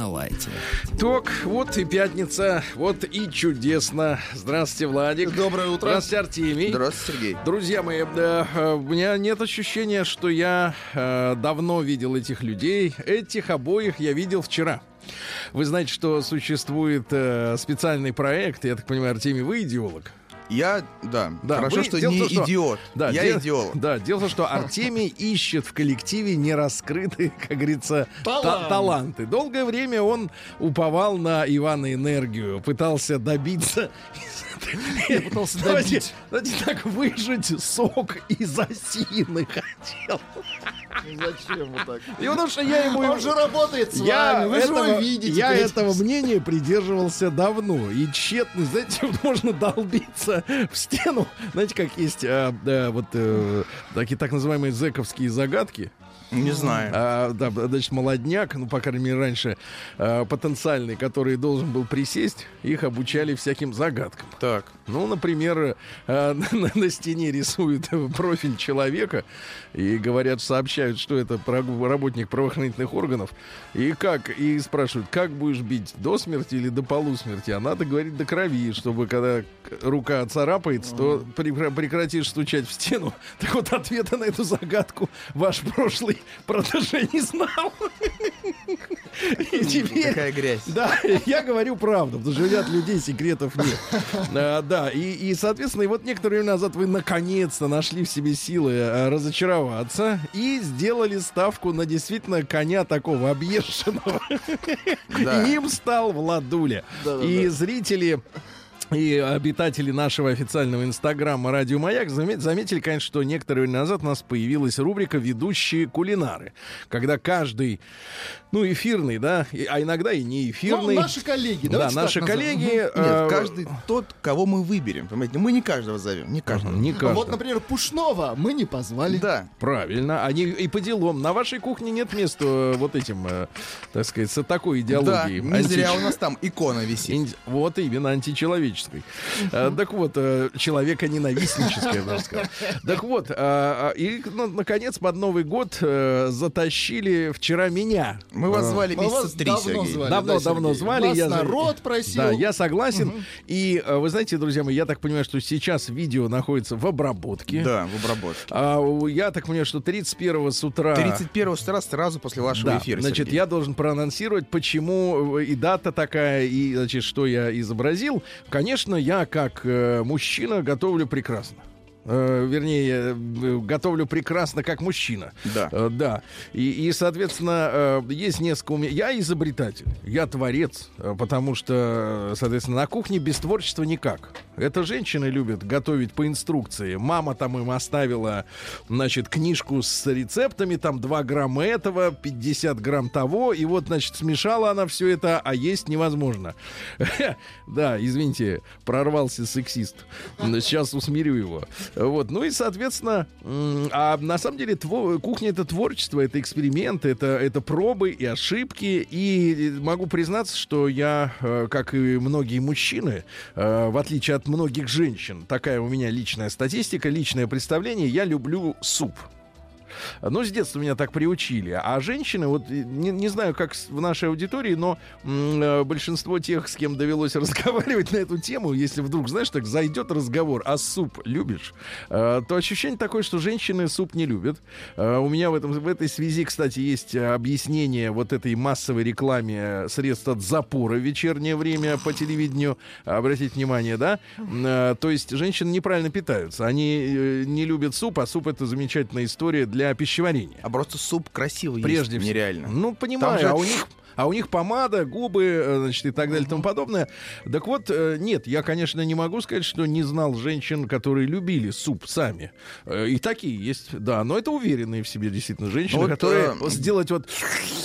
На лайте. Так, вот и пятница, вот и чудесно. Здравствуйте, Владик. Доброе утро. Здравствуйте, Артемий. Здравствуйте, Сергей. Друзья мои, да, э, у меня нет ощущения, что я э, давно видел этих людей. Этих обоих я видел вчера. Вы знаете, что существует э, специальный проект, я так понимаю, Артемий, вы идеолог. Я, да, Да, хорошо, вы- что не том, что- идиот. Да, я дел- идиот. Да, дело в том, что Артемий ищет в коллективе нераскрытые, как говорится, та- Талант. таланты. Долгое время он уповал на Ивана Энергию, пытался добиться... Я пытался Давайте, добить. давайте так выжать сок из осины хотел. Зачем вы так? И потому что я ему... Он же работает с Я, вами, вы же этого, его видите. я перед- этого мнения придерживался давно. И тщетно, знаете, вот можно долбиться в стену. Знаете, как есть а, да, вот э, такие так называемые зэковские загадки. Не знаю. А, да, значит, молодняк, ну, по крайней мере, раньше а, потенциальный, который должен был присесть, их обучали всяким загадкам. Так. Ну, например, э, на, на стене рисуют профиль человека и говорят, сообщают, что это работник правоохранительных органов. И как? И спрашивают, как будешь бить, до смерти или до полусмерти? А надо говорить до крови, чтобы когда рука царапается, то прекра- прекратишь стучать в стену. Так вот, ответа на эту загадку ваш прошлый протеже не знал. И теперь... Какая грязь. Да, я говорю правду, потому что от людей секретов нет. А, да, и, и, соответственно, и вот некоторое время назад вы наконец-то нашли в себе силы а, разочароваться и сделали ставку на действительно коня такого объезженного. Да. Им стал Владуля. И зрители и обитатели нашего официального инстаграма «Радио Маяк» замет- заметили, конечно, что некоторое время назад у нас появилась рубрика «Ведущие кулинары», когда каждый, ну, эфирный, да, и- а иногда и не Ну, эфирный. наши коллеги. да, наши коллеги... Нет, э, каждый тот, кого мы выберем. Понимаете, мы не каждого зовем. Не каждого. Не Ну, каждый. Вот, например, Пушного мы не позвали. Да. Правильно, они и по делам. На вашей кухне нет места э, вот этим, э, так сказать, с такой идеологией. Да, не зря у нас там икона висит. Вот именно античеловеческой. Э, Так вот, э, человека-ненавистнической, я бы даже сказал. Так вот, э, и, ну, наконец, под Новый год э, затащили вчера меня. Мы вас звали Мы вас месяца три, давно Сергей. звали. Давно, да, давно Сергей? звали. Вас я- народ просил. Да, я согласен. И э, вы знаете, друзья мои, я так понимаю, что сейчас видео находится в обработке. Да, в обработке. А, я так понимаю, что 31 с утра... 31 утра сразу после вашего Да, эфира, значит, Сергей. я должен проанонсировать, почему э, и дата такая, и, значит, что я изобразил. Конечно, я, как э, мужчина, готовлю прекрасно. Э, вернее, э, готовлю прекрасно как мужчина. Да. Э, да. И, и, соответственно, э, есть несколько... уме- Я изобретатель, я творец, э, потому что, соответственно, на кухне без творчества никак. Это женщины любят готовить по инструкции. Мама там им оставила, значит, книжку с рецептами, там 2 грамма этого, 50 грамм того, и вот, значит, смешала она все это, а есть невозможно. Да, извините, прорвался сексист. Сейчас усмирю его. Вот, ну и, соответственно, а на самом деле кухня это творчество, это эксперименты, это, это пробы и ошибки. И могу признаться, что я, э, как и многие мужчины, э, в отличие от многих женщин, такая у меня личная статистика, личное представление, я люблю суп. Ну, с детства меня так приучили. А женщины, вот не, не знаю, как в нашей аудитории, но м, э, большинство тех, с кем довелось разговаривать на эту тему, если вдруг, знаешь, так зайдет разговор, а суп любишь, э, то ощущение такое, что женщины суп не любят. Э, у меня в, этом, в этой связи, кстати, есть э, объяснение вот этой массовой рекламе средств от запора в вечернее время по телевидению. Обратите внимание, да? Э, то есть женщины неправильно питаются. Они э, не любят суп, а суп это замечательная история для пищеварения. А просто суп красивый Прежде есть всего. нереально. Ну, понимаю, Там же- а у них а у них помада, губы, э, значит, и так далее и тому подобное. Так вот, э, нет, я, конечно, не могу сказать, что не знал женщин, которые любили суп сами. Э, И такие есть, да, но это уверенные в себе действительно женщины, Вот, которые э, сделать вот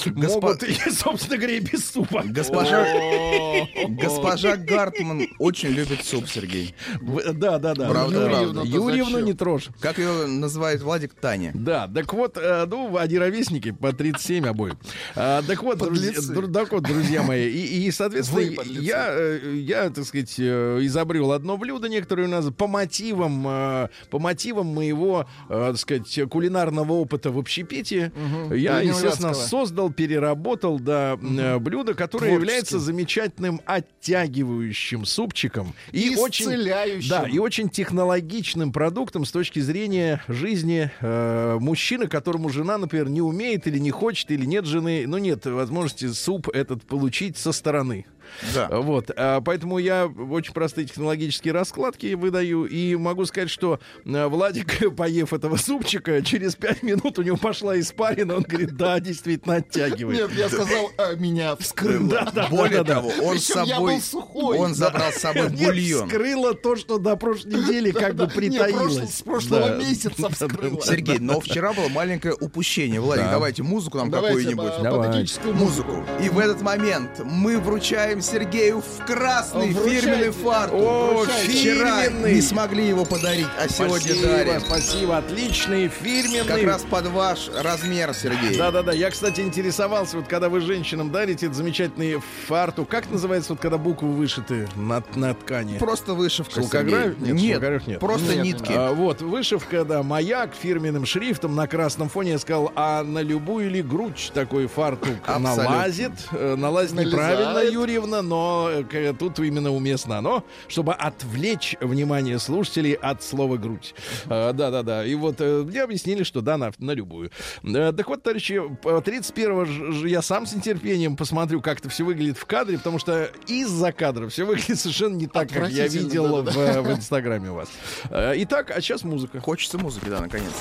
могут, и, собственно говоря, и без супа. Госпожа, госпожа Гартман очень любит суп, Сергей. Да, да, да. Правда, Да, правда. Юрьевну не трожь. Как ее называет Владик Таня? Да, так вот, ну, они ровесники, по 37 обоим. А, так вот, Подлецы. Вот, друзья мои, и, и, соответственно, я, э, я, так сказать, э, изобрел одно блюдо, некоторые у нас по мотивам, э, по мотивам моего, так сказать, кулинарного опыта в общепите. Я, естественно, Ленинградского. создал, переработал, да, э, блюдо, которое Творчески. является замечательным оттягивающим супчиком и очень Исцеляющим. да, и очень технологичным продуктом с точки зрения жизни э, мужчины, которому жена, например, не умеет или не хочет, или нет жены, ну нет возможности суп этот получить со стороны. Да. Вот, а, поэтому я очень простые технологические раскладки выдаю и могу сказать, что э, Владик, поев этого супчика, через пять минут у него пошла испарина, он говорит, да, действительно оттягивает. Нет, я сказал, а, меня вскрыло. Да, да, Более да, того, он с собой, он забрал с собой Нет, бульон. вскрыло то, что до прошлой недели как бы притаилось. с прошлого месяца вскрыло. Сергей, но вчера было маленькое упущение. Владик, Да. давайте музыку нам Давайте какую-нибудь. по- Давай. патетическую Музыку. И в этот момент мы вручаем Сергею в красный Вручайте. фирменный фартук. О, Вручайте. Вчера фирменный. не смогли его подарить, а сегодня спасибо, дарим. спасибо, отличный, фирменный. Как раз под ваш размер, Сергей. Да-да-да, я, кстати, интересовался, вот когда вы женщинам дарите этот замечательный фартук, как называется, вот когда буквы вышиты на, на ткани? Просто вышивка, Шелкограф? Сергей. Нет, Нет, шелкограф нет. просто Нет, нитки. А, вот, вышивка, да, маяк фирменным шрифтом на красном фоне. Я сказал, а на любую ли грудь такой фартук Абсолютно. налазит? Э, Налазит Налезает. неправильно, Юрьевна, но э, тут именно уместно оно, чтобы отвлечь внимание слушателей от слова грудь. А, Да-да-да. И вот э, мне объяснили, что да, на, на любую. Э, Так вот, товарищи, 31-го ж- ж- я сам с нетерпением посмотрю, как это все выглядит в кадре, потому что из-за кадра все выглядит совершенно не так, как я видел в, да-да-да. э, в Инстаграме у вас. Итак, а сейчас музыка. Хочется музыки, да, наконец.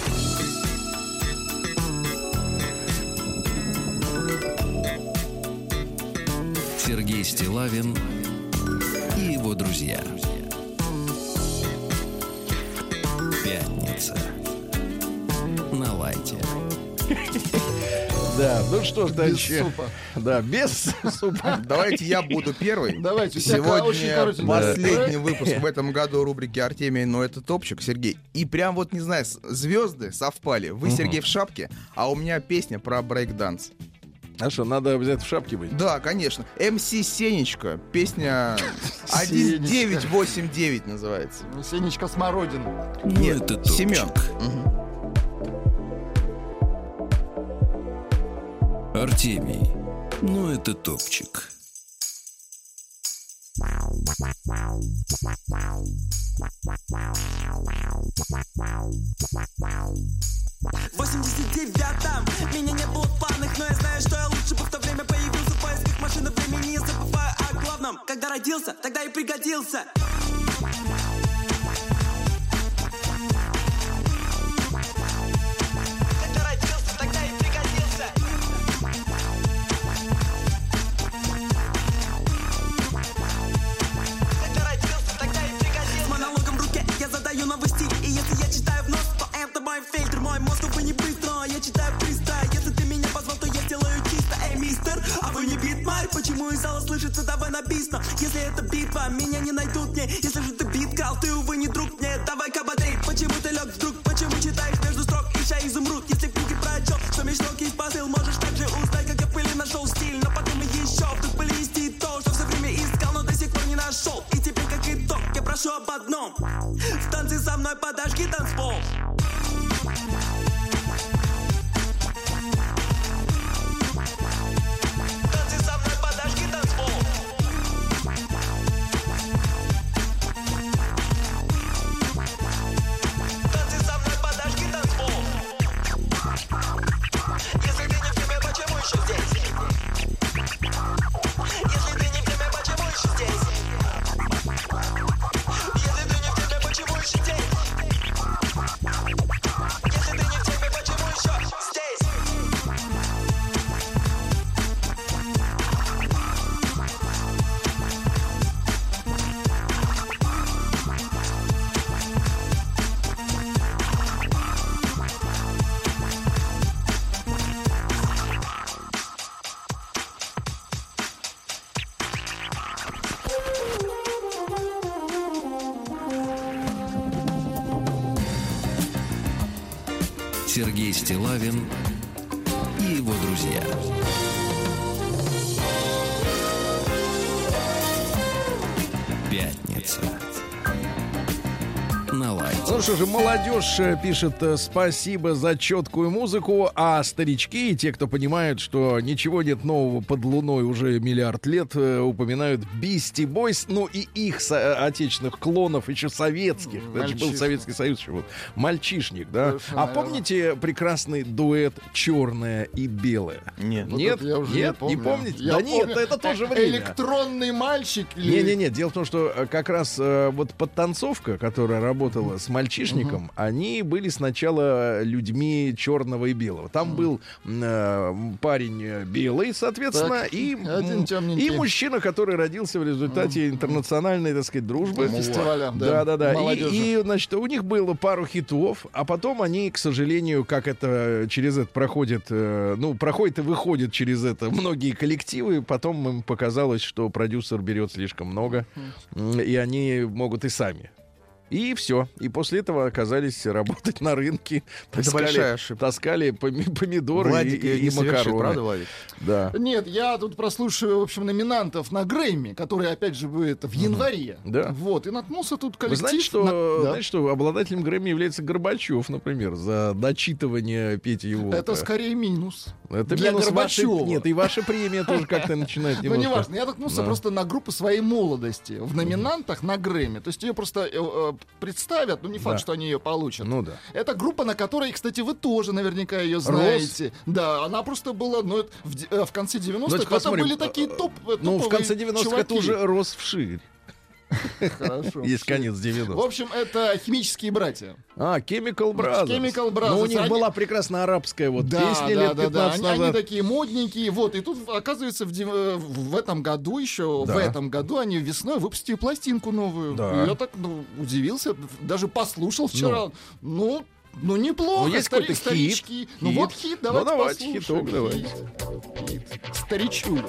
Сергей Стилавин и его друзья. Пятница. На лайте. Да, ну что ж, Без супа. Да, без супа. Давайте я буду первый. Давайте, Сегодня последний выпуск в этом году рубрики Артемий, но это топчик, Сергей. И прям вот, не знаю, звезды совпали. Вы, Сергей, в шапке, а у меня песня про брейк-данс. А что, надо обязательно в шапке быть? Да, конечно. МС Сенечка. Песня Сенечка. 1989 называется. Сенечка Смородина. Ну, Нет, это топчик. Семен. Артемий. Ну, это топчик. В 89-м меня не было в планах, но я знаю, что я лучше бы в то время появился в поисках машины времени, не забывая о главном. Когда родился, тогда и пригодился. Мой фильтр Мой мозг, увы, не быстро, я читаю быстро Если ты меня позвал, то я сделаю чисто. Эй, мистер, а вы не битмарь? Почему из зала слышится, давай написано Если это битва, меня не найдут мне. Если же ты биткал, ты, увы, не друг мне. Давай-ка бодрей, почему ты лег вдруг? Почему читаешь между строк, ища изумруд? Если в книге прочел, что меж строк посыл Можешь также узнать, как я пыли нашел стиль. Но потом еще вдруг пыли то, что все время искал, но до сих пор не нашел прошу об одном. В танце со мной подожги танцпол Сергей Стилавин что же, молодежь э, пишет э, спасибо за четкую музыку, а старички и те, кто понимают, что ничего нет нового под луной уже миллиард лет, э, упоминают Бисти Бойс, ну и их отечественных клонов, еще советских. Это же был Мальчишник. Советский Союз еще вот. Мальчишник, да? Совершенно а верно. помните прекрасный дуэт «Черное и белое»? Нет. Вот Нет, я уже нет, не не помню. помните? Я Да нет, помню. это тоже время. Электронный мальчик или... Не-не-не, дело в том, что как раз вот подтанцовка, которая работала с мальчишником, они были сначала людьми черного и белого. Там был м, э, парень э, белый, соответственно, Так, и, один темненький. и мужчина, который родился в результате интернациональной, так сказать, дружбы. Фестиваля, да, Да, да, да. И, и, значит, у них было пару хитов, а потом они, к сожалению, как это через это проходит, э, ну, проходит и выходит через это многие коллективы, потом им показалось, что продюсер берет слишком много, и они могут и сами. И все. И после этого оказались работать на рынке. Это большая ошибка. таскали поми- помидоры Владик и, и совершит, макароны. правда, Владик? Да. Нет, я тут прослушиваю, в общем, номинантов на Грэмми, который, опять же, будет в январе. Да. Вот, и наткнулся тут Вы коллектив... знаете, что, на- да. знаете, что обладателем Грэмми является Горбачев, например, за дочитывание Пети его. Это скорее минус. Это для минус вашей- Горбачева. Нет, и ваша премия тоже как-то начинает Ну, неважно, я наткнулся просто на группу своей молодости в номинантах на Грэмми. То есть ее просто э, э, представят, ну не факт, Да. что они ее получат. Ну да. Это группа, на которой, кстати, вы тоже наверняка ее знаете. Да, она просто была, ну, это в, э, в конце 90-х, Ну, это посмотрим. были такие топ э, Ну, в конце 90-х это чуваки. уже рос вширь. Хорошо. Есть конец В 90-х. общем, это химические братья. А, Chemical Brothers. Chemical Brothers. Ну, у них Они- была прекрасная арабская вот Да, песня да, лет да, 15 да. Они, они назад. такие модненькие. Вот, и тут, оказывается, в, в этом году еще, Да. в этом году они весной выпустили пластинку новую. Да. И Я так ну, удивился, даже послушал вчера. Ну, ну, неплохо. Ну, есть Стари- какой-то старички. хит, Ну хит. вот хит, Ну, давайте давайте, послушаем. хиток давайте. Хит. Хит.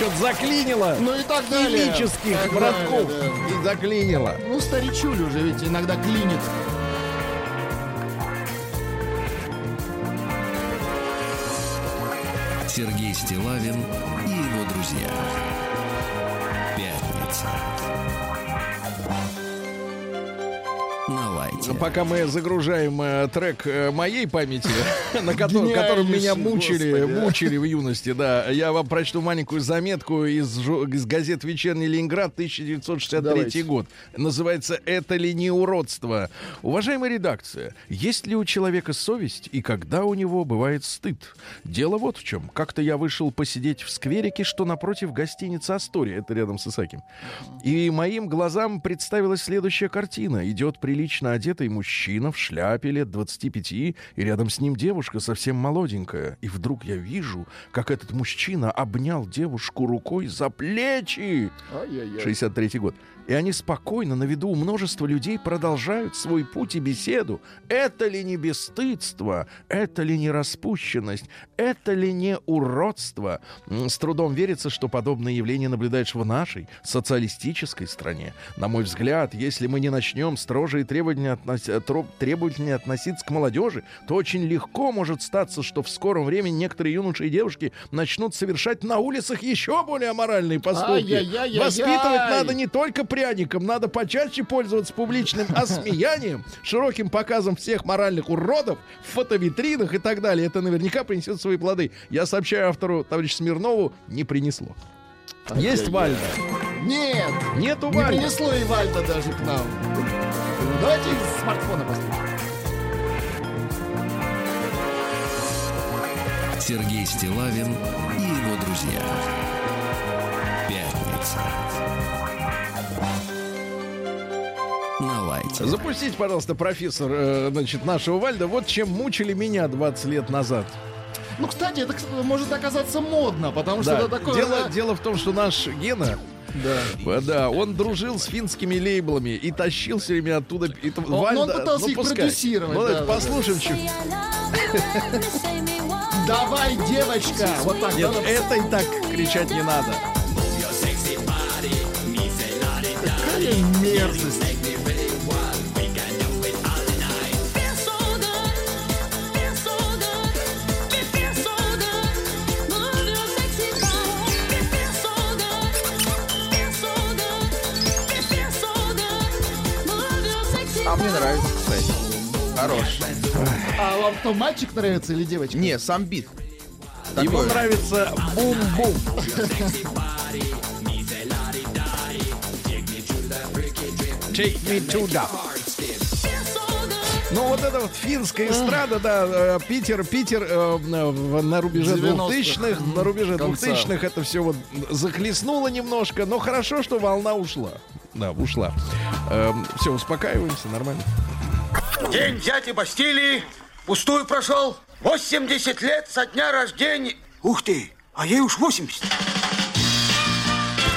Что-то заклинило. Ну и так далее. Химических Так братков. далее, да. И заклинило. Ну, старичуль уже ведь иногда клинит. Сергей Стилавин и его друзья. Пятница. На лайте. Пока мы загружаем э, трек э, моей памяти, на котором, которым меня мучили, господи, мучили в юности, да, я вам прочту маленькую заметку из, из газет «Вечерний Ленинград» 1963 Давайте. год. Называется «Это ли не уродство?». Уважаемая редакция, есть ли у человека совесть и когда у него бывает стыд? Дело вот в чем. Как-то я вышел посидеть в скверике, что напротив гостиницы «Астория», это рядом с Исаким. И моим глазам представилась следующая картина. Идет прилично одетый мужчина в шляпе лет 25, и рядом с ним девушка совсем молоденькая. И вдруг я вижу, как этот мужчина обнял девушку рукой за плечи. Ай-яй-яй. 63 год. И они спокойно на виду у множества людей продолжают свой путь и беседу. Это ли не бесстыдство? Это ли не распущенность? Это ли не уродство? С трудом верится, что подобное явление наблюдаешь в нашей социалистической стране. На мой взгляд, если мы не начнем строже и требовательнее, относ- э, требовательнее относиться к молодежи, то очень легко может статься, что в скором времени некоторые юноши и девушки начнут совершать на улицах еще более аморальные поступки. Воспитывать надо не только пряником, надо почаще пользоваться публичным осмеянием, широким показом всех моральных уродов в фотовитринах и так далее. Это наверняка принесет свои плоды. Я сообщаю автору, товарищу Смирнову, не принесло. Есть Вальда. Нет, Нету не Вальда. принесло и Вальда даже к нам. Давайте из смартфона послушаем. Сергей Стилавин и его друзья. Пятница. На лайте. Запустите, пожалуйста, профессор, э, значит, нашего Вальда. Вот чем мучили меня 20 лет назад. Ну, кстати, это может оказаться модно, потому что Да. это такое... Дело, дело в том, что наш Гена, да. э, да, он дружил с финскими лейблами и тащил все время оттуда. и Он- он Вальда, пытался их пускай. продюсировать, Ну, да, давайте да, послушаем чуть. Давай, девочка! Вот так, Нет, да? это и так кричать не надо. Какая мерзость! А мне нравится, кстати. Хорош. А вам кто, мальчик нравится или девочка? Не, сам бит. Ему нравится бум-бум. Take me to the... Ну, вот это вот финская эстрада, да, э, Питер, Питер э, на рубеже 90-х. 2000-х, на рубеже Конца. 2000-х это все вот захлестнуло немножко, но хорошо, что волна ушла. Да, ушла. все, успокаиваемся, нормально. День дяди Бастилии пустую прошел. 80 лет со дня рождения. Ух ты, а ей уж 80.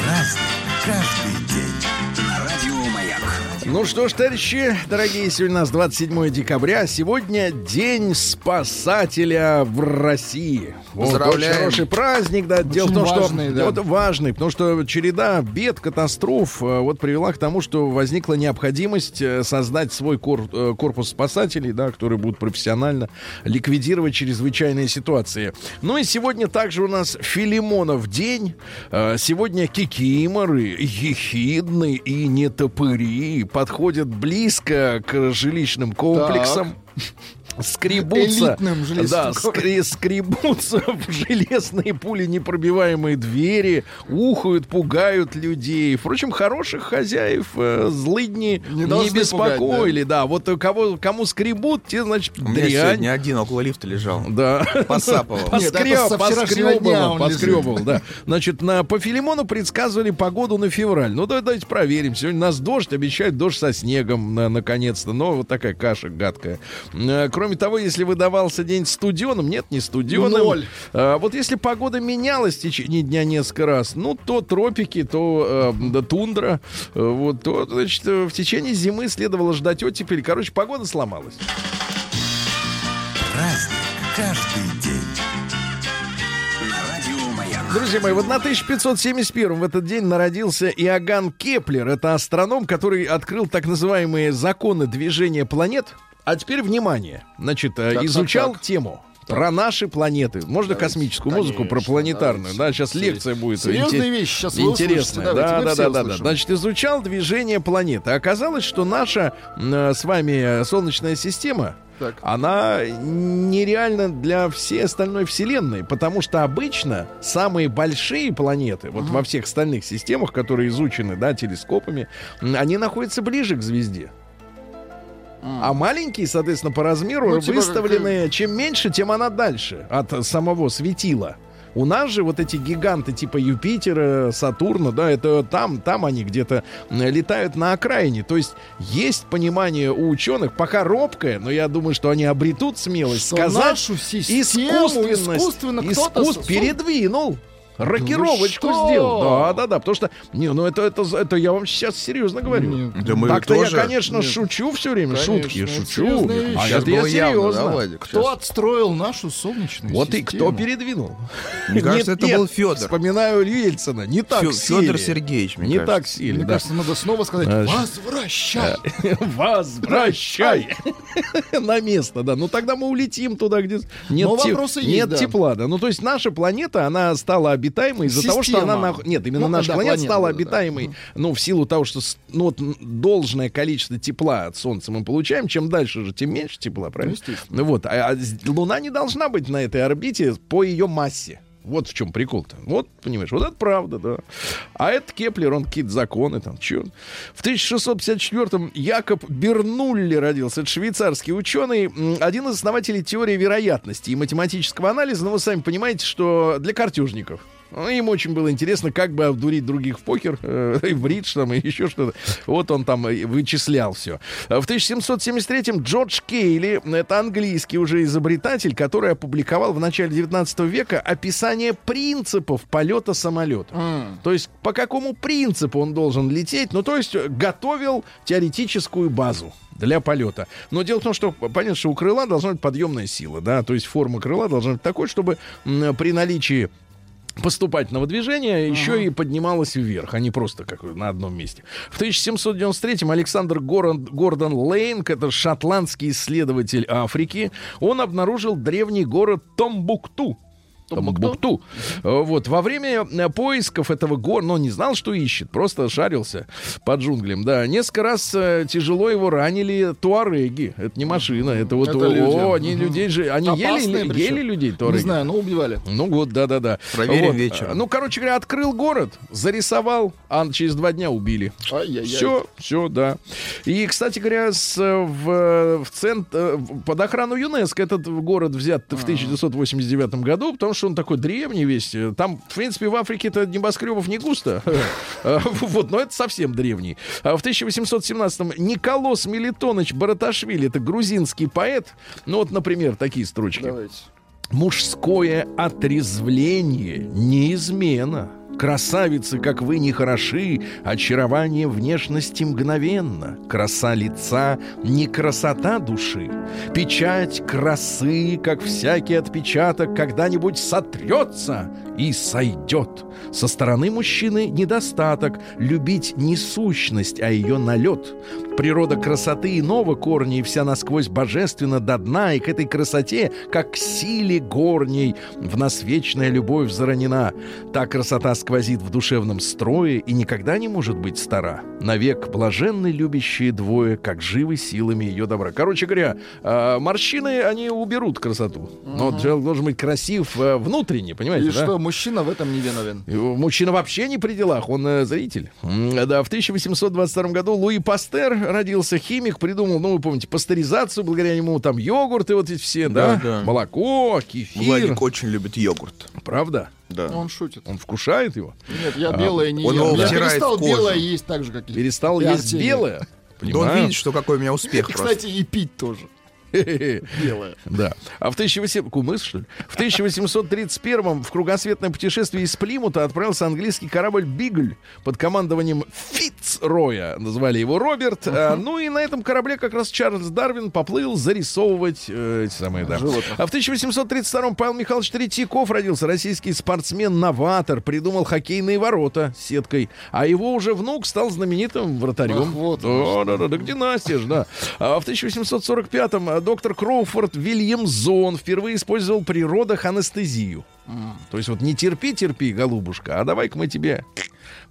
Разный, каждый Ну что ж, товарищи, дорогие, сегодня у нас 27 декабря. Сегодня День спасателя в России. Вот, очень хороший праздник, да. Дело в Очень том, что важный, да. вот важный, потому что череда бед, катастроф э, вот привела к тому, что возникла необходимость э, создать свой кор- э, корпус спасателей, да, которые будут профессионально ликвидировать чрезвычайные ситуации. Ну и сегодня также у нас Филимонов день. Сегодня кикиморы, ехидны и нетопыри подходят близко к жилищным комплексам. Скребутся, да, скре- скребутся в железные пули непробиваемые двери, ухают, пугают людей. Впрочем, хороших хозяев э, злыдни Не не, беспокоили. да. вот э, кого, кому скребут, те, значит, У меня дрянь. сегодня один около лифта лежал. Да. Посапывал. Поскреб, поскребывал, поскребывал, да. Значит, на, по Филимону предсказывали погоду на февраль. Ну, давайте, давайте проверим. Сегодня нас дождь, обещают дождь со снегом, на- наконец-то. Но вот такая каша гадкая. Э, Кроме того, если выдавался день студеным, нет, не студеным. Ноль. А, вот если погода менялась в течение дня несколько раз, ну, то тропики, то э, да, тундра, э, вот, то, значит, э, в течение зимы следовало ждать оттепель. Короче, погода сломалась. Праздник каждый день. На. Друзья мои, в 1571 в этот день народился Иоганн Кеплер. Это астроном, который открыл так называемые законы движения планет. А теперь внимание. Значит, э, Так, изучал так, так. тему. Про наши планеты. Можно космическую музыку, про конечно, планетарную. давайте. Да, сейчас лекция будет. Серьезные инте- вещи сейчас вы Интересная. давайте, Да, да, да, да, да. Значит, изучал движение планеты. Оказалось, что наша э, с вами э, Солнечная система, Так. она нереальна для всей остальной Вселенной, потому что обычно самые большие планеты, вот во всех остальных системах, которые изучены, да, телескопами, они находятся ближе к звезде. А маленькие, соответственно, по размеру Ну, типа выставлены, чем меньше, тем она дальше от самого светила. У нас же вот эти гиганты типа Юпитера, Сатурна, да, это там, там они где-то летают на окраине. То есть есть понимание у ученых, пока робкое, но я думаю, что они обретут смелость Что сказать нашу систему искусственность, искусственно кто-то искус- передвинул. Рокировочку что? сделал. Да, да, да. Потому что, не, ну это, это, это я вам сейчас серьезно говорю. Нет. Да мы Так-то я, тоже. конечно, шучу все время. Конечно, шутки, шучу. А Сейчас это я было явно, да, серьезно. Кто Сейчас. отстроил нашу солнечную Вот и систему? кто передвинул? Мне кажется, Нет, это нет, был Федор. Вспоминаю Ельцина. Не так Фё- сели. Федор Сергеевич, мне Не кажется. так сели. Мне да. кажется, надо снова сказать А, «Возвращай!» Возвращай на место, да. Ну тогда мы улетим туда, где нет, Но те- вопросы есть, нет да. тепла, да. Ну то есть наша планета, она стала обитаемой из-за того, что она нет, именно Ну, наша да, планета планета, стала да, да. обитаемой, ну в силу того, что ну вот должное количество тепла от Солнца мы получаем, чем дальше же, тем меньше тепла, правильно? Ну вот, а, а Луна не должна быть на этой орбите по ее массе. Вот в чем прикол-то. Вот, понимаешь, вот это правда, да. А это Кеплер, он какие-то законы там, чё. В 1654-м Якоб Бернулли родился. Это швейцарский ученый, один из основателей теории вероятности и математического анализа. Но вы сами понимаете, что для картежников. Ну, Им очень было интересно, как бы обдурить других в покер, э, и в бридж там, и еще что-то. Вот он там и вычислял все. В 1773-м Джордж Кейли, это английский уже изобретатель, который опубликовал в начале 19 века описание принципов полета самолета. М. То есть по какому принципу он должен лететь, ну то есть э, готовил теоретическую базу для полета. Но дело в том, что понятно, что у крыла должна быть подъемная сила, да, то есть форма крыла должна быть такой, чтобы при наличии поступательного движения еще и поднималась вверх, а не просто как на одном месте. В 1793-м Александр Гордон, Гордон Лейнг, это шотландский исследователь Африки, он обнаружил древний город Томбукту. Томбукту. Э, Вот. Во время э, поисков этого города, но не знал, что ищет, просто шарился по джунглям. Да, несколько раз э, тяжело его ранили туареги. Это не машина, это вот... Это о, люди. они Мгм. людей же... Они Опасные ели, ели людей, Не туареги. знаю, но убивали. Ну вот, да-да-да. Проверим Вот. вечером. Ну, короче говоря, открыл город, зарисовал, а через два дня убили. Ай-яй-яй. Все, все, да. И, кстати говоря, с, в, в центр, под охрану ЮНЕСКО этот город взят в 1989 году, потому что он такой древний весь. Там, в принципе, в Африке-то небоскребов не густо. Э, Вот, но это совсем древний. А В 1817-м Николос Мелитонович Бараташвили, это грузинский поэт. Ну вот, например, такие строчки. Давайте. Мужское отрезвление не измена. Красавицы, как вы, не хороши, очарование внешности мгновенно. Краса лица не красота души. Печать красы, как всякий отпечаток, когда-нибудь сотрется и сойдет. Со стороны мужчины недостаток любить не сущность, а ее налет. Природа красоты иного корня, и вся насквозь божественно до дна, и к этой красоте, как к силе горней, в нас вечная любовь заранена. Та красота сквозит в душевном строе и никогда не может быть стара. Навек блаженны любящие двое, как живы силами ее добра. Короче говоря, э, морщины, они уберут красоту. Но человек должен быть красив э, внутренне, понимаете, И да? что, мужчина в этом не виновен? Мужчина вообще не при делах, он э, зритель. Да, в 1822 году Луи Пастер родился, химик, придумал, ну, вы помните, пастеризацию, благодаря ему там йогурты вот эти все, да, Да, да. молоко, кефир. Владик очень любит йогурт. Правда? Да. Он шутит. Он вкушает его? Нет, я белое не он ем. его Я перестал белое есть так же, как и Перестал есть белое? Да он Понимаю. видит, что какой у меня успех И, просто. кстати, и пить тоже. Белая. Да. А в 1800... Кумыс, что ли? В 1831 в кругосветное путешествие из Плимута отправился английский корабль «Бигль» под командованием Фитцроя. Назвали его Роберт. А, ну и на этом корабле как раз Чарльз Дарвин поплыл зарисовывать э, эти самые, да. А в 1832 Павел Михайлович Третьяков родился. Российский спортсмен-новатор. Придумал хоккейные ворота с сеткой. А его уже внук стал знаменитым вратарем. Ах, вот да, да, да, да, династия же, да. А в 1845-м доктор Кроуфорд Вильямзон впервые использовал при родах анестезию. То есть вот не терпи, терпи, голубушка, а давай-ка мы тебе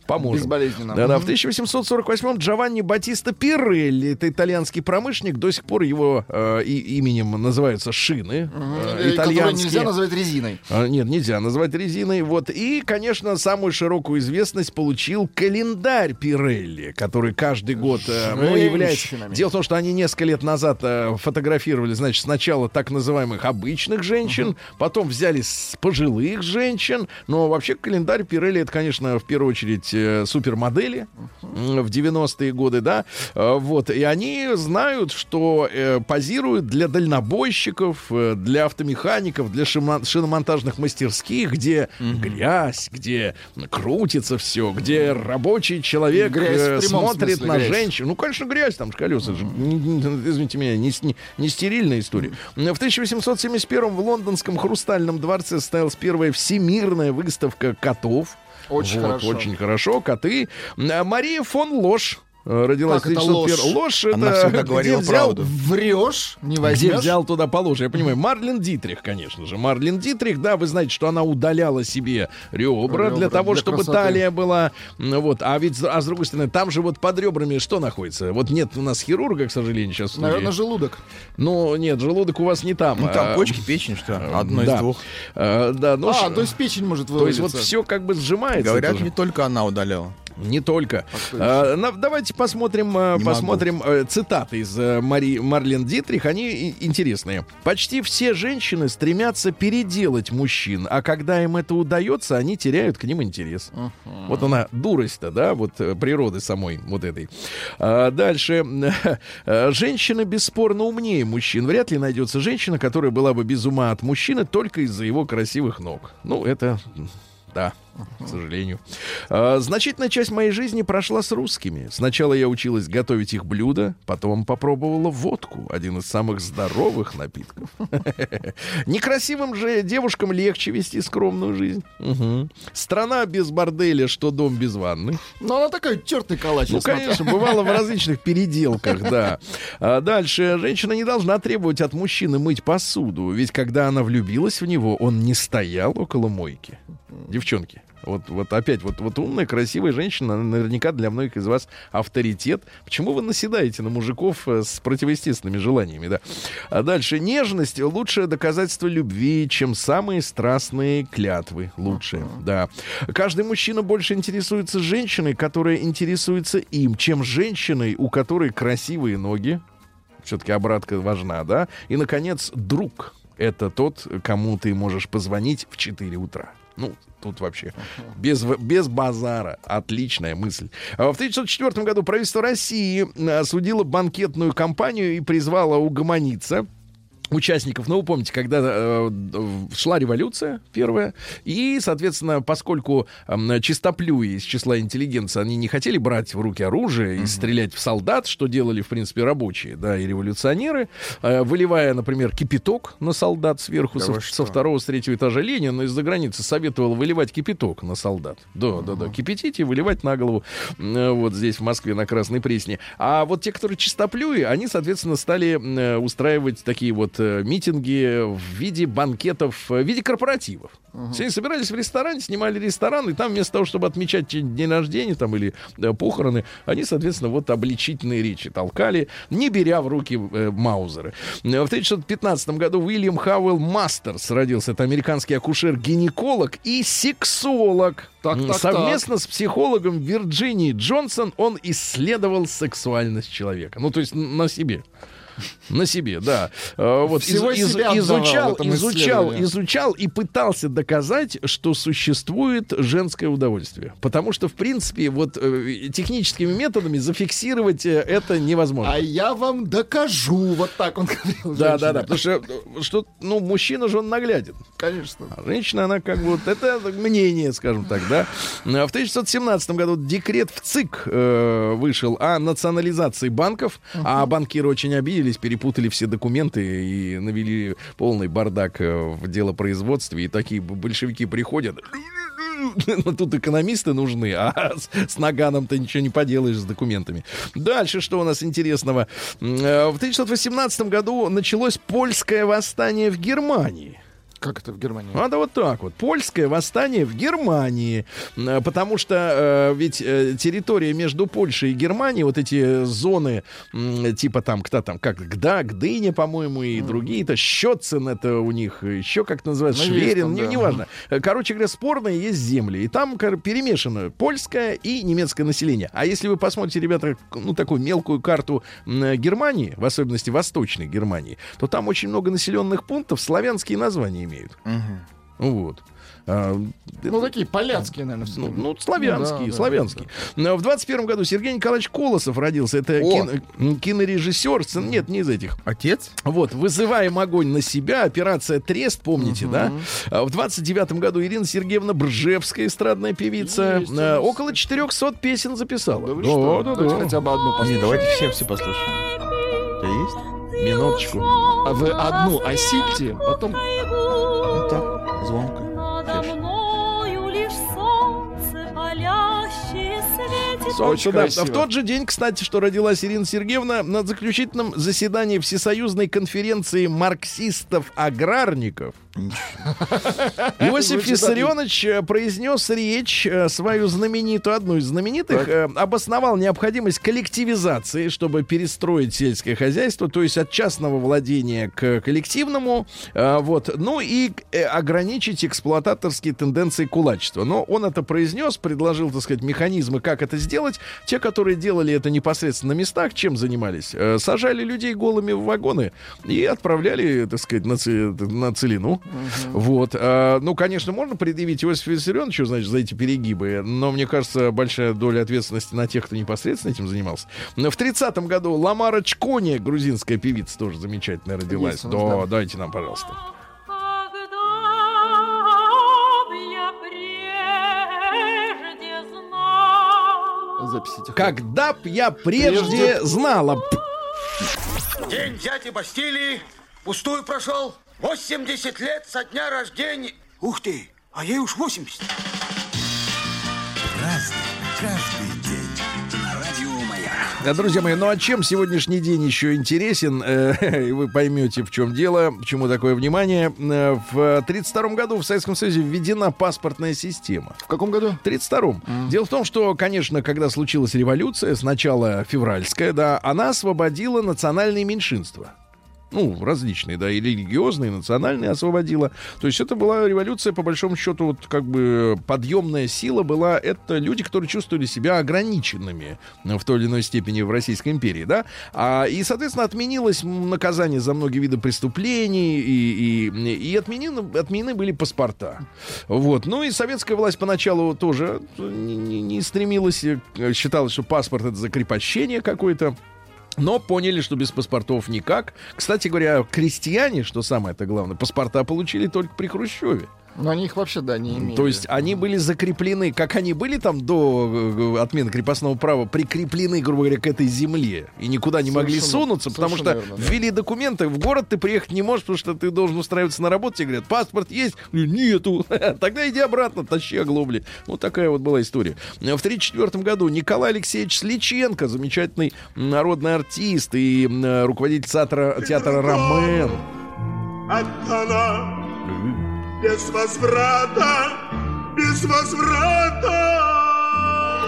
поможем. Безболезненно. Да-да, в Мгм. 1848-м Джованни Батиста Пирелли, это итальянский промышленник, до сих пор его э, и- именем называются шины, э, итальянские. нельзя назвать резиной. А, Нет, нельзя назвать резиной. Вот. И, конечно, самую широкую известность получил календарь Пирелли, который каждый год э, ну, является... Дело в том, что они несколько лет назад э, фотографировали, значит, сначала так называемых обычных женщин, потом взяли с пожилых женщин. Но вообще календарь Пирелли это, конечно, в первую очередь э, супермодели в 90-е годы, да. Э, Вот. И они знают, что э, позируют для дальнобойщиков, для автомехаников, для шиномонтажных мастерских, где грязь, где крутится все, где рабочий человек Грязь смотрит смысле на грязь. женщину. Ну, конечно, грязь, там же колеса. же. Извините меня, не, с- не- не стерильная история. В 1871 в лондонском Хрустальном дворце состоялась первая всемирная выставка котов. Очень Вот, хорошо. Очень хорошо. Коты. Мария фон Лош родилась Как это в 1901. ложь? Ложь это Она всегда где говорила взял- правду. Врешь, не где возьмешь. взял, туда положи. Я понимаю. Марлен Дитрих, конечно же. Марлен Дитрих, да, вы знаете, что она удаляла себе ребра, Ребра для того, для чтобы красоты. талия была. Вот. А ведь, а с другой стороны, там же вот под ребрами что находится? Вот нет у нас хирурга, к сожалению, сейчас. Наверное, желудок. Ну, нет, желудок у вас не там. Ну, там А, почки, печень, что? Одно да. из двух. А, да, ну, а, ш- то есть печень может то есть вот все как бы сжимается. Говорят, тоже. не только она удаляла. Не только. А, на- давайте посмотрим, Не посмотрим э, цитаты из э, Мари, Марлен Дитрих. Они интересные. Почти все женщины стремятся переделать мужчин, а когда им это удается, они теряют к ним интерес. Вот она дурость-то, да, вот э, природы самой вот этой. А, дальше. Женщина бесспорно умнее мужчин. Вряд ли найдется женщина, которая была бы без ума от мужчины только из-за его красивых ног. Ну, это да, к сожалению. А, значительная часть моей жизни прошла с русскими. Сначала я училась готовить их блюда, потом попробовала водку, один из самых здоровых напитков. Некрасивым же девушкам легче вести скромную жизнь. Страна без борделя, что дом без ванны. Ну, она такая тертый калач. Ну, конечно, бывало в различных переделках, да. А дальше. Женщина не должна требовать от мужчины мыть посуду, ведь когда она влюбилась в него, он не стоял около мойки. Девчонки. Вот, вот опять, вот, вот умная, красивая женщина, наверняка для многих из вас авторитет. Почему вы наседаете на мужиков э, с противоестественными желаниями, да? А дальше. Нежность — лучшее доказательство любви, чем самые страстные клятвы. Лучшее, да. Каждый мужчина больше интересуется женщиной, которая интересуется им, чем женщиной, у которой красивые ноги. Все-таки обратка важна, да? И, наконец, друг. Это тот, кому ты можешь позвонить в 4 утра. Ну, тут вообще без, без базара. Отличная мысль. А В 1904 году правительство России э, осудило банкетную компанию и призвало угомониться участников. Ну, вы помните, когда э, шла революция первая, и, соответственно, поскольку э, чистоплюи из числа интеллигенции, они не хотели брать в руки оружие и стрелять в солдат, что делали, в принципе, рабочие, да, и революционеры, э, выливая, например, кипяток на солдат сверху Да со, со второго, с третьего этажа Ленин из-за границы советовал выливать кипяток на солдат. Да, да, да, кипятить и выливать на голову э, вот здесь, в Москве, на Красной Пресне. А вот те, которые чистоплюи, они, соответственно, стали э, устраивать такие вот митинги в виде банкетов, э, в виде корпоративов. Все они собирались в ресторане, снимали ресторан, и там вместо того, чтобы отмечать день рождения там, или э, похороны, они, соответственно, вот обличительные речи толкали, не беря в руки э, маузеры. Э, В 1915 году Уильям Хауэлл Мастерс родился. Это американский акушер-гинеколог и сексолог. Так, так, Совместно с психологом Вирджинией Джонсон он исследовал сексуальность человека. Ну, то есть на себе. На себе, да. Э, Вот Всего из- отдавал изучал, изучал, изучал и пытался доказать, что существует женское удовольствие. Потому что, в принципе, вот э, техническими методами зафиксировать э, это невозможно. А я вам докажу. Вот так он говорил. Да, да, да. Потому что, что, ну, мужчина же он нагляден. Конечно. А женщина, она как бы вот это мнение, скажем так, да. А В 1917 году декрет в ЦИК э, вышел о национализации банков, а банкиры очень обиделись, перепутали все документы и навели полный бардак э, в делопроизводстве. И такие большевики приходят. Ну, Тут экономисты нужны, а с, с Наганом-то ничего не поделаешь с документами. Дальше, что у нас интересного? Э, В 1918 году началось польское восстание в Германии. Как это в Германии? Надо вот так вот. Польское восстание в Германии. Э, Потому что э, ведь э, территория между Польшей и Германией, вот эти зоны, м, типа там, кто там, как Гда, Гдыня, по-моему, и другие-то, Щетцен это у них, еще как называется, Ну, Шверин, там, не- да. неважно. Э, Короче говоря, спорные есть земли. И там кор- перемешано польское и немецкое население. А если вы посмотрите, ребята, ну, такую мелкую карту м, Германии, в особенности Восточной Германии, то там очень много населенных пунктов славянские названия имеют. Вот. А, Ну, такие поляцкие, наверное, ну, ну, славянские, Ну, да, да, славянские. Но В 21 году Сергей Николаевич Колосов родился. Это О! кино- кинорежиссер. Нет, не из этих. Отец? Вот, «Вызываем огонь на себя», операция «Трест», помните, да? А В 29 году Ирина Сергеевна Бржевская, эстрадная певица, Есть а, нас. около 400 песен записала. Да вы что? Давайте хотя бы одну Не, послушаем. давайте все, все послушаем. У тебя есть? Минуточку. А вы одну осипьте, потом... Ну так, звонко. Очень да. В тот же день, кстати, что родилась Ирина Сергеевна, на заключительном заседании Всесоюзной конференции марксистов-аграрников Иосиф Виссарионович э, произнес речь э, свою знаменитую, одну из знаменитых, э, обосновал необходимость коллективизации, чтобы перестроить сельское хозяйство, то есть от частного владения к коллективному, вот, ну и ограничить эксплуататорские тенденции кулачества. Но он это произнес, предложил, так сказать, механизмы, как это сделать. Те, которые делали это непосредственно на местах, чем занимались? Э, Сажали людей голыми в вагоны и отправляли, так сказать, на, ци- на целину. Вот. А, ну, конечно, можно предъявить Иосифу Виссарионовичу, значит, за эти перегибы, но, мне кажется, большая доля ответственности на тех, кто непосредственно этим занимался. Но В 30-м году Ламара Чкони, грузинская певица, тоже замечательно родилась. Есть Да, да. дайте нам, пожалуйста. Знал, Записи тихо. Когда б я прежде знала... б». День дяди Бастилии пустую прошел. 80 лет со дня рождения. Ух ты, а ей уж 80. Разный, Друзья мои, ну а чем сегодняшний день еще интересен, э, и вы поймете, в чем дело, почему такое внимание. Э, В 1932 году в Советском Союзе введена паспортная система. В каком году? 32-м. Дело в том, что, конечно, когда случилась революция, сначала февральская, да, она освободила национальные меньшинства. Ну, различные, да, и религиозные, и национальные освободила. То есть это была революция, по большому счету, вот как бы подъемная сила была, это люди, которые чувствовали себя ограниченными в той или иной степени в Российской империи, да. А, и, соответственно, отменилось наказание за многие виды преступлений, и, и, и отменены, отменены были паспорта. Вот. Ну и советская власть поначалу тоже не, не- не стремилась, считалось, что паспорт это закрепощение какое-то. Но поняли, что без паспортов никак. Кстати говоря, крестьяне, что самое-то главное, паспорта получили только при Хрущеве. Но они их вообще, да, не имеют. То есть они были закреплены, как они были там до э, отмены крепостного права, прикреплены, грубо говоря, к этой земле. И никуда не могли Совершенно- сунуться, потому что верно, да. ввели документы, в город ты приехать не можешь, потому что ты должен устраиваться на работу. Тебе говорят, паспорт есть? Нету. Тогда иди обратно, тащи оглобли. Вот такая вот была история. В 1934 году Николай Алексеевич Сличенко, замечательный народный артист и руководитель театра, театра «Ромен». Без возврата, без возврата.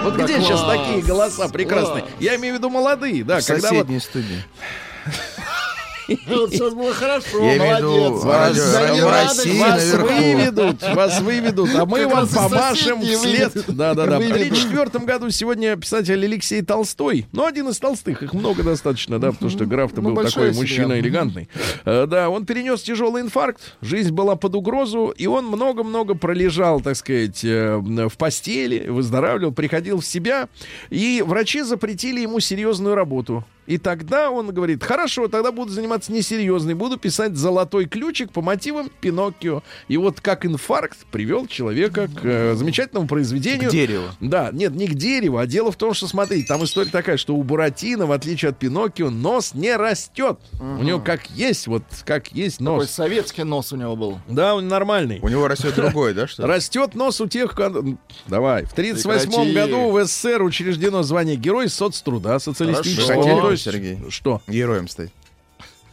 Вот Да где сейчас класс. такие голоса прекрасные? Класс. Я имею в виду молодые, да, В когда вот соседней студии. Вот сейчас было хорошо, Я в молодец. Да радио России вас Вас выведут, вас выведут, а мы Как вам помашем вслед. выведут. Да, да, да. При Выведут. четвертом году сегодня писатель Алексей Толстой. Ну, один из толстых, их много достаточно, да, потому что граф-то Ну, был такой мужчина элегантный. Э, Да, он перенес тяжелый инфаркт, жизнь была под угрозу, и он много-много пролежал, так сказать, э, в постели, выздоравливал, приходил в себя, и врачи запретили ему серьезную работу. И тогда он говорит, хорошо, тогда буду заниматься несерьезной, буду писать «Золотой ключик» по мотивам Пиноккио. И вот как инфаркт привел человека к э, замечательному произведению. К дереву. Да, нет, не к дереву, а дело в том, что, смотрите, там история такая, что у Буратино, в отличие от Пиноккио, нос не растет. У него как есть, вот как есть Такой нос. советский нос у него был. Да, он нормальный. У него растет другой, да, что ли? Растет нос у тех, кон- давай. В 1938 Прекрати. году в СССР учреждено звание Герой соцтруда социалистического. Есть, Сергей? Что? Героем стать.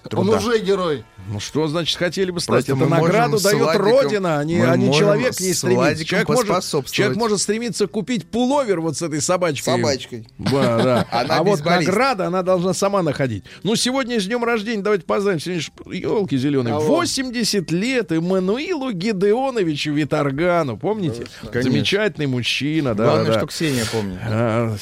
Он Труда. уже герой. Ну что значит хотели бы стать? Просто Это награду дает Владиком- Родина, а не, а не человек к ней стремится. Человек может, человек может стремиться купить пуловер вот с этой собачкой. Собачкой. Да, да. Она а вот награда она должна сама находить. Ну, сегодня с днем рождения, давайте поздравим. Сегодня елки зеленые. Кого? 80 лет Эммануилу Гидеоновичу Виторгану. Помните? Конечно. Замечательный мужчина. Да, Главное, да. что Ксения помнит. А,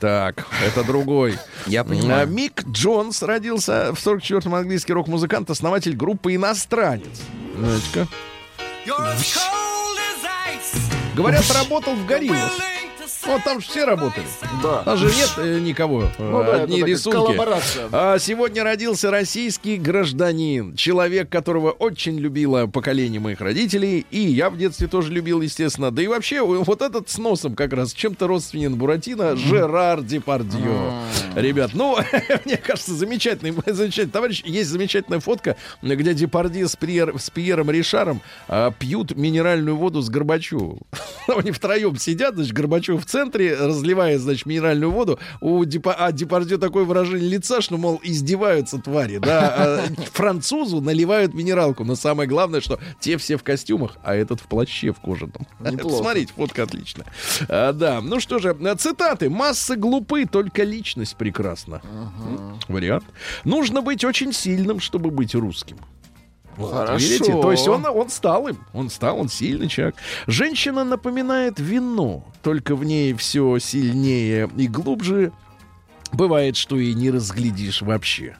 Так, это другой. Я А, понимаю. Мик Джонс родился в 44-м английский рок-музыкант, основатель группы «Иностранец». Знаете-ка. Говорят, работал в «Гориллас». Вот там же все работали. Да. Там же нет э, никого. э, Ну да, одни рисунки. А сегодня родился российский гражданин. Человек, которого очень любило поколение моих родителей. И я в детстве тоже любил, естественно. Да и вообще, э, вот этот с носом как раз чем-то родственен Буратино. Жерар Депардье. Ребят, ну, мне кажется, замечательный, замечательный товарищ. Есть замечательная фотка, где Депардье с, Пьер- с Пьером Ришаром а, пьют минеральную воду с Горбачевым. Они втроем сидят, значит, Горбачев в центре, разливает, значит, минеральную воду. У Депа, а Депардье такое выражение лица, что, мол, издеваются твари, да. А французу наливают минералку, но самое главное, что те все в костюмах, а этот в плаще в кожаном. Посмотрите, фотка отличная. А, да, ну что же, а, цитаты. Массы глупы, только личность прекрасна. М, Вариант. Нужно быть очень сильным, чтобы быть русским. Вот, Хорошо. Видите? То есть он, он стал им. Он стал, он сильный человек. Женщина напоминает вино, только в ней все сильнее и глубже. Бывает, что и не разглядишь вообще.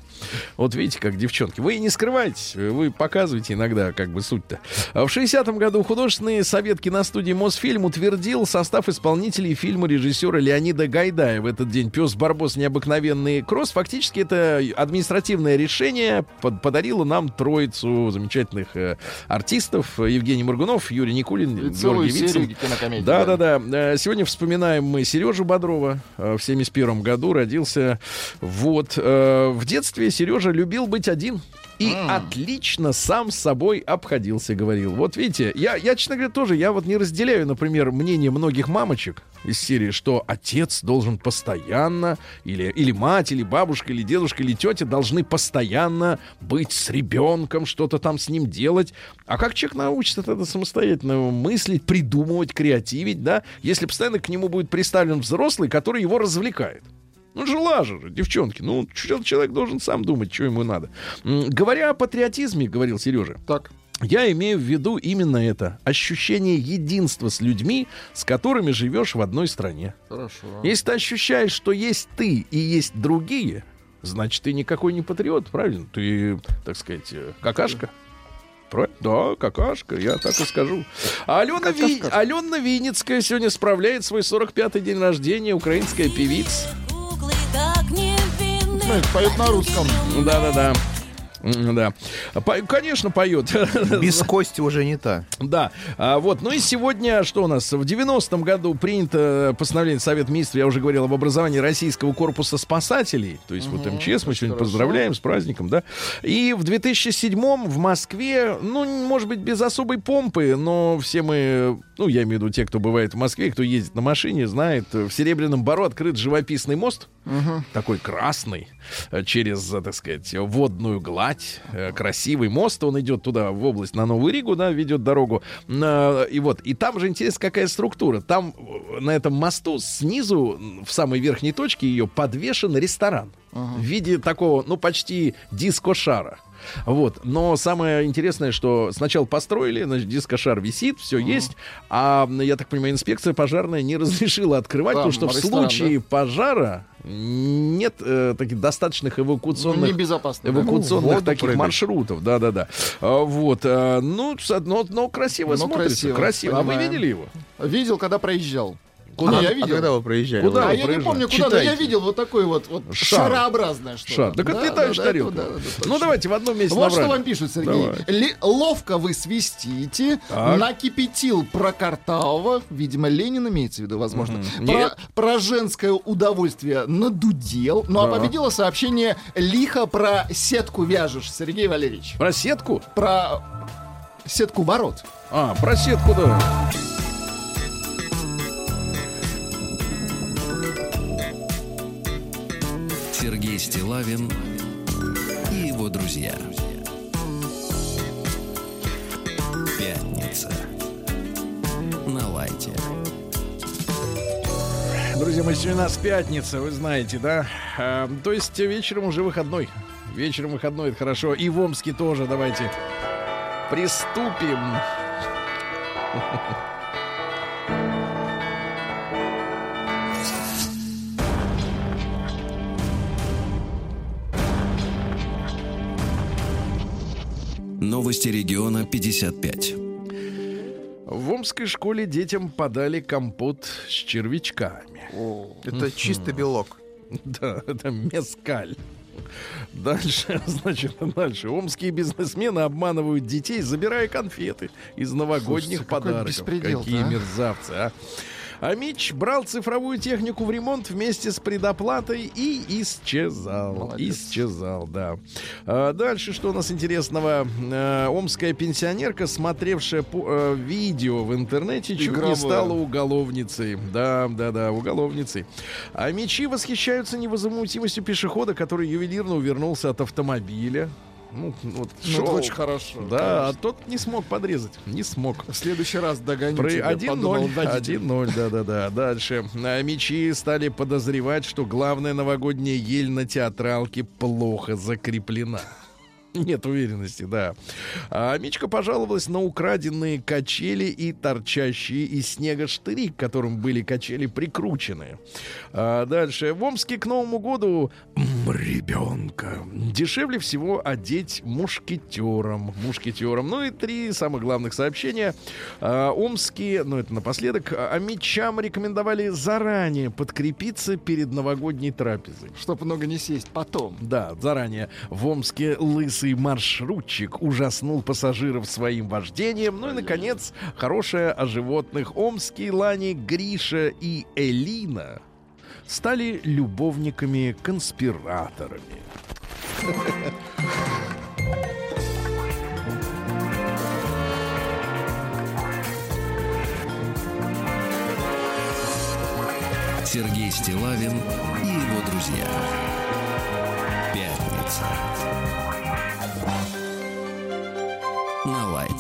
Вот видите, как девчонки. Вы не скрываетесь, вы показываете иногда как бы суть-то. А В 60-м году художественный совет киностудии Мосфильм утвердил состав исполнителей фильма режиссера Леонида Гайдая. В этот день «Пес Барбос. Необыкновенный кросс». Фактически это административное решение под- подарило нам троицу замечательных э, артистов. Евгений Моргунов, Юрий Никулин, И Георгий Вицин. кинокомедий. Да, да, да. Э, Сегодня вспоминаем мы Сережу Бодрова. Э, В 71 году родился. Вот. э, В детстве Сережа любил быть один. И отлично сам с собой обходился, говорил. Вот видите, я, я, честно говоря, тоже, я вот не разделяю, например, мнение многих мамочек из серии, что отец должен постоянно, или, или мать, или бабушка, или дедушка, или тетя должны постоянно быть с ребенком, что-то там с ним делать. А как человек научится тогда самостоятельно мыслить, придумывать, креативить, да, если постоянно к нему будет приставлен взрослый, который его развлекает? Ну, же лажа же, девчонки. Ну, человек должен сам думать, что ему надо. Говоря о патриотизме, говорил Сережа, Так. я имею в виду именно это. Ощущение единства с людьми, с которыми живешь в одной стране. Хорошо. Если ты ощущаешь, что есть ты и есть другие, значит, ты никакой не патриот, правильно? Ты, так сказать, э, какашка. Правильно? Да, какашка, я так и скажу. А Алена, Ви- Алена Винницкая сегодня справляет свой 45-й день рождения, украинская певица. Это поет на русском. Да-да-да. Да. По- конечно, поет. Без кости уже не та. Да, а, вот, ну и сегодня, что у нас, в 90-м году принято постановление Совета Министров, я уже говорил, об образовании Российского корпуса спасателей, то есть вот МЧС, мы сегодня поздравляем с праздником, да, и в 2007-м в Москве, ну, может быть, без особой помпы, но все мы, ну, я имею в виду те, кто бывает в Москве, кто ездит на машине, знает, в Серебряном Бару открыт живописный мост, такой красный, через, э, так сказать, водную гладь, э, красивый мост, он идет туда, в область, на Новую Ригу, да, ведет дорогу. И вот, и там же интересно, какая структура. Там э, на этом мосту снизу, в самой верхней точке ее, подвешен ресторан. В виде такого, ну, почти диско-шара. Вот. Но самое интересное, что сначала построили, значит, дискошар висит, все есть, а, я так понимаю, инспекция пожарная не разрешила открывать, Там потому что в случае пожара нет э, таких достаточных эвакуационных да. эвакуационных Ну, таких прыгать. маршрутов, да, да, да. А, вот, а, ну, но, но красиво Ну, смотрится, красиво, красиво. А вы видели его? Видел, когда проезжал. Куда? Не, я А видел. когда вы проезжали? Куда? А я не помню, куда, но я Читайте. видел вот такой вот, вот Шар. шарообразное что-то. Шар. Так это Да, летаешь да, тарелку. да, да, да, ну, давайте в одном месте Вот что набрали. вам пишут, Сергей. Ли- ловко вы свистите, Так. накипятил про Картавого, видимо, Ленин имеется в виду, возможно. Мгм. Про, Нет. про женское удовольствие надудел. Ну, а Да. победило сообщение лихо про сетку вяжешь, Сергей Валерьевич. Про сетку? Про сетку ворот. А, про сетку, да. Сергей Стилавин и его друзья. Пятница. На лайте. Друзья мои, сегодня у нас пятница, вы знаете, да? А, то есть вечером уже выходной. Вечером выходной, это хорошо. И в Омске тоже, давайте приступим. Новости региона 55. В Омской школе детям подали компот с червячками. Это чистый белок. Да, это мескаль. Дальше, значит, дальше. Омские бизнесмены обманывают детей, забирая конфеты из новогодних Слушайте, какой подарков. Какие а? мерзавцы, а. А Мич брал цифровую технику в ремонт вместе с предоплатой и исчезал. Молодец. Исчезал, да. А дальше, что у нас интересного? Э, омская пенсионерка, смотревшая по- э, видео в интернете, чуть Игровое. не стала уголовницей. Да, да, да, уголовницей. А мечи восхищаются невозмутимостью пешехода, который ювелирно увернулся от автомобиля. Ну, вот, Ну, шел. очень хорошо. Да, а тот не смог подрезать. Не смог. В следующий раз догоню Про тебя, 1-0, подумал водитель. 1-0, да-да-да. Дальше. А, Мечи стали подозревать, что главная новогодняя ель на театралке плохо закреплена. Нет уверенности, да. А Мичка пожаловалась на украденные качели и торчащие из снега штыри, к которым были качели прикручены. А дальше. В Омске к Новому году ребенка дешевле всего одеть мушкетером. Мушкетером. Ну и три самых главных сообщения. А, Омские, ну это напоследок, а мечам рекомендовали заранее подкрепиться перед новогодней трапезой. Чтоб много не сесть потом. Да, заранее. В Омске лысый маршрутчик ужаснул пассажиров своим вождением. Ну и, наконец, хорошее о животных. Омские лани Гриша и Элина стали любовниками-конспираторами. Сергей Стилавин и его друзья. Пятница.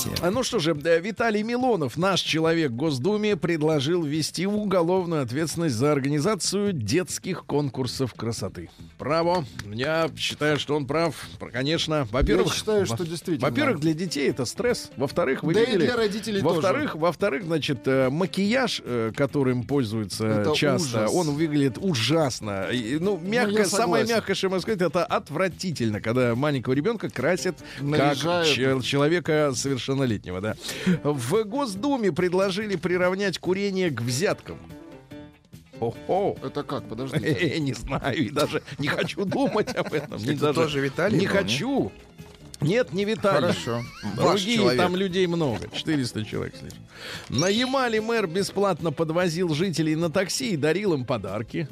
На лайте. А Ну что же, э, Виталий Милонов, наш человек в Госдуме, предложил ввести уголовную ответственность за организацию детских конкурсов красоты. Право. Я считаю, что он прав. Конечно. Во-первых, Я считаю, что действительно. Во-первых, для детей это стресс. Во-вторых, вы Да и видели... для родителей Во-вторых, во-вторых, значит, э, макияж, э, которым пользуются Это часто, ужас. он выглядит ужасно. И, Ну, мягко, я самое мягкое, что можно сказать, это отвратительно, когда маленького ребенка красят как Наряжают. че- человека совершеннолетнего, да. В Госдуме предложили приравнять курение к взяткам. О-о. Это как? Подожди. Не знаю, и даже не хочу думать об этом. Не Это даже- тоже Виталий Не был, хочу. Нет, не Виталий. Хорошо. Другие там людей много, 400 человек слишком. На Ямале мэр бесплатно подвозил жителей на такси и дарил им подарки.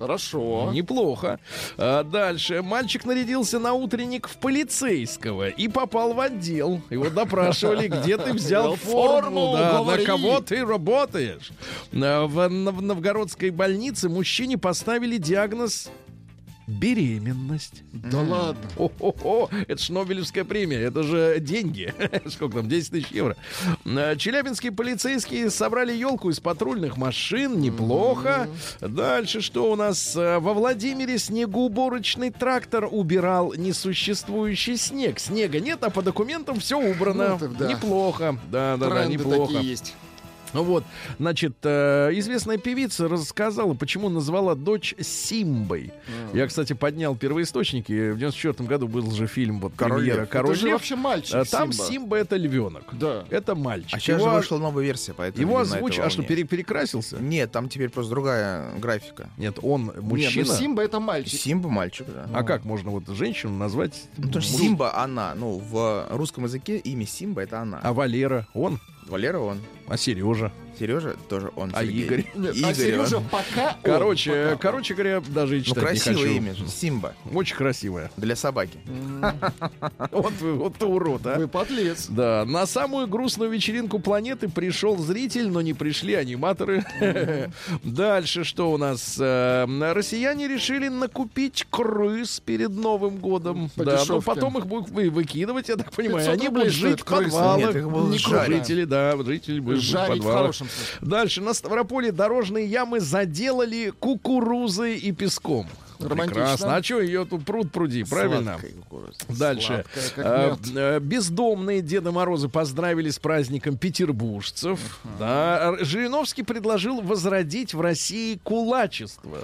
Хорошо. Неплохо. А дальше. Мальчик нарядился на утренник в полицейского и попал в отдел. Его допрашивали, где ты взял форму, да, на кого ты работаешь. А, В, в Новгородской больнице мужчине поставили диагноз беременность. Да ладно. О-хо-хо, это ж Нобелевская премия, это же деньги. Сколько там, 10 тысяч евро. А, Челябинские полицейские собрали елку из патрульных машин, неплохо. Дальше что у нас? А, Во Владимире снегоуборочный трактор убирал несуществующий снег. Снега нет, а по документам все убрано. Ну, так да. Неплохо. Да, да, да, неплохо. такие есть. Ну Вот, значит, э, известная певица рассказала, почему назвала дочь Симбой. Я, кстати, поднял первоисточники. В 94 году был же фильм вот Король премьера Лев. «Король Это же Лев». вообще мальчик А Там Симба. Симба это львенок. Да. Это мальчик. А сейчас его же вышла новая версия, поэтому... его не на этой озвучил. А что, пере- перекрасился? Нет, там теперь просто другая графика. Нет, он Нет, мужчина. ну Симба это мальчик. Симба мальчик, да. А как можно вот женщину назвать? Ну, потому что Симба она. Ну, в русском языке имя Симба это она. А Валера? Он? Валера он. А Сережа? Сережа тоже он. А Сергей. Игорь? Нет, Игорь, а Сережа он. пока он, Короче, пока он. короче говоря, даже и Ну, читать не красивое хочу. имя же. Симба. Очень красивое. Для собаки. Вот, вы- вот ты урод, а. Вы подлец. Да, на самую грустную вечеринку планеты пришел зритель, но не пришли аниматоры. Дальше что у нас? Э, Россияне решили накупить крыс перед Новым годом. Да, но дешевке. потом их будут вы- выкидывать, я так понимаю. 500 Они будут жить в подвалах. Не. Жители, да, жители будут Жарить в хорошем смысле. Дальше на Ставрополе дорожные ямы заделали кукурузой и песком. Прекрасно. А что ее тут пруд пруди, правильно? Дальше. Сладкая, Э, э, Бездомные Деда Мороза поздравили с праздником петербуржцев. Да. Р- Жириновский предложил возродить в России кулачество.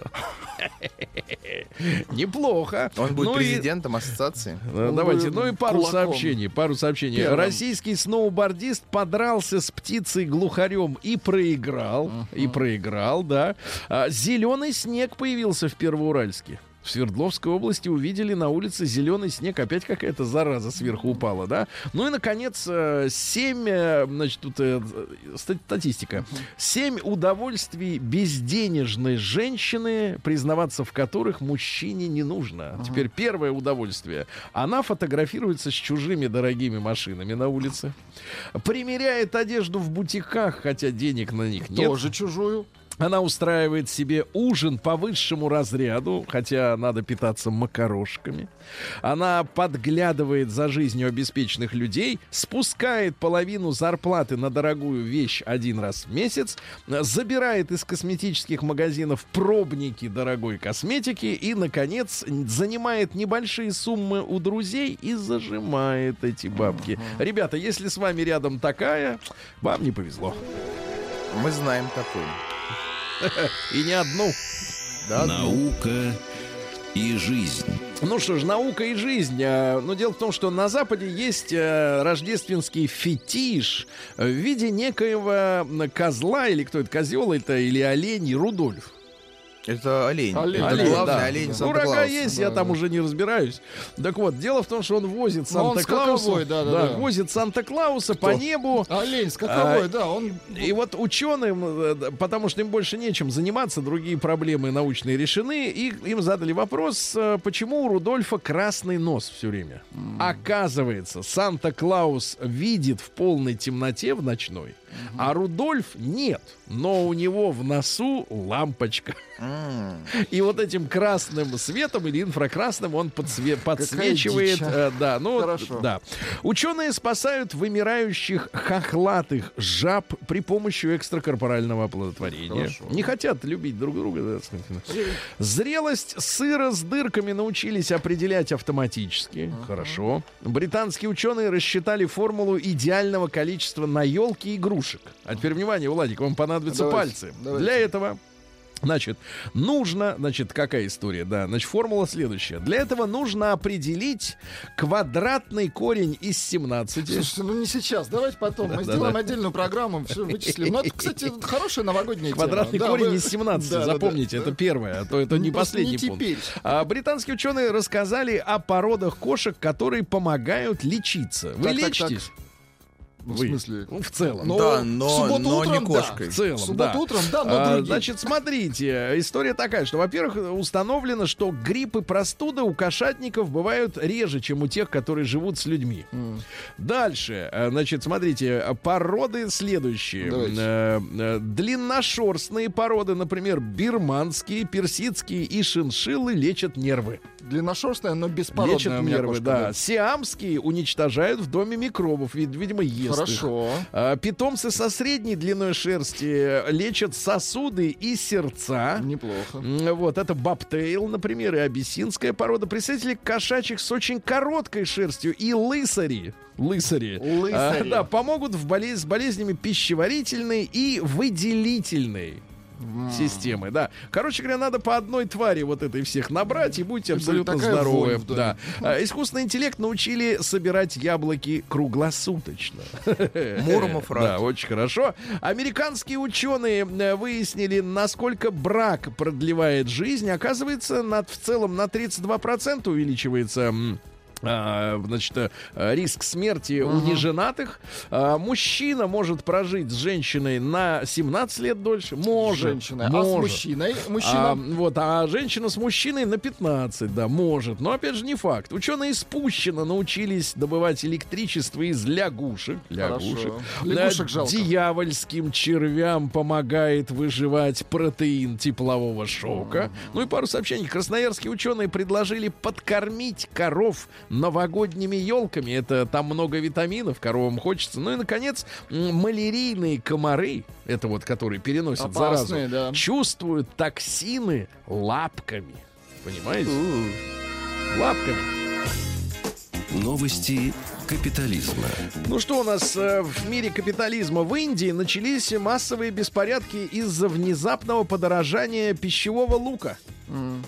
Неплохо. Он будет Ну и- президентом ассоциации. Э, Давайте, ну и пару кулаком. сообщений. Пару сообщений. Первым. Российский сноубордист подрался с птицей глухарем и проиграл. И проиграл, да. зеленый снег появился в Первоуральске. В Свердловской области увидели на улице зеленый снег. Опять какая-то зараза сверху упала, да? Ну и, наконец, э, семь, э, значит, тут э, ста- статистика. Семь удовольствий безденежной женщины, признаваться в которых мужчине не нужно. Теперь первое удовольствие. Она фотографируется с чужими дорогими машинами на улице. Примеряет одежду в бутиках, хотя денег на них нет. Тоже чужую. Она устраивает себе ужин по высшему разряду, хотя надо питаться макарошками. Она подглядывает за жизнью обеспеченных людей, спускает половину зарплаты на дорогую вещь один раз в месяц, забирает из косметических магазинов пробники дорогой косметики и, наконец, занимает небольшие суммы у друзей и зажимает эти бабки. Ребята, если с вами рядом такая, вам не повезло. Мы знаем такую. И не одну. Наука и жизнь. Ну что ж, наука и жизнь. А, Но дело в том, что на Западе есть э, рождественский фетиш в виде некоего козла, или кто это, козел это, или олень, Рудольф. Это олень. Олень. Это Олень, главный да. олень Ну, Санта-Клауса. рога есть, я там уже не разбираюсь. Так вот, дело в том, что он возит Ну, он Санта-Клауса. скаковой, да-да-да. возит Санта-Клауса по небу. Олень скаковой, А, да, он... И вот ученым, э, потому что им больше нечем заниматься, другие проблемы научные решены, и им задали вопрос, э, почему у Рудольфа красный нос все время. Оказывается, Санта-Клаус видит в полной темноте в ночной, а Рудольф нет, но у него в носу лампочка. М. И вот этим красным светом или инфракрасным он подсве- подсвечивает. а. э, да, ну, Хорошо. да. Ученые спасают вымирающих хохлатых жаб при помощи экстракорпорального оплодотворения. Хорошо. Не хотят любить друг друга. да. Зрелость сыра с дырками научились определять автоматически. Хорошо. Британские ученые рассчитали формулу идеального количества на елке игрушек. А теперь внимание, Владик, вам понадобятся Давайте, пальцы. давайте. Для этого Значит, нужно, значит, какая история, да, значит, формула следующая. Для этого нужно определить квадратный корень из 17. Слушайте, ну не сейчас, давайте потом. Мы Да, сделаем да. отдельную программу, все вычислим. Ну, это, кстати, хорошая новогодняя тема. Квадратный Да, корень вы- из 17, Да, да, да. запомните, это первое, а то это не Ну, последний не пункт. А британские ученые рассказали о породах кошек, которые помогают лечиться. Вы Так, так, так. Ну, в Вы. смысле? Ну, в целом. Но Да, в но- субботу но не утром, да. кошкой. В целом, В субботу да. утром, да, но А, другие. Значит, смотрите, история такая, что, во-первых, установлено, что грипп и простуда у кошатников бывают реже, чем у тех, которые живут с людьми. Дальше, э, значит, смотрите, породы следующие. Давайте. Э, э, Длинношерстные породы, например, бирманские, персидские и шиншиллы лечат нервы. Длинношерстная, но беспородная Лечат у меня нервы, кошка, да. Сиамские уничтожают в доме микробов, вид- видимо, ест их. Хорошо. А, Питомцы со средней длиной шерсти лечат сосуды и сердца. Неплохо. Вот, это бобтейл, например, и абиссинская порода. Представители кошачьих с очень короткой шерстью и лысари. Лысари. Лысари. А, да, помогут в болез- с болезнями пищеварительной и выделительной системы, да. Короче говоря, надо по одной твари вот этой всех набрать, и будете абсолютно такая здоровы. вонь в доме. Да. А, искусственный интеллект научили собирать яблоки круглосуточно. Муромов рад. Да, очень хорошо. Американские ученые выяснили, насколько брак продлевает жизнь. Оказывается, над, в целом на 32% увеличивается значит, э, риск смерти у неженатых. А, мужчина может прожить с женщиной на 17 лет дольше. Может. Женщина. А с может. мужчиной? А, Мужчина. вот, а женщина с мужчиной на 15, да, может. Но опять же не факт. Ученые из Пущино научились добывать электричество из лягушек. Лягушек. Лягушек жалко. Дьявольским червям помогает выживать протеин теплового шока. Ну и пару сообщений. Красноярские ученые предложили подкормить коров новогодними елками. Это там много витаминов, коровам хочется. Ну и, наконец, малярийные комары, это вот которые переносят Опасные, заразу, да. чувствуют токсины лапками. Понимаете? Лапками. Новости капитализма. Ну что у нас э, в мире капитализма? В Индии начались массовые беспорядки из-за внезапного подорожания пищевого лука.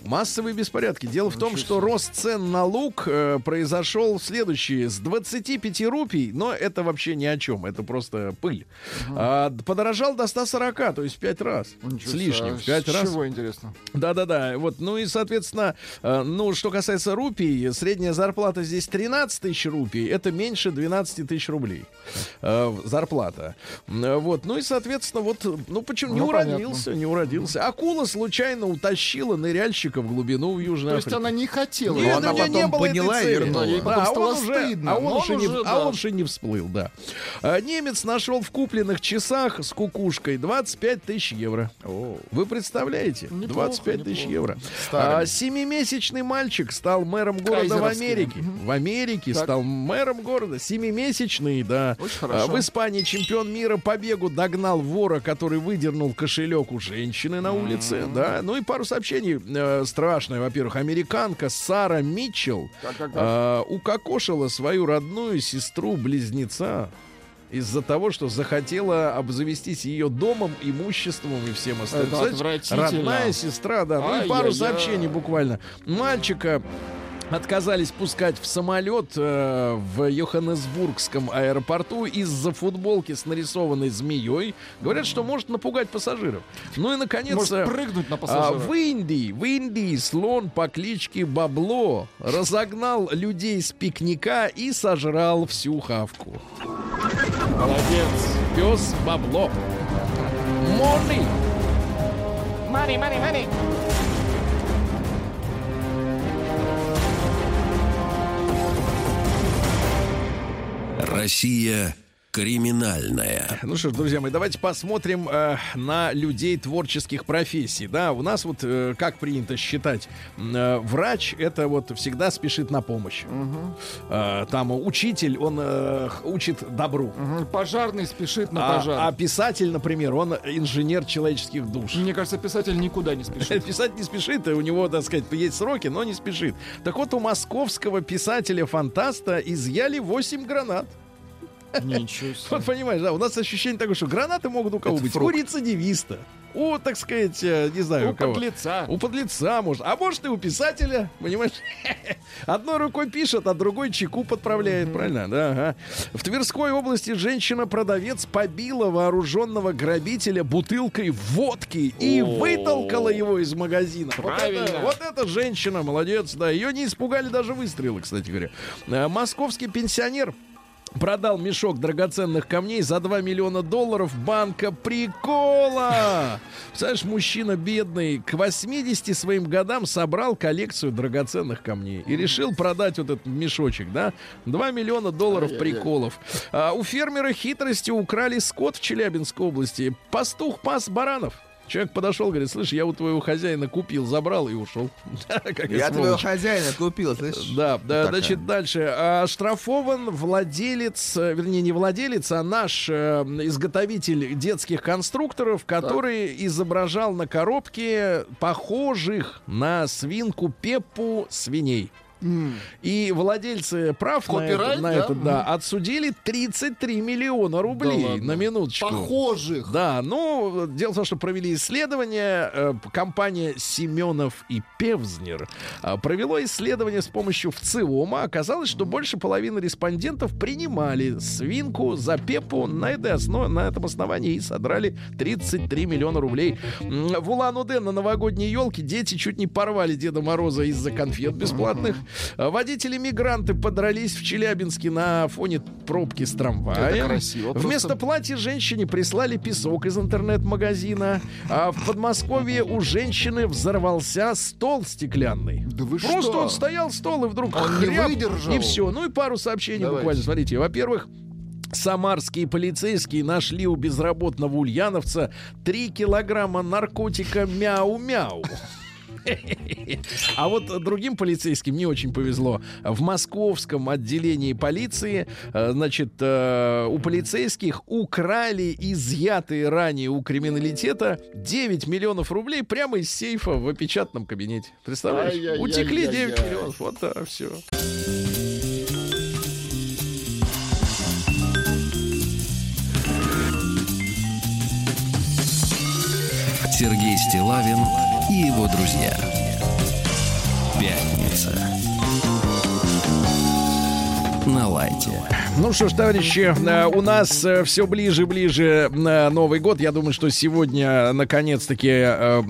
Массовые беспорядки. Дело в том, что рост цен на лук э, произошел следующий. С 25 рупий, но это вообще ни о чем, это просто пыль. А, подорожал до 140, то есть в 5 раз. Ничего с лишним, себе. в 5 С раз. Чего интересно? Да-да-да. Вот, ну и, соответственно, э, ну, что касается рупий, средняя зарплата здесь 13 тысяч рупий, это меньше 12 тысяч рублей. Э, зарплата. М, Вот, ну и, соответственно, вот, ну, почему не Ну, понятно. уродился, не уродился. Акула случайно утащила ныряльщика в глубину в Южной То есть Африке. она не хотела. Не, Но ну, она потом было этой поняла и вернула. Ей потом Да, а уже, а он уже он не, уже, а он не всплыл, да. А, немец нашел в купленных часах с кукушкой 25 тысяч евро. Вы представляете? Неплохо, 25 тысяч евро. Старыми. А, семимесячный мальчик стал мэром города в. Америке. В Америке Так. стал мэром города. Семимесячный, да. Очень хорошо. А, в Испании чемпион мира по бегу догнал вора, который выдернул кошелек у женщины на улице. Да. Ну и пару сообщений. Э, страшное, во-первых. Американка Сара Митчелл так. а, укокошила свою родную сестру-близнеца из-за того, что захотела обзавестись ее домом, имуществом и всем остальным. Это отвратительно. Родная сестра, да. Ну и пару сообщений буквально. Мальчика отказались пускать в самолет э, в Йоханнесбургском аэропорту из-за футболки с нарисованной змеей. Говорят, что может напугать пассажиров. Ну и, наконец... Может э, прыгнуть на а, пассажира. в Индии, в Индии слон по кличке Бабло разогнал людей с пикника и сожрал всю хавку. Молодец. Пес Бабло. Монey. Россия криминальная. Ну что ж, друзья мои, давайте посмотрим э, на людей творческих профессий. Да, у нас вот э, как принято считать, э, врач это вот всегда спешит на помощь. Э, там учитель, он э, учит добру. Мгм. Пожарный спешит на А, пожар. а писатель, например, он инженер человеческих душ. Мне кажется, писатель никуда не спешит. Писать не спешит, и у него, так сказать, есть сроки, но не спешит. Так вот, у московского писателя-фантаста изъяли 8 гранат. Ничего себе. Вот понимаешь, да, у нас ощущение такое, что гранаты могут у кого Это быть? фрукт. У рецидивиста. У, так сказать, э, не знаю, у, У кого. подлеца. У подлеца, может. А может и у писателя, понимаешь? Одной рукой пишет, а другой чеку подправляет, правильно? Да, ага. В Тверской области женщина-продавец побила вооруженного грабителя бутылкой водки и вытолкала его из магазина. Вот это, Правильно. вот эта женщина, молодец, да. Ее не испугали даже выстрелы, кстати говоря. Э, Московский пенсионер продал мешок драгоценных камней за 2 миллиона долларов банка прикола. Представляешь, мужчина бедный к 80 своим годам собрал коллекцию драгоценных камней и решил продать вот этот мешочек, да? 2 миллиона долларов приколов. А у фермера хитростью украли скот в Челябинской области. Пастух пас баранов. Человек подошел, говорит, слышь, я у твоего хозяина купил, забрал и ушел. Я твоего хозяина купил, слышишь? Да, да, значит, дальше. Оштрафован владелец, э, вернее, не владелец, а наш э, изготовитель детских конструкторов, который изображал на коробке похожих на свинку Пеппу свиней. И владельцы прав на, это, Копирайт, на да? это, да, отсудили 33 миллиона рублей ладно. на минуточку. Похожих. Да, ну, дело в том, что провели исследование. э, компания Семенов и Певзнер э, провело исследование с помощью ВЦИОМа. Оказалось, что больше половины респондентов принимали свинку за Пепу на, этой основ- на этом основании и содрали 33 миллиона рублей. В Улан-Удэ на новогодней елке дети чуть не порвали Деда Мороза из-за конфет бесплатных. Водители-мигранты подрались в Челябинске на фоне пробки с трамваем. Это красиво просто. Вместо платья женщине прислали песок из интернет-магазина. А в Подмосковье у женщины взорвался стол стеклянный. Да вы Просто что? вот стоял стол, и вдруг Он не хряп, выдержал? И все. Ну и пару сообщений Давайте. буквально. Смотрите. Во-первых, Самарские полицейские нашли у безработного ульяновца 3 килограмма наркотика мяу-мяу. А вот другим полицейским не очень повезло. В московском отделении полиции, э, значит, э, у полицейских украли изъятые ранее у криминалитета 9 миллионов рублей прямо из сейфа в опечатанном кабинете. Представляешь? Утекли 9 миллионов. Вот так, все. Сергей Стилавин и его друзья. Пятница. На лайте. Ну что ж, товарищи, э, у нас все ближе и ближе э, Новый год. Я думаю, что сегодня наконец-таки э,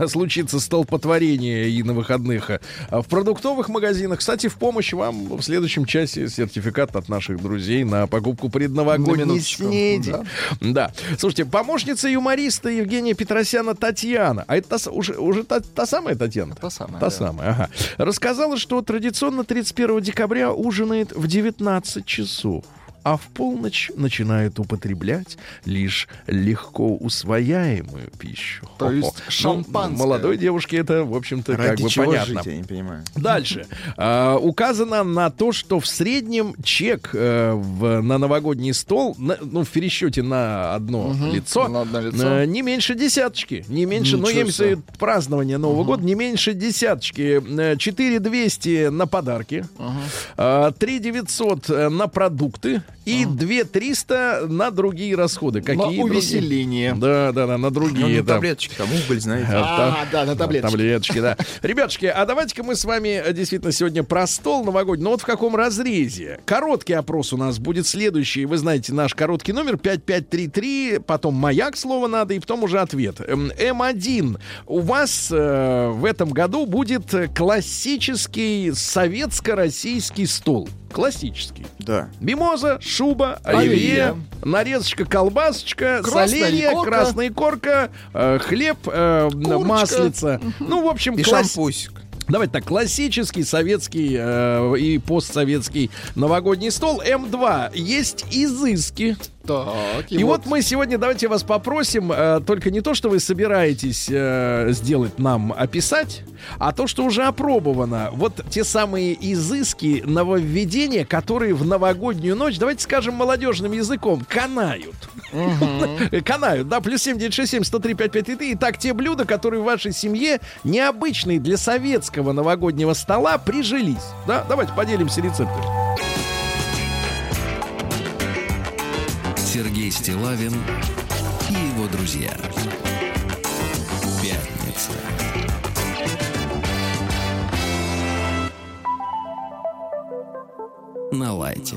э, случится столпотворение и на выходных э, в продуктовых магазинах. Кстати, в помощь вам в следующем часе сертификат от наших друзей на покупку На предновогодней минуточку. снеди. Да. Слушайте, помощница юмориста Евгения Петросяна Татьяна. А это та уже, уже та, та самая Татьяна? Та самая, Та да. самая, ага. Рассказала, что традиционно 31 декабря ужинает в 19 часов. А в полночь начинает употреблять лишь легко усвояемую пищу. То есть Хо-хо. Ну, шампанское. молодой девушке это, в общем-то, как Ради бы чего понятно. жить, я не понимаю. Дальше. А, указано на то, что в среднем чек э, в- на новогодний стол, на- ну, в пересчете на одно лицо, на одно лицо. э, не меньше десяточки. Не меньше, ну, Ничего я имею празднование Нового года, не меньше десяточки. Э, 4200 на подарки, э, 3900 э, на продукты и 2300 на другие расходы. Какие На увеселение. Да, да, да, на Ну, другие. не да. таблеточки, там уголь, знаете. А, да, на таблеточке. Таблеточки, да. Ребятушки, а давайте-ка мы с вами э, действительно сегодня про стол новогодний. Но вот в каком разрезе? Короткий опрос у нас будет следующий. Вы знаете, наш короткий номер 5533, потом маяк слово надо, и потом уже ответ. Эм, М1. У вас э, в этом году будет э, классический советско-российский стол. Классический. Да. Мимоза, шуба, оливье, Оливье. нарезочка, колбасочка, Красная соленье, красная корка, хлеб, э, маслица. Ну, в общем, И класс- шампусик. Давайте так, классический советский э, и постсоветский новогодний стол М2. Есть изыски. Так, И, вот. мы сегодня, давайте вас попросим, э, только не то, что вы собираетесь э, сделать нам описать, а то, что уже опробовано. Вот те самые изыски, нововведения, которые в новогоднюю ночь, давайте скажем молодежным языком, канают. Канают, да, плюс 7967 103 5533. Итак, те блюда, которые в вашей семье необычные для советского новогоднего стола прижились. Да, давайте поделимся рецептами. Сергей Стилавин и его друзья. Пятница. На лайте.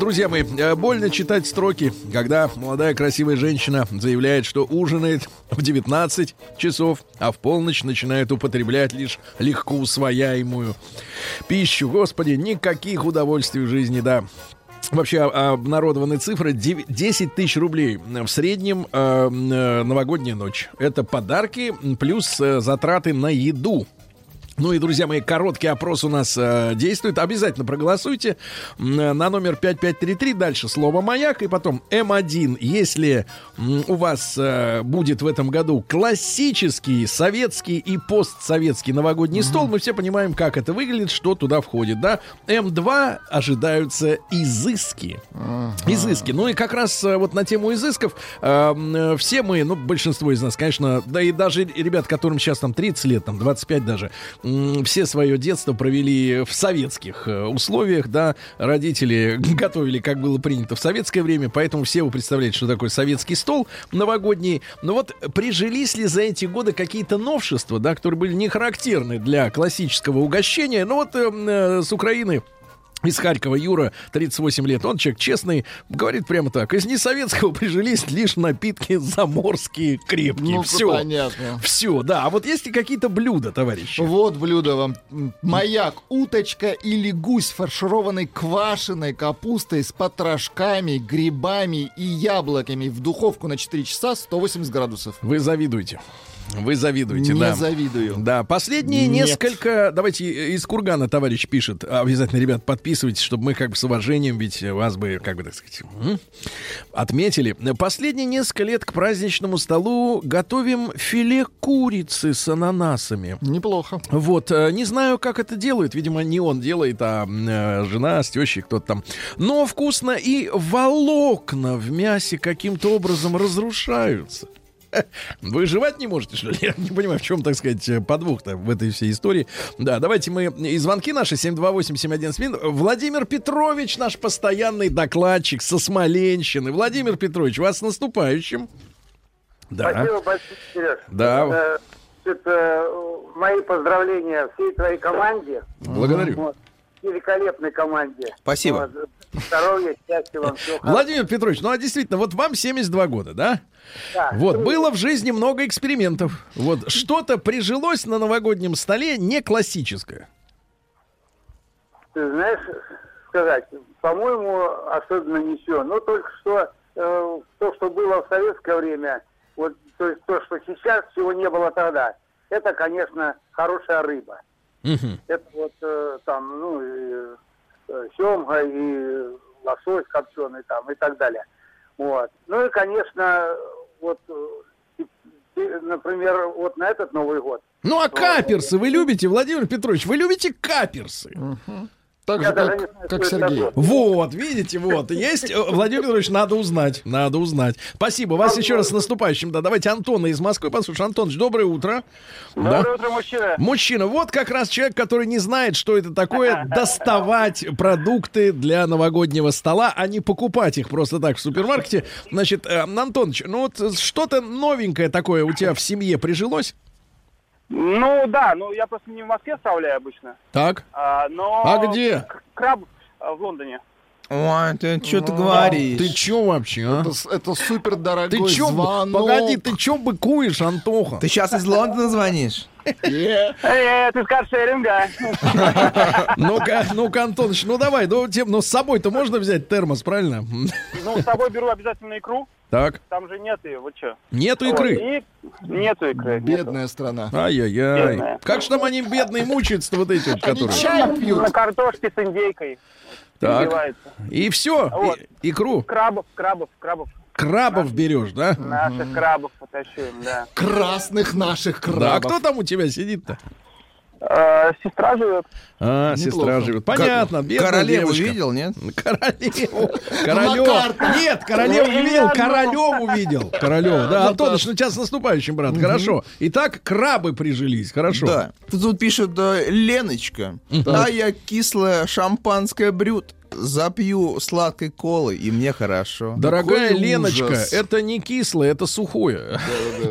Друзья мои, э, больно читать строки, когда молодая красивая женщина заявляет, что ужинает в 19 часов, а в полночь начинает употреблять лишь легко усвояемую пищу. Господи, никаких удовольствий в жизни, да. Вообще а, обнародованы цифры дев- 10 тысяч рублей в среднем э, э, новогодняя ночь. Это подарки плюс э, затраты на еду. Ну и, друзья мои, короткий опрос у нас э, действует. Обязательно проголосуйте э, на номер 5533. Дальше слово «Маяк» и потом М1. Если у вас э, будет в этом году классический советский и постсоветский новогодний стол, мы все понимаем, как это выглядит, что туда входит, да? М2 ожидаются изыски. Изыски. Ну и как раз э, вот на тему изысков э, м, э, все мы, ну, большинство из нас, конечно, да и даже ребят, которым сейчас там 30 лет, там 25 даже, все свое детство провели в советских э, условиях, да, родители готовили, как было принято в советское время, поэтому все вы представляете, что такое советский стол новогодний. Но вот прижились ли за эти годы какие-то новшества, да, которые были не характерны для классического угощения? Ну вот э, э, с Украины из Харькова Юра, 38 лет, он человек честный, говорит прямо так. Из несоветского прижились лишь напитки заморские крепкие. Ну, Все. понятно. Все, да. А вот есть ли какие-то блюда, товарищи? Вот блюдо вам. Маяк, уточка или гусь, фаршированный квашеной капустой с потрошками, грибами и яблоками в духовку на 4 часа 180 градусов. Вы завидуете. Вы завидуете, Не да. завидую. Да, последние Нет. несколько... Давайте э, из Кургана товарищ пишет. Обязательно, ребят, подписывайтесь, чтобы мы как бы с уважением, ведь вас бы, как бы так сказать, отметили. Последние несколько лет к праздничному столу готовим филе курицы с ананасами. Неплохо. Вот, э, не знаю, как это делают. Видимо, не он делает, а э, жена с тещей, кто-то там. Но вкусно и волокна в мясе каким-то образом разрушаются. Вы жевать не можете, что ли? Я не понимаю, в чем, так сказать, подвох-то в этой всей истории. Да, давайте мы и звонки наши 728-7171. Владимир Петрович, наш постоянный докладчик со Смоленщины. Владимир Петрович, вас с наступающим. Да. Спасибо большое, Сереж. Да. Это, это, мои поздравления всей твоей команде. Благодарю. Вот, великолепной команде. Спасибо. Вот, здоровья, счастья вам, всего. Владимир Петрович, ну а действительно, вот вам 72 года, да? Да. Вот, было в жизни много экспериментов. Вот, что-то прижилось на новогоднем столе не классическое. Ты знаешь, сказать, по-моему, особенно ничего. Ну, только что э, то, что было в советское время, вот то есть то, что сейчас, чего не было тогда, это, конечно, хорошая рыба. Мгм. Это вот э, там, ну, э, семга, и лосось копченый там, и так далее. Вот. Ну и, конечно, вот, э, например, вот на этот Новый год. Ну а каперсы вы любите, Владимир Петрович? Вы любите каперсы? Так Я же, как, знаю, как Сергей. Вот, видите, вот. Есть, э, Владимир Петрович, надо узнать. Надо узнать. Спасибо. Вас еще раз с наступающим. Да, давайте Антона из Москвы послушаем. Антонович, доброе утро. Да. утро, мужчина. Мужчина, вот как раз человек, который не знает, что это такое, доставать продукты для новогоднего стола, а не покупать их просто так в супермаркете. Значит, э, Антонович, ну вот что-то новенькое такое у тебя в семье прижилось? Ну да, ну я просто не в Москве оставляю обычно, Так. а, но... А где? к- Краб а, в Лондоне. Ой, ты что ты говоришь? Ты чё вообще, а? Это, это супер Ты дорогой чё, бы- звонок. погоди, ты чё быкуешь, Антоха? Ты сейчас из Лондона звонишь? Э, Эй, ты с каршеринга. Ну-ка, ну-ка, Антоныч, ну давай, ну, тем, ну с собой-то можно взять термос, правильно? Ну, с собой беру обязательно икру, Так, там же нет ее, вы чё? нету икры. И нету икры. нету. Бедная страна. Ай-яй-яй. Бедная. Как же там они бедные мучаются вот эти вот, Они которые... чай пьют. На картошке с индейкой. Так. Перебивается. И все, Вот. икру. Крабов, крабов, крабов. Крабов берешь, да? Наших крабов потащуем, да. Красных наших Да, а крабов. кто там у тебя сидит-то? Э, сестра живет. А, Неплохо. сестра живет. Понятно, бедная Королеву девочка. видел, нет? Королеву. Королеву. Нет, королеву не видел, королеву видел. Королеву. Да, Антоныч, ну тебя с наступающим, брат. Хорошо. Итак, крабы прижились. Хорошо. Да. Тут, тут пишет э, Леночка. А я кислое шампанское брют. Запью сладкой колы, и мне хорошо. Дорогая Какой Леночка, ужас. это не кислое, это сухое.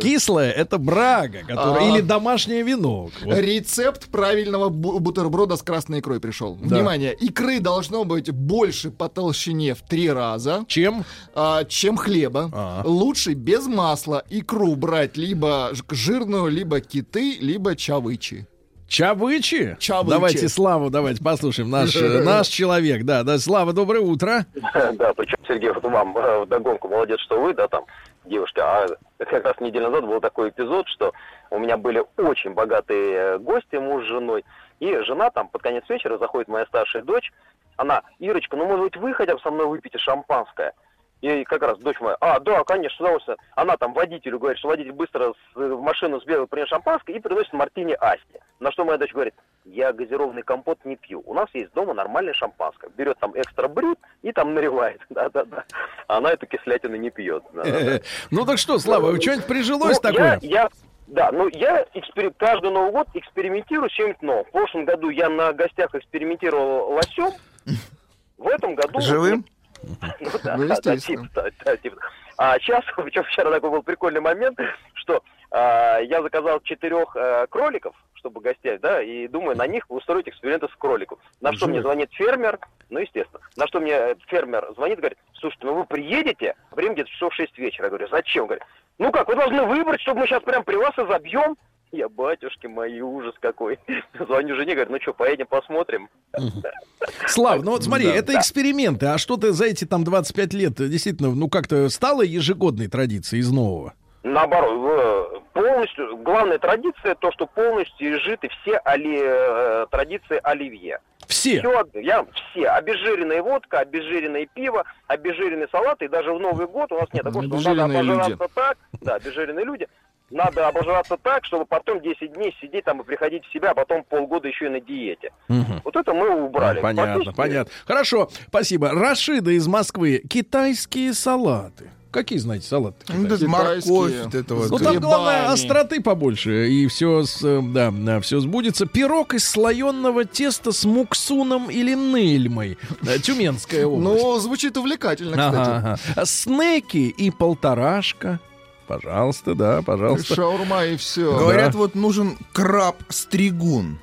Кислое это брага, А. или домашнее вино. Вот. Рецепт правильного бу- бутерброда с красной икрой пришел. Да. Внимание, икры должно быть больше по толщине в три раза, Чем? а, чем хлеба. А. Лучше без масла икру брать либо жирную, либо киты, либо чавычи. Чавычи? Чавычи. Давайте Славу, давайте послушаем. Наш, э, наш человек, да, да. Слава, доброе утро. Да, причем, Сергей, вот вам э, вдогонку, молодец, что вы, да, там, девушка, а как раз неделю назад был такой эпизод, что у меня были очень богатые э, гости, муж с женой, и жена там под конец вечера заходит моя старшая дочь, она, Ирочка, ну, может быть, вы хотя бы со мной выпьете шампанское? И как раз дочь моя, а, да, конечно, с удовольствием. Она там водителю говорит, что водитель быстро с- в машину сбегал, принес шампанское и приносит мартини Асти. На что моя дочь говорит, я газированный компот не пью. У нас есть дома нормальное шампанское. Берет там экстра брют и там наливает. Да-да-да. Она эту кислятину не пьет. Ну так что, Слава, что-нибудь прижилось Ну, такое? Я, да, ну я экспери- каждый Новый год экспериментирую с чем-нибудь новым. В прошлом году я на гостях экспериментировал лосем. В этом году... Живым? Ну да, Ну, да, естественно. типа, да, типа. А сейчас, причем вчера такой был прикольный момент, что а, я заказал четырех а, кроликов, чтобы гостять, да, и думаю, на них устроить эксперименты с кроликов. На что мне звонит фермер, ну, естественно, на что мне э, фермер звонит, говорит, слушайте, ну вы приедете, время где-то часов 6 вечера. Я говорю, зачем? Говорит, ну как, вы должны выбрать, чтобы мы сейчас прям при вас и забьем. Я, батюшки мои, ужас какой. Звоню жене, говорю, ну что, поедем посмотрим. Слав, ну вот смотри, Да, это да. эксперименты, а что-то за эти там 25 лет действительно, ну как-то стало ежегодной традицией из нового? Наоборот, полностью, главная традиция, то, что полностью изжиты все оли, э, традиции оливье. Все. Все, я, все. Обезжиренная водка, обезжиренное пиво, обезжиренный салат. И даже в Новый год у нас нет такого, что надо Обезжиренные люди. обожраться так. Да, обезжиренные люди. Надо обожраться так, чтобы потом 10 дней сидеть там и приходить в себя, а потом полгода еще и на диете. Мгм. Вот это мы убрали. Понятно, Фактически- понятно. Хорошо, спасибо. Рашида из Москвы. Китайские салаты. Какие, знаете, салаты? Ну, это морковь, вот это вот. Ну, там главное остроты побольше, и все, да, да, все сбудется. Пирог из слоеного теста с муксуном или нельмой. Э, Тюменская область. Ну, звучит увлекательно, кстати. Ага, ага. Снеки и полторашка. Пожалуйста, да, пожалуйста. Шаурма и все. Говорят, вот нужен краб-стригун.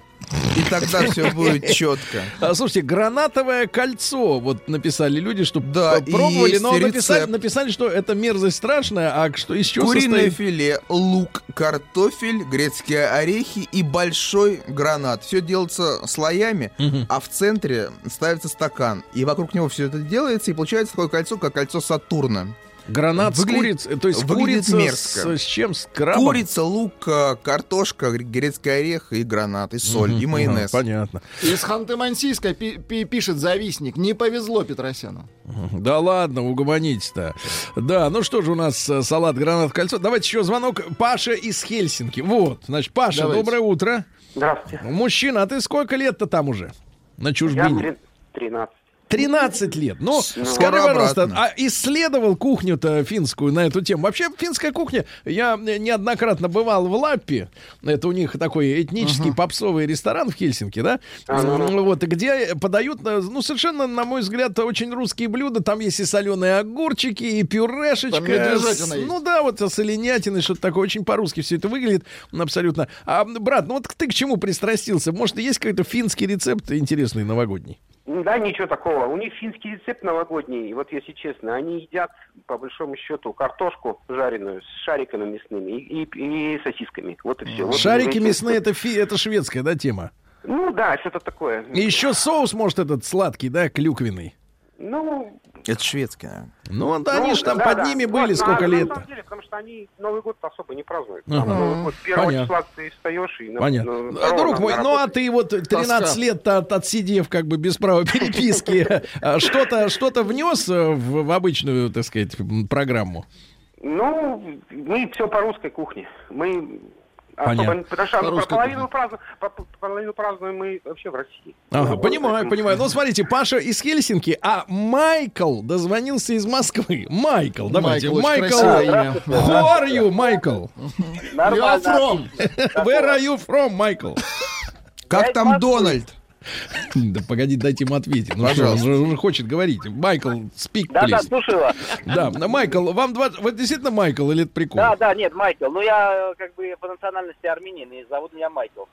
И тогда все будет четко. А, слушайте, гранатовое кольцо, вот написали люди, что Да, пробовали, но написали, написали, что это мерзость страшная, а что из чего Куриное состоит? филе, лук, картофель, грецкие орехи и большой гранат. Все делается слоями, а в центре ставится стакан. И вокруг него все это делается, и получается такое кольцо, как кольцо Сатурна. Гранат с Выглядит- курицей, то есть курица мерзко. с, с чем? С крабом? Курица, лук, э, картошка, гр- грецкий орех и гранат, и соль, и майонез. Ага, понятно. Из Ханты-Мансийска пи- пи- пишет завистник. Не повезло Петросяну. Да ладно, угомонитесь-то. Да, ну что же у нас э, салат гранат кольцо. Давайте еще звонок. Паша из Хельсинки. Вот, значит, Паша, Давайте. доброе утро. Здравствуйте. Мужчина, а ты сколько лет-то там уже? На Я чужбине? три- 13. 13 лет. Ну, Скоро скажи, пожалуйста, обратно. а исследовал кухню-то финскую на эту тему? Вообще, финская кухня, я неоднократно бывал в Лаппе, это у них такой этнический попсовый ресторан в Хельсинки, да? Ага. Вот, где подают, э, ну, совершенно, на мой взгляд, очень русские блюда. Там есть и соленые огурчики, и пюрешечка. Там с- есть. Ну да, вот с оленятиной, что-то такое. Очень по-русски все это выглядит абсолютно. А, брат, ну вот ты к чему пристрастился? Может, есть какой-то финский рецепт интересный новогодний? Да, ничего такого. У них финский рецепт новогодний. И Вот если честно, они едят, по большому счету, картошку жареную с шариками мясными и, и- и сосисками. Вот и все. Вот Шарики мясные это, фи, это шведская, да, тема? Ну да, что-то такое. И еще соус, может, этот сладкий, да, клюквенный. Ну, Это шведское. Ну, да, ну, они же там да, под да. ними Вот, были на- сколько на лет. самом деле, потому что они Новый год особо не празднуют. Ага. Новый год, первого Понятно. числа ты встаешь и... на- Понятно. на- А, Друг на- мой, на ну а работу. ты вот 13 Тоска. лет от, отсидев как бы без права переписки, а что-то что внес э, в, в обычную, так сказать, программу? Ну, мы все по русской кухне. Мы Понятно. особо, потому что По русской половину, половину празднуем мы вообще в России. Ага, Ну, понимаю, понимаю. Ну, смотрите, Паша из Хельсинки, а Майкл дозвонился из Москвы. Майкл, давайте. Майкл, Майкл, how are you, Майкл? You are from. Where are you from, Майкл? Как там Дональд? Да погоди, дайте ему ответить. Ну что, он Пожалуйста. же, он же хочет говорить. Майкл, speak, Да, да, слушаю вас. Да, Майкл, вам 20... Вы действительно Майкл или это прикол? Да, да, нет, Майкл. Ну, я э, как бы по национальности армянин, и зовут меня Майкл.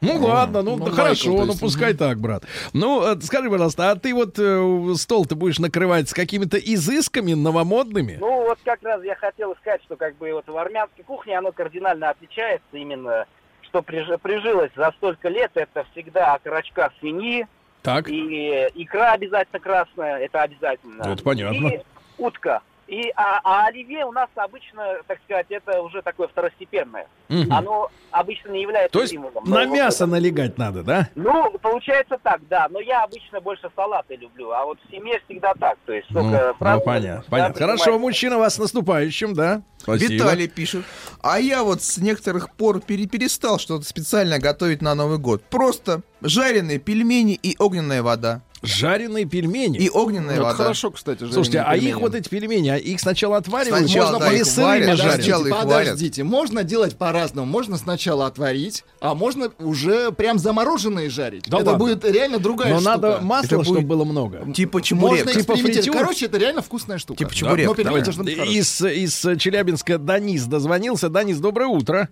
Ну ладно, ну, ну, да Майкл, хорошо, то ну есть, пускай так, брат. Ну, э, скажи, пожалуйста, а ты вот э, стол ты будешь накрывать с какими-то изысками новомодными? Ну, вот как раз я хотел сказать, что как бы вот в армянской кухне оно кардинально отличается именно что приж- прижилось за столько лет, это всегда окорочка свиньи, Так. и икра обязательно красная, это обязательно. Это понятно. И утка. И, а, а оливье у нас обычно, так сказать, это уже такое второстепенное. Мгм. Оно обычно не является То есть символом. на мясо это- налегать надо, да? Ну, получается так, да. Но я обычно больше салаты люблю, а вот в семье всегда так. То есть Ну, только ну, праздновать, понятно, да, понятно. Хорошо, мужчина, вас с наступающим, да? Спасибо. Виталий пишет. А я вот с некоторых пор пере- перестал что-то специально готовить на Новый год. Просто жареные пельмени и огненная вода. Жареные пельмени. И огненная Это вода. хорошо, кстати, Слушайте, жареные а пельмени. их вот эти пельмени, а их сначала отваривают, Сначала, можно да, их варят, жарить? сначала их варят. Подождите, можно делать по-разному. Можно сначала отварить, а можно уже прям замороженные жарить. Да это ладно. будет реально другая Но штука. надо масла, Это чтобы будет было много. Типа чебурек. Можно Типа экспериментировать. фритюр? Короче, это реально вкусная штука. Типа чебурек, Но пельмени должны быть хорошие. Из, из Челябинска Данис дозвонился. Данис, доброе утро.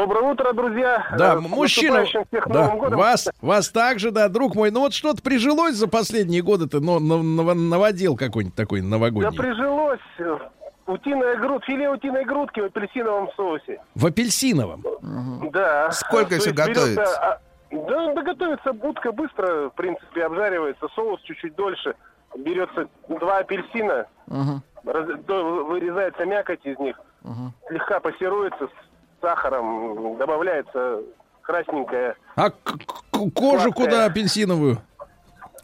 Доброе утро, друзья. Да, Э, с мужчина, всех да, Новым годом. вас, вас также, да, друг мой. Ну вот что-то прижилось за последние годы-то, но нав- нав- наводил какой-нибудь такой Да новогодний. прижилось э, утиная груд, филе утиной грудки в апельсиновом соусе. В апельсиновом. Да. Сколько То еще есть берется, готовится? а, Да, да готовится утка быстро, в принципе, обжаривается, соус чуть-чуть дольше. Берется два апельсина, Ага, раз- до- вырезается мякоть из них, ага. слегка пассируется сахаром, добавляется красненькая, А к- к- кожу Сладкая. куда апельсиновую?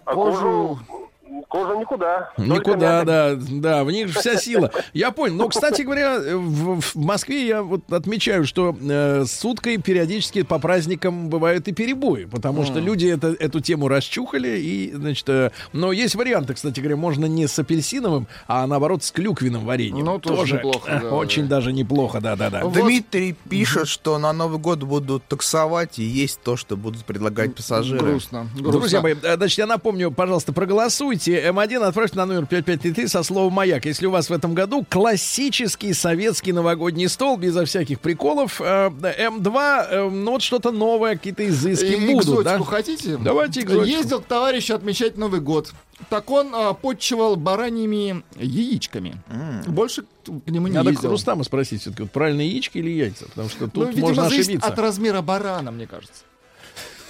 а Кожу- кожу, кожу никуда. Никуда, да, да, в них же вся сила. Я понял. Но, кстати говоря, в, в Москве я вот отмечаю, что э, с уткой периодически по праздникам бывают и перебои, потому что люди это, эту тему расчухали, и, значит, э, но есть варианты, кстати говоря, можно не с апельсиновым, а наоборот с клюквенным вареньем. Ну, тоже неплохо, э, да, очень да. даже неплохо, да-да-да. Вот. Дмитрий пишет, что на Новый год будут таксовать и есть то, что будут предлагать пассажиры. Грустно. грустно. Друзья мои, э, значит, я напомню, пожалуйста, проголосуйте. М1 отправьте на номер 5533 со словом «Маяк». Если у вас в этом году классический советский новогодний стол, безо всяких приколов. Э, М2, э, ну вот что-то новое, какие-то изыски И будут, да? экзотику хотите? Давайте экзотику. Ездил к товарищу отмечать Новый год. Так он а, подчивал бараньими яичками. Больше к нему не Надо ездил. к Рустаму спросить, все-таки вот правильно яички или яйца? Потому что тут Ну, видимо, можно зависит ошибиться. от размера барана, мне кажется.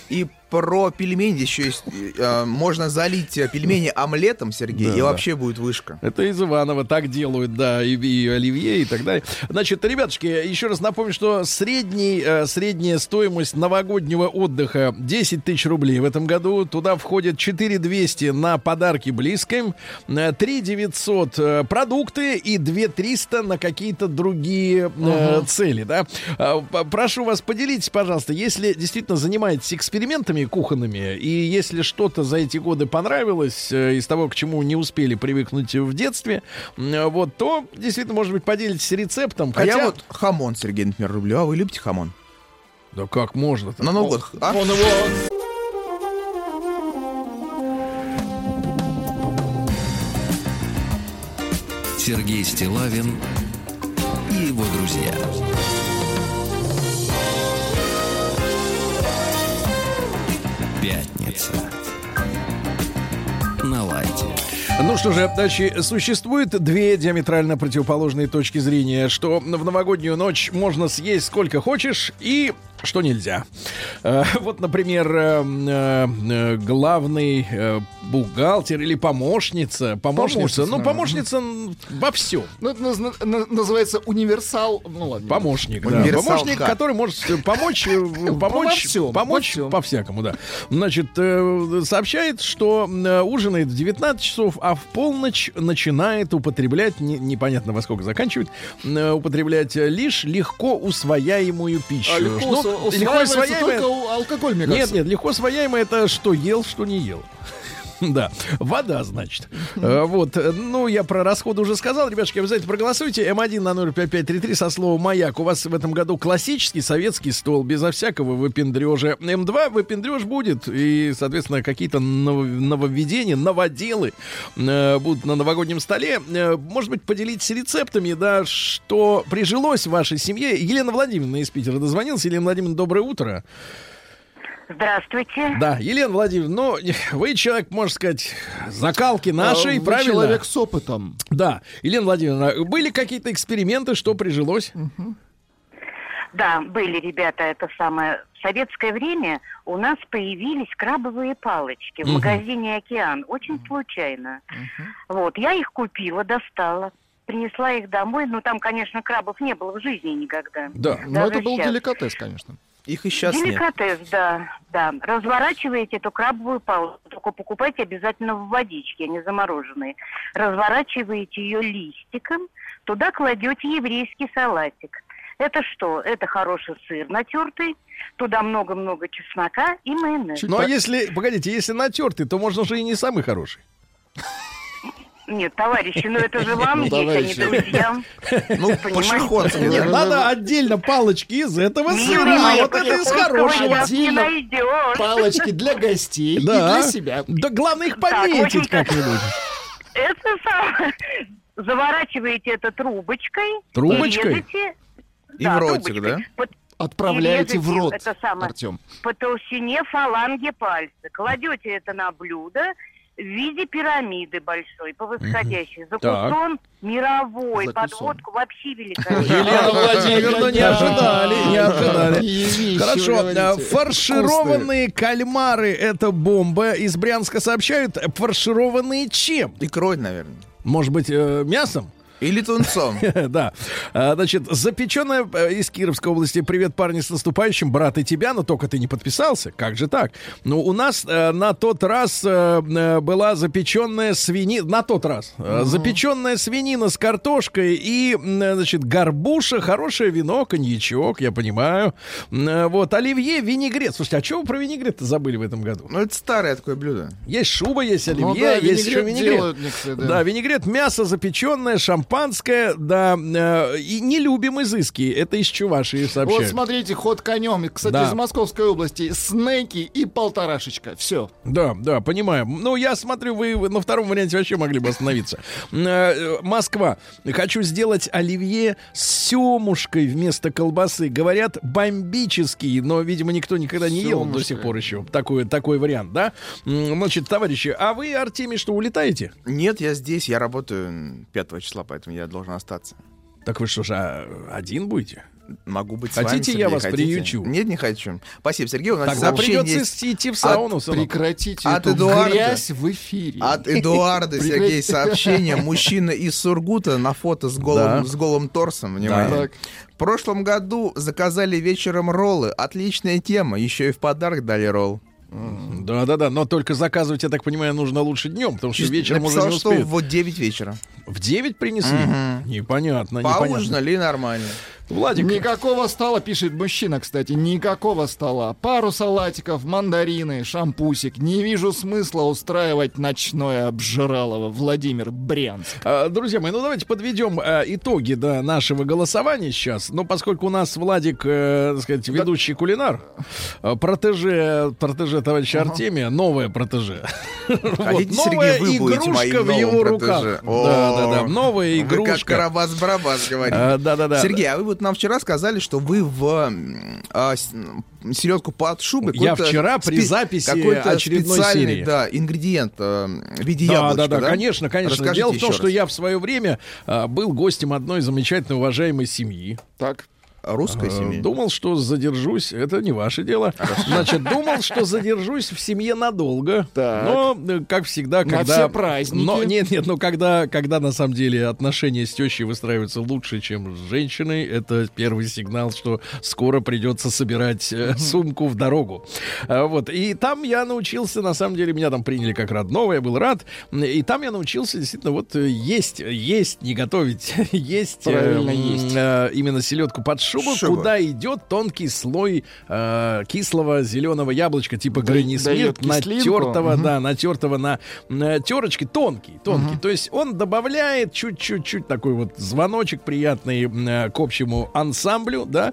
И про пельмени еще есть. э, можно залить э, пельмени омлетом, Сергей, Да, и да. вообще будет вышка. Это из Иванова так делают, да, и, и оливье и так далее. Значит, ребятушки, еще раз напомню, что средний, э, средняя стоимость новогоднего отдыха 10 тысяч рублей в этом году. Туда входит 4 200 на подарки близким, э, 3 900 э, продукты и 2 300 на какие-то другие э, цели, да. А, Прошу вас, поделитесь, пожалуйста, если действительно занимаетесь экспериментами кухонными, и если что-то за эти годы понравилось э, из того, к чему не успели привыкнуть в детстве, м, вот, то действительно, может быть, поделитесь рецептом. А Хотя... я вот хамон, Сергей, например, люблю. А вы любите хамон? Да как можно На Новый год. а? Он его... Сергей Стилавин и его друзья. Пятница. На лайте. Ну что же, значит, существует две диаметрально противоположные точки зрения, что в новогоднюю ночь можно съесть сколько хочешь и что нельзя. Э, Вот, например, э, э, э, главный бухгалтер или помощница, помощница, Помощница, ну, помощница во всем. Ну, это наз- на- называется универсал. Ну, ладно. Помощник, да. Помощник, который может помочь, помочь, всем, помочь во всем. по-всякому, да. Значит, сообщает, что ужинает в 19 часов, а в полночь начинает употреблять, не- непонятно во сколько заканчивает, употреблять лишь легко усвояемую пищу. А легко Ну, усваивается только алкоголь, мне Нет, кажется. нет, легко освояемое это что ел, что не ел. Да, вода, значит. Э, Вот, э, ну, я про расходы уже сказал. Ребятушки, обязательно проголосуйте. М1 на 05533 со словом «Маяк». У вас в этом году классический советский стол, безо всякого выпендрежа. М2 выпендреж будет, и, соответственно, какие-то нов- нововведения, новоделы э, будут на новогоднем столе. Может быть, поделитесь рецептами, да, что прижилось в вашей семье. Елена Владимировна из Питера дозвонилась. Елена Владимировна, доброе утро. Здравствуйте. Да, Елена Владимировна, ну, вы человек, можно сказать, закалки нашей, А, вы правильно? человек с опытом. Да. Елена Владимировна, были какие-то эксперименты, что прижилось? Да, были ребята, это самое. В советское время у нас появились крабовые палочки Принесла их домой. Ну, там, конечно, крабов не было в жизни никогда. Да, но Даже это был щас. деликатес, конечно. Их и сейчас нет. Деликатес, да, да. Разворачиваете эту крабовую палку, только покупайте обязательно в водичке, а не замороженные. Разворачиваете ее листиком, туда кладете еврейский салатик. Это что? Это хороший сыр натертый, туда много-много чеснока и майонез. Ну, а если, погодите, если натертый, то можно же и не самый хороший. Нет, товарищи, ну это же вам Ну, есть, а не друзьям. Ну, Понимаете? Нет, надо отдельно палочки из этого Не, сыра, не, а не, вот это из хорошего. Палочки для гостей и Да. для себя. Да главное их пометить как-нибудь. Это самое. Заворачиваете это трубочкой. Трубочкой? И, да, в ротик, да? Отправляете в рот, это самое, Артем. По толщине фаланги пальца. Кладете это на блюдо в виде пирамиды большой, по восходящей. Закусон мировой, Закусон. подводку вообще великолепный. Елена Владимировна, не ожидали, не ожидали. Хорошо, фаршированные кальмары — это бомба. Из Брянска сообщают, фаршированные чем? Икрой, наверное. Может быть, э, мясом? Или тунцом. Да. А, Значит, запеченная э, из Кировской области. Привет, парни, с наступающим. Брат, и тебя, но только ты не подписался. Как же так? Ну, у нас э, на тот раз э, была запеченная свинина. На тот раз. э, Запеченная свинина с картошкой и, значит, горбуша, хорошее вино, коньячок, я понимаю. Вот, оливье, винегрет. Слушайте, а что вы про винегрет забыли в этом году? Ну, это старое такое блюдо. Есть шуба, есть оливье, Ну да, есть еще винегрет делают некоторые, да. да. винегрет, мясо запеченное, шампанское, да, э, и не любим изыски. Это из Чувашии Вот сообщают. смотрите, ход конем. И, Кстати, Да. из Московской области снеки и полторашечка. Все. Да, да, понимаю. Ну, я смотрю, вы на втором варианте вообще могли бы остановиться. Э, Москва. Хочу сделать оливье с семушкой вместо колбасы. Говорят, бомбический, но, видимо, никто никогда не ел до сих пор еще. Такой, такой вариант, да? Значит, товарищи, а вы, Артемий, что, улетаете? Нет, я здесь, я работаю 5 числа, поэтому я должен остаться. Так вы что же, а, один будете? Могу быть с Хотите, вами, я Сергей, вас хотите? приючу? Нет, не хочу. Спасибо, Сергей. У нас Тогда придется есть идти в сауну, сынок. Прекратите От эту Эдуарда. грязь в эфире. От Эдуарда, Сергей, сообщение. Мужчина из Сургута на фото с голым, Да. с голым торсом. Внимание. Так. В прошлом году заказали вечером роллы. Отличная тема. Еще и в подарок дали ролл. Да, да, да. Но только заказывать, я так понимаю, нужно лучше днем, потому что вечером уже не что успеют. в 9 вечера. В 9 принесли? Непонятно, непонятно. Поужинали и нормально. Владик, Никакого стола, пишет мужчина, кстати, никакого стола. Пару салатиков, мандарины, шампусик. Не вижу смысла устраивать ночное обжиралово. Владимир Брянск. А, Друзья мои, ну давайте подведем а, итоги да, нашего голосования сейчас. Но поскольку у нас Владик, э, так сказать, ведущий кулинар, э, протеже, протеже товарища Артемия, новое протеже. Вот, новая игрушка в его протеже? руках. Да, да, да. Новая Вы как игрушка. Карабас-Барабас говорите. А, Да-да-да. Сергей, а вы вот нам вчера сказали, что вы в а, селедку под шубой... Я вчера при записи какой-то очередной специальный, серии. да, ингредиент э, в виде Да, яблочка, да, да, конечно, конечно. Расскажите Дело в том, еще что раз. я в свое время а, был гостем одной замечательной уважаемой семьи. Так. Русской семьи. Думал, что задержусь. Это не ваше дело. Значит, думал, что задержусь в семье надолго. Но, э, как всегда, На когда... все праздники. Но, нет, нет, но когда, когда на самом деле отношения с тещей выстраиваются лучше, чем с женщиной, это первый сигнал, что скоро придется собирать э, сумку в дорогу. А, Вот. И там я научился, на самом деле, меня там приняли как родного, я был рад. И там я научился действительно вот э, есть, есть, не готовить, есть, Правильно, есть. именно селедку под шубу, Шубу. куда идет тонкий слой э, кислого зеленого яблочка типа Да- Гренни дает Смит, кислинку. натертого, Мгм. да, натертого на, на терочке, тонкий, тонкий. То есть он добавляет чуть-чуть такой вот звоночек приятный э, к общему ансамблю, да.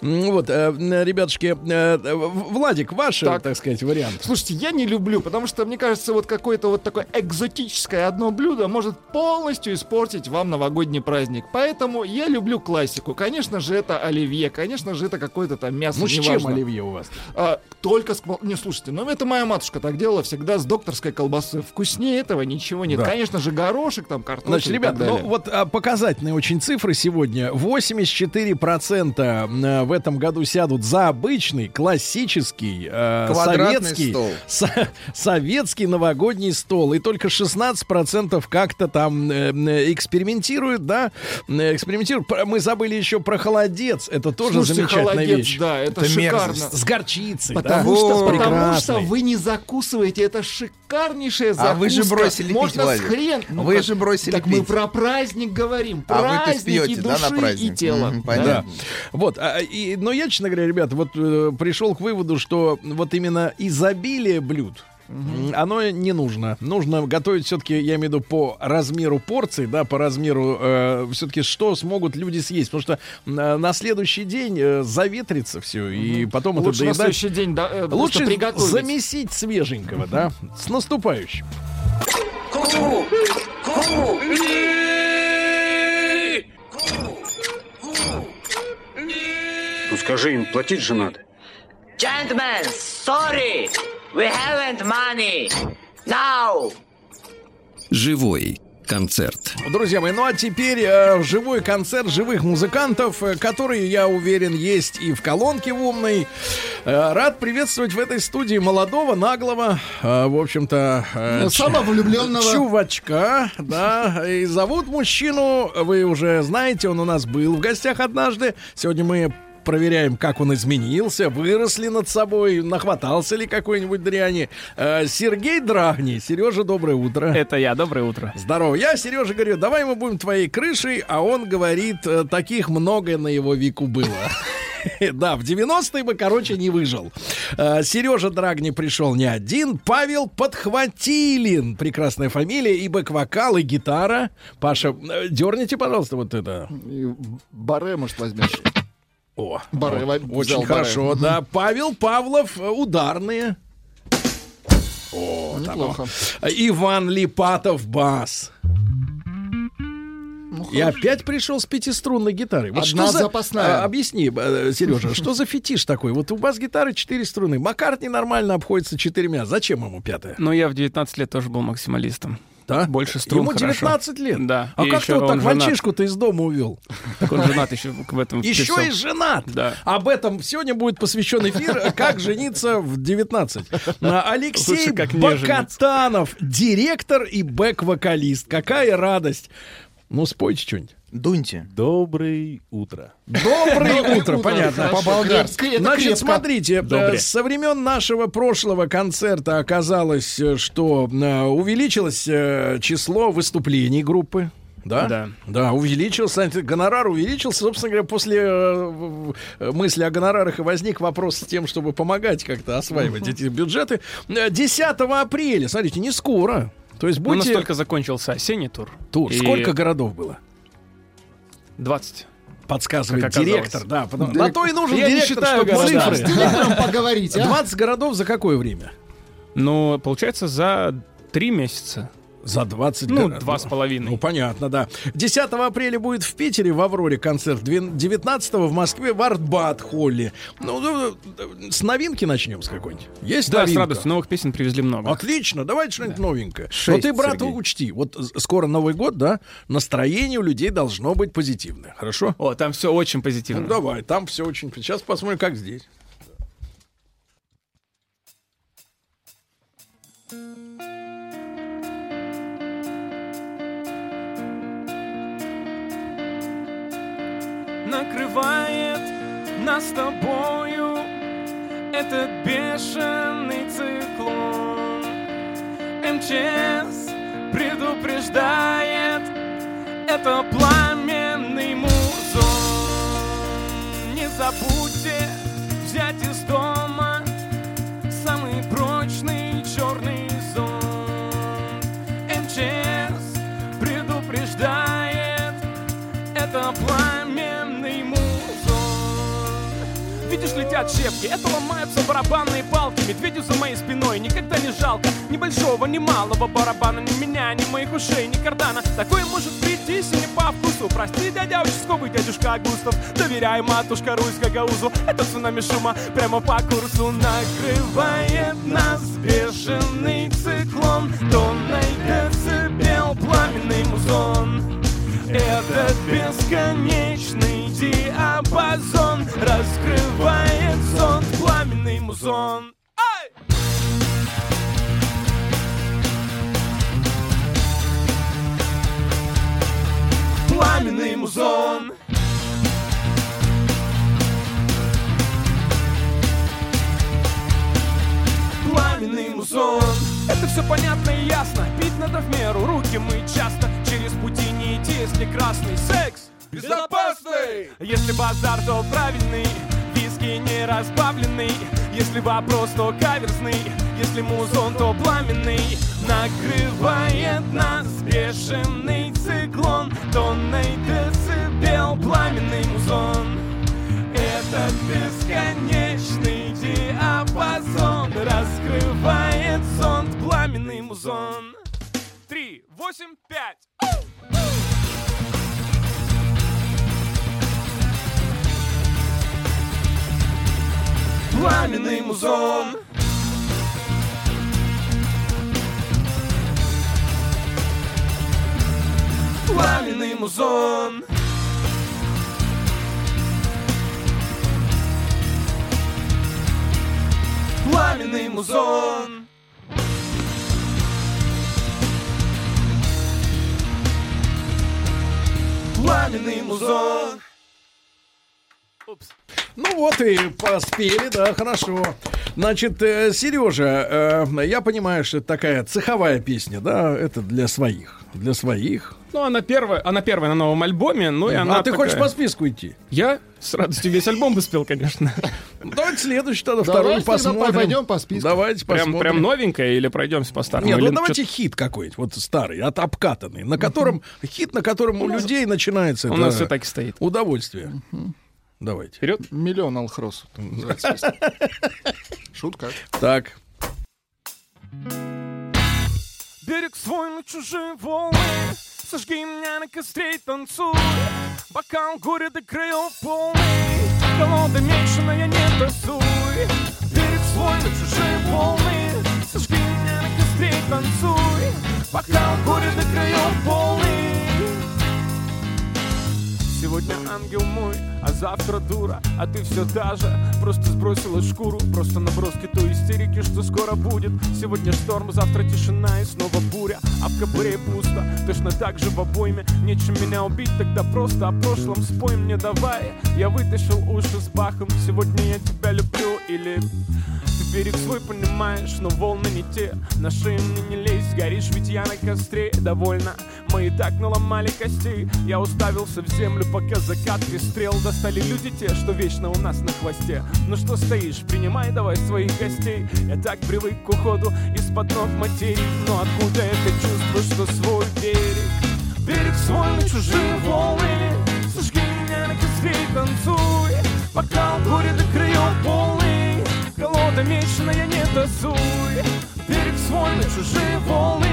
Вот, э, м, ребятушки, э, э, Владик, ваш, так. Так. сказать, вариант. Слушайте, я не люблю, потому что, мне кажется, вот какое-то вот такое экзотическое одно блюдо может полностью испортить вам новогодний праздник. Поэтому я люблю классику. Конечно же, это оливье. Конечно же, это какое-то там мясо, Ну, с чем оливье у вас? А, только с... Не, слушайте, ну это моя матушка так делала всегда с докторской колбасой. Вкуснее этого ничего нет. Да. Конечно же, горошек, там, картофель Значит, ребят, ну вот а, показательные очень цифры сегодня. 84% э, в этом году сядут за обычный, классический, э, советский, стол. со- советский новогодний стол. И только 16% как-то там э, э, экспериментируют, да, э, экспериментируют. Мы забыли еще про холодец. Это тоже Слушайте, замечательная холодец, вещь. да, это, Это шикарно. мерзость. С горчицей, Потому, да? что, О, потому что вы не закусываете, это шикарнейшая закуска. А вы же бросили пить, Можно с хрен. Ну Вы как- же бросили Так мы пить. про праздник говорим. А вы-то Праздники спьете, да, на души праздник? и тела. Да. понятно. Вот, а, и, но я, честно говоря, ребята, вот э, пришел к выводу, что вот именно изобилие блюд, Оно не нужно. Нужно готовить все-таки, я имею в виду, по размеру порций, да, по размеру все-таки, что смогут люди съесть. Потому что э, на следующий день э, заветрится все, и потом это Лучше на доедать. следующий день да, э, Лучше приготовить. замесить свеженького, да? С наступающим. Ну скажи им, платить же надо. Gentlemen, sorry, we haven't money. Now. Живой концерт. Друзья мои, ну а теперь э, живой концерт живых музыкантов, э, который, я уверен, есть и в колонке в умной. Э, рад приветствовать в этой студии молодого, наглого, э, в общем-то... э, Ну, самовлюбленного. Чувачка, да. И зовут мужчину, вы уже знаете, он у нас был в гостях однажды. Сегодня мы проверяем, как он изменился, вырос ли над собой, нахватался ли какой-нибудь дряни. Э, Сергей Драгни. Сережа, доброе утро. Это я, доброе утро. Здорово. Я, Сережа, говорю, давай мы будем твоей крышей, а он говорит, э, таких много на его веку было. Да, в 90-е бы, короче, не выжил. Э, Сережа Драгни пришел не один. Павел Подхватилин. Прекрасная фамилия. И бэк-вокал, и гитара. Паша, э, дерните, пожалуйста, вот это. Баре, может, возьмешь. О, Баре, вот, очень хорошо, да. Павел Павлов, э, ударные. О, там Неплохо. он. Иван Липатов, бас. И опять пришел с пятиструнной гитарой. Вот Одна что за... запасная. А, объясни, э, Сережа, что за фетиш такой? Вот у бас-гитары четыре струны. Маккартни нормально обходится четырьмя. Зачем ему пятая? Ну, я в 19 лет тоже был максималистом. Да? Больше струн Ему хорошо. 19 лет? Да. А И как ты вот так женат. мальчишку-то из дома увел? Так он женат еще в этом Еще и женат. Да. Об этом сегодня будет посвящен эфир «Как жениться в 19». А, Алексей Бакатанов, директор и бэк-вокалист. Какая радость. Ну, спойте что-нибудь. Дуньте. Доброе утро. Доброе утро, понятно. По-болгарски. Значит, смотрите, э, со времен нашего прошлого концерта оказалось, э, что э, увеличилось число выступлений группы. Да? Да. Да, увеличился, гонорар увеличился. Собственно говоря, после э, мысли о гонорарах и возник вопрос с тем, чтобы помогать как-то осваивать эти бюджеты. Э, 10 апреля, смотрите, не скоро. То есть Ну, будьте... настолько закончился осенний тур. Тур. И Сколько городов было? 20. Подсказывает директор, да. потому- На то и нужен Я директор, считаю чтобы города. С цифры. директором поговорить, а? 20 городов за какое время? Ну, получается, за три месяца. За 20 Ну, два с половиной. Ну, понятно, да. 10 апреля будет в Питере в Авроре концерт. Двен- 19 в Москве в Артбат-холле. Ну, ну, ну, с новинки начнем с какой-нибудь. Есть Да, с новинка? радостью. Новых песен привезли много. Отлично, давайте что-нибудь новенькое. Но Шесть, ты, брат, Сергей. учти, вот с- скоро Новый год, да, настроение у людей должно быть позитивное, хорошо? О, там все очень Ну, позитивно. давай, там все очень... Сейчас посмотрим, как здесь. Накрывает нас с тобою этот бешеный циклон. МЧС предупреждает, это пламенный музон. Не забудьте взять из дома летят щепки, это ломаются барабанные палки. Медведю за моей спиной никогда не жалко. Ни большого, ни малого барабана. Ни меня, ни моих ушей, ни кардана. Такое может прийтись и не по вкусу. Прости, дядя участковый, дядюшка Густав Доверяй, матушка Русь Гагаузу. Это цунами шума прямо по курсу Накрывает нас бешеный циклон. Тонной децибел, пламенный музон этот бесконечный диапазон Раскрывает сон, пламенный музон! Пламенный музон Пламенный музон. Это все понятно и ясно. Пить надо в меру, руки мы часто. Через пути не идти, если красный секс Безопасный! Если базар, то правильный. Виски не разбавленный. Если вопрос, то каверзный. Если музон, то пламенный. Накрывает нас бешеный циклон. Тонной децибел, пламенный музон. Этот бесконечный Раскрывает зонт, пламенный музон. Три, восемь, пять. Пламенный музон. Пламенный музон Пламенный музон Пламенный музон Упс. Ну вот и поспели, да, хорошо. Значит, Сережа, я понимаю, что это такая цеховая песня, да, это для своих, для своих. Ну, она первая, она первая на новом альбоме, ну и она А ты такая- хочешь по списку идти? Я с радостью весь альбом бы спел, конечно. Давайте следующий тогда, второй посмотрим. пойдем по списку. Давайте Прям, посмотрим. прям новенькая или пройдемся по старому? Нет, ну давайте хит какой-нибудь, вот старый, от обкатанный, на котором хит, на котором у, людей начинается у нас всё так и стоит. удовольствие. Давайте. Вперед. Миллион алхрос. Шутка. Так. Берег свой на чужие волны. Сожги меня на костре и танцуй. Бокал горя до краев полный. Колода меньшиная не тасуй Берег свой на чужие волны. Сожги меня на костре и танцуй. Бокал горя до краев полный Сегодня ангел мой, а завтра дура А ты все та же, просто сбросила шкуру Просто наброски той истерики, что скоро будет. Сегодня шторм, завтра тишина и снова буря. А в кобуре пусто, точно так же в обойме. Нечем меня убить, тогда просто о прошлом спой мне давай. Я вытащил уши с бахом. Сегодня я тебя люблю или берег свой понимаешь, но волны не те. На шею мне не лезь, горишь, ведь я на костре. Довольно, мы и так наломали костей Я уставился в землю, пока закат пестрел Достали люди те, что вечно у нас на хвосте. Ну что стоишь, принимай давай своих гостей. Я так привык к уходу из-под ног материи Но откуда это чувство, что свой берег? Берег свой на чужие волны. Сожги меня на костре и танцуй Бокал горе до краев полный Колода мечная, не тасуй Берег свой на чужие волны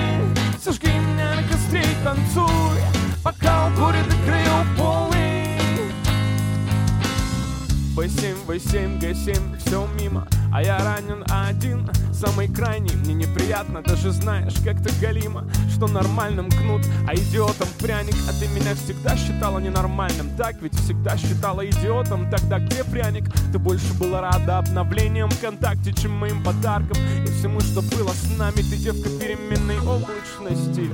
Сожги меня на костре и танцуй. Бокал горе до краев полный В7, В7, Г7, все мимо. А я ранен один, самый крайний. Мне неприятно, даже знаешь, как-то галимо Что нормальным кнут, а идиотом пряник. А ты меня всегда считала ненормальным. Так ведь всегда считала идиотом. Тогда где пряник? Ты больше была рада обновлениям ВКонтакте, чем моим подаркам. И всему, что было с нами Ты девка переменной облачности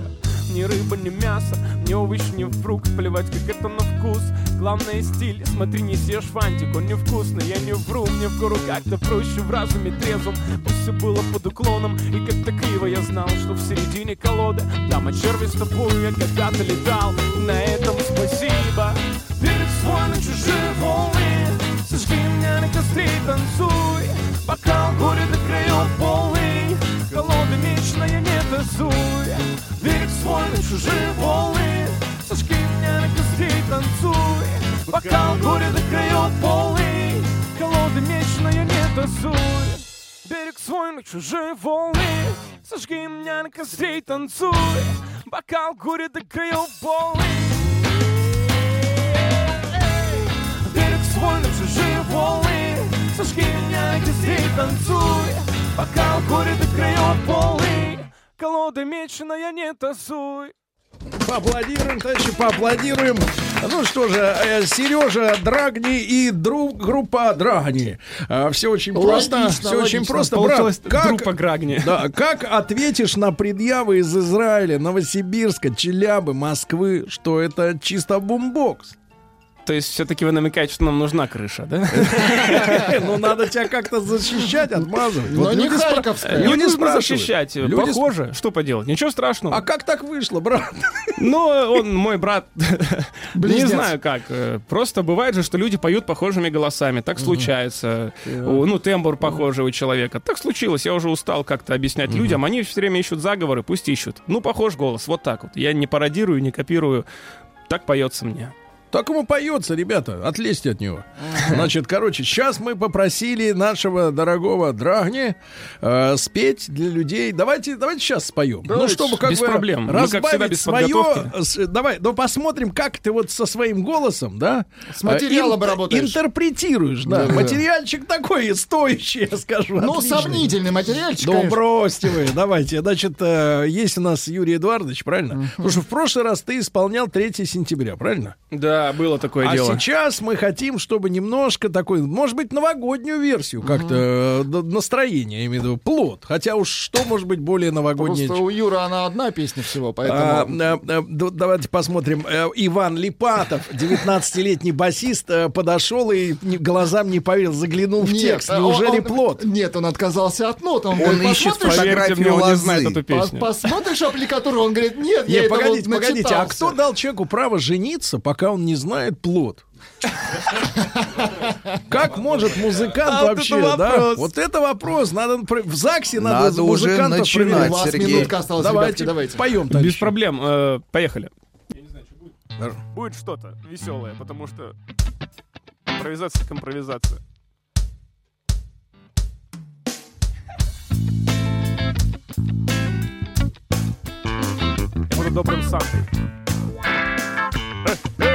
ни рыба, ни мясо, ни овощ, ни фрукт. Плевать, как это на вкус. Главное стиль, смотри, не съешь фантик Он невкусный, я не вру Мне в гору как-то проще в разуме трезвом. Пусть все было под уклоном И как-то криво. Я знал, что в середине колоды от черви с тобою я когда-то летал. И на этом спасибо. Берег свой на чужие волны Сожги меня на костре и танцуй. Бокал горе до краев полный Колода мечная, не тасуй берег свой на чужие волны Сожги меня, на кости танцуй. Бокал горе до краев полный Колоды мечная не тасуй. Берег свой на чужие волны Сожги меня на костей, танцуй. Бокал горе до краев полный Берег свой на чужие волны Сожги меня на костей, танцуй. Бокал горе до краев полный Колода меченая, не тасуй. Поаплодируем, товарищи, поаплодируем. Ну что же, э, Сережа Драгни и друг, группа Драгни. все очень просто. Логично, Все очень логично. просто. Получилась Брат, группа Грагни. Да, как ответишь на предъявы из Израиля, Новосибирска, Челябы, Москвы, что это чисто бумбокс? То есть все-таки вы намекаете, что нам нужна крыша, да? Ну, надо тебя как-то защищать, отмазывать. Но Вот не Харьковская. Люди Не нужно спрашивают. защищать. Похоже. Что поделать? Ничего страшного. А как так вышло, брат? Ну, он мой брат. Не знаю как. Э, Просто бывает же, что люди поют похожими голосами. Так случается. Ну, тембр похожий у человека. Так случилось. Я уже устал как-то объяснять людям. Они все время ищут заговоры, пусть ищут. Ну, похож голос. Вот так вот. Я не пародирую, не копирую. Так поется мне. Так ему поется, ребята, отлезьте от него. Значит, короче, сейчас мы попросили нашего дорогого Драгни э, спеть для людей. Давайте, давайте сейчас споем. ну, Давайте. чтобы как Без бы проблем. Мы, как разбавить всегда, без свое. подготовки. с- давай, ну посмотрим, как ты вот со своим голосом, да? С материалом э, ин- работаешь. Интерпретируешь, да. Да-да. Материальчик такой стоящий, я скажу. Ну, отличный. сомнительный материальчик, Ну, бросьте вы, давайте. Значит, э, есть у нас Юрий Эдуардович, правильно? Потому что в прошлый раз ты исполнял 3 сентября, правильно? Да, было такое а дело. сейчас мы хотим, чтобы немножко такой, может быть, новогоднюю версию как-то, д- настроение, я имею в виду, плод. Хотя уж что может быть более новогоднее? Просто у Юры она одна песня всего, А, поэтому... а, а, д- давайте посмотрим. Иван Липатов, 19-летний басист, подошел и глазам не поверил, заглянул в Нет, текст. Неужели он- плод? Нет, он отказался от нот. Он, Он говорит, ищет «Посмотришь, фотографию он не лозы. знает эту песню. посмотришь аппликатуру? Он говорит, нет, я Не, этого погодите, погодите, а начитался». кто дал человеку право жениться, пока он не знает плод? Как может музыкант А вот вообще, это да? вопрос. Вот это вопрос. Надо в ЗАГСе надо, уже музыкантов начинать, проверять. У вас Сергей. минутка осталась, Давайте, давайте. поем, Без проблем. Э, Поехали. Будет что-то веселое, потому что импровизация как импровизация. Я буду добрым Сантой. На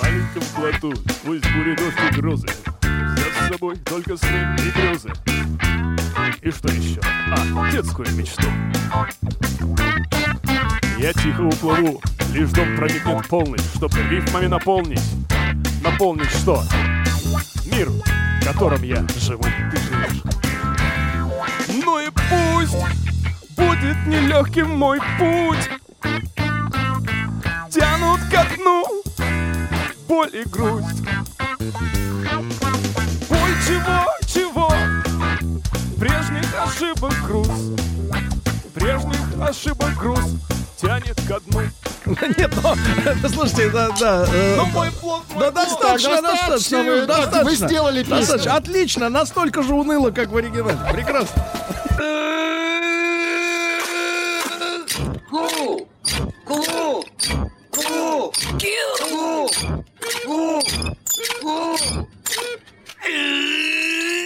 маленьком плоту, сквозь бури дождь и грозы, Взяв с собой только сны и грезы. И что еще? А, детскую мечту. Я тихо уплыву, лишь дом проникнет полностью, чтоб рифмами наполнить. Наполнить что? Мир, в котором я живу, ты живешь. Ну и пусть будет нелегким мой путь. Тянут ко дну боль и грусть. Боль чего, чего? Прежних ошибок груз. Прежних ошибок груз тянет ко дну. Нет, но, слушайте, да, да. э, Но мой плод, мой Да плод. достаточно, достаточно, достаточно, Серёж, вы- достаточно. сделали песню. Достаточно. Отлично, настолько же уныло, как в оригинале. Прекрасно. Ку! Ку! Ку! Ку! Ку!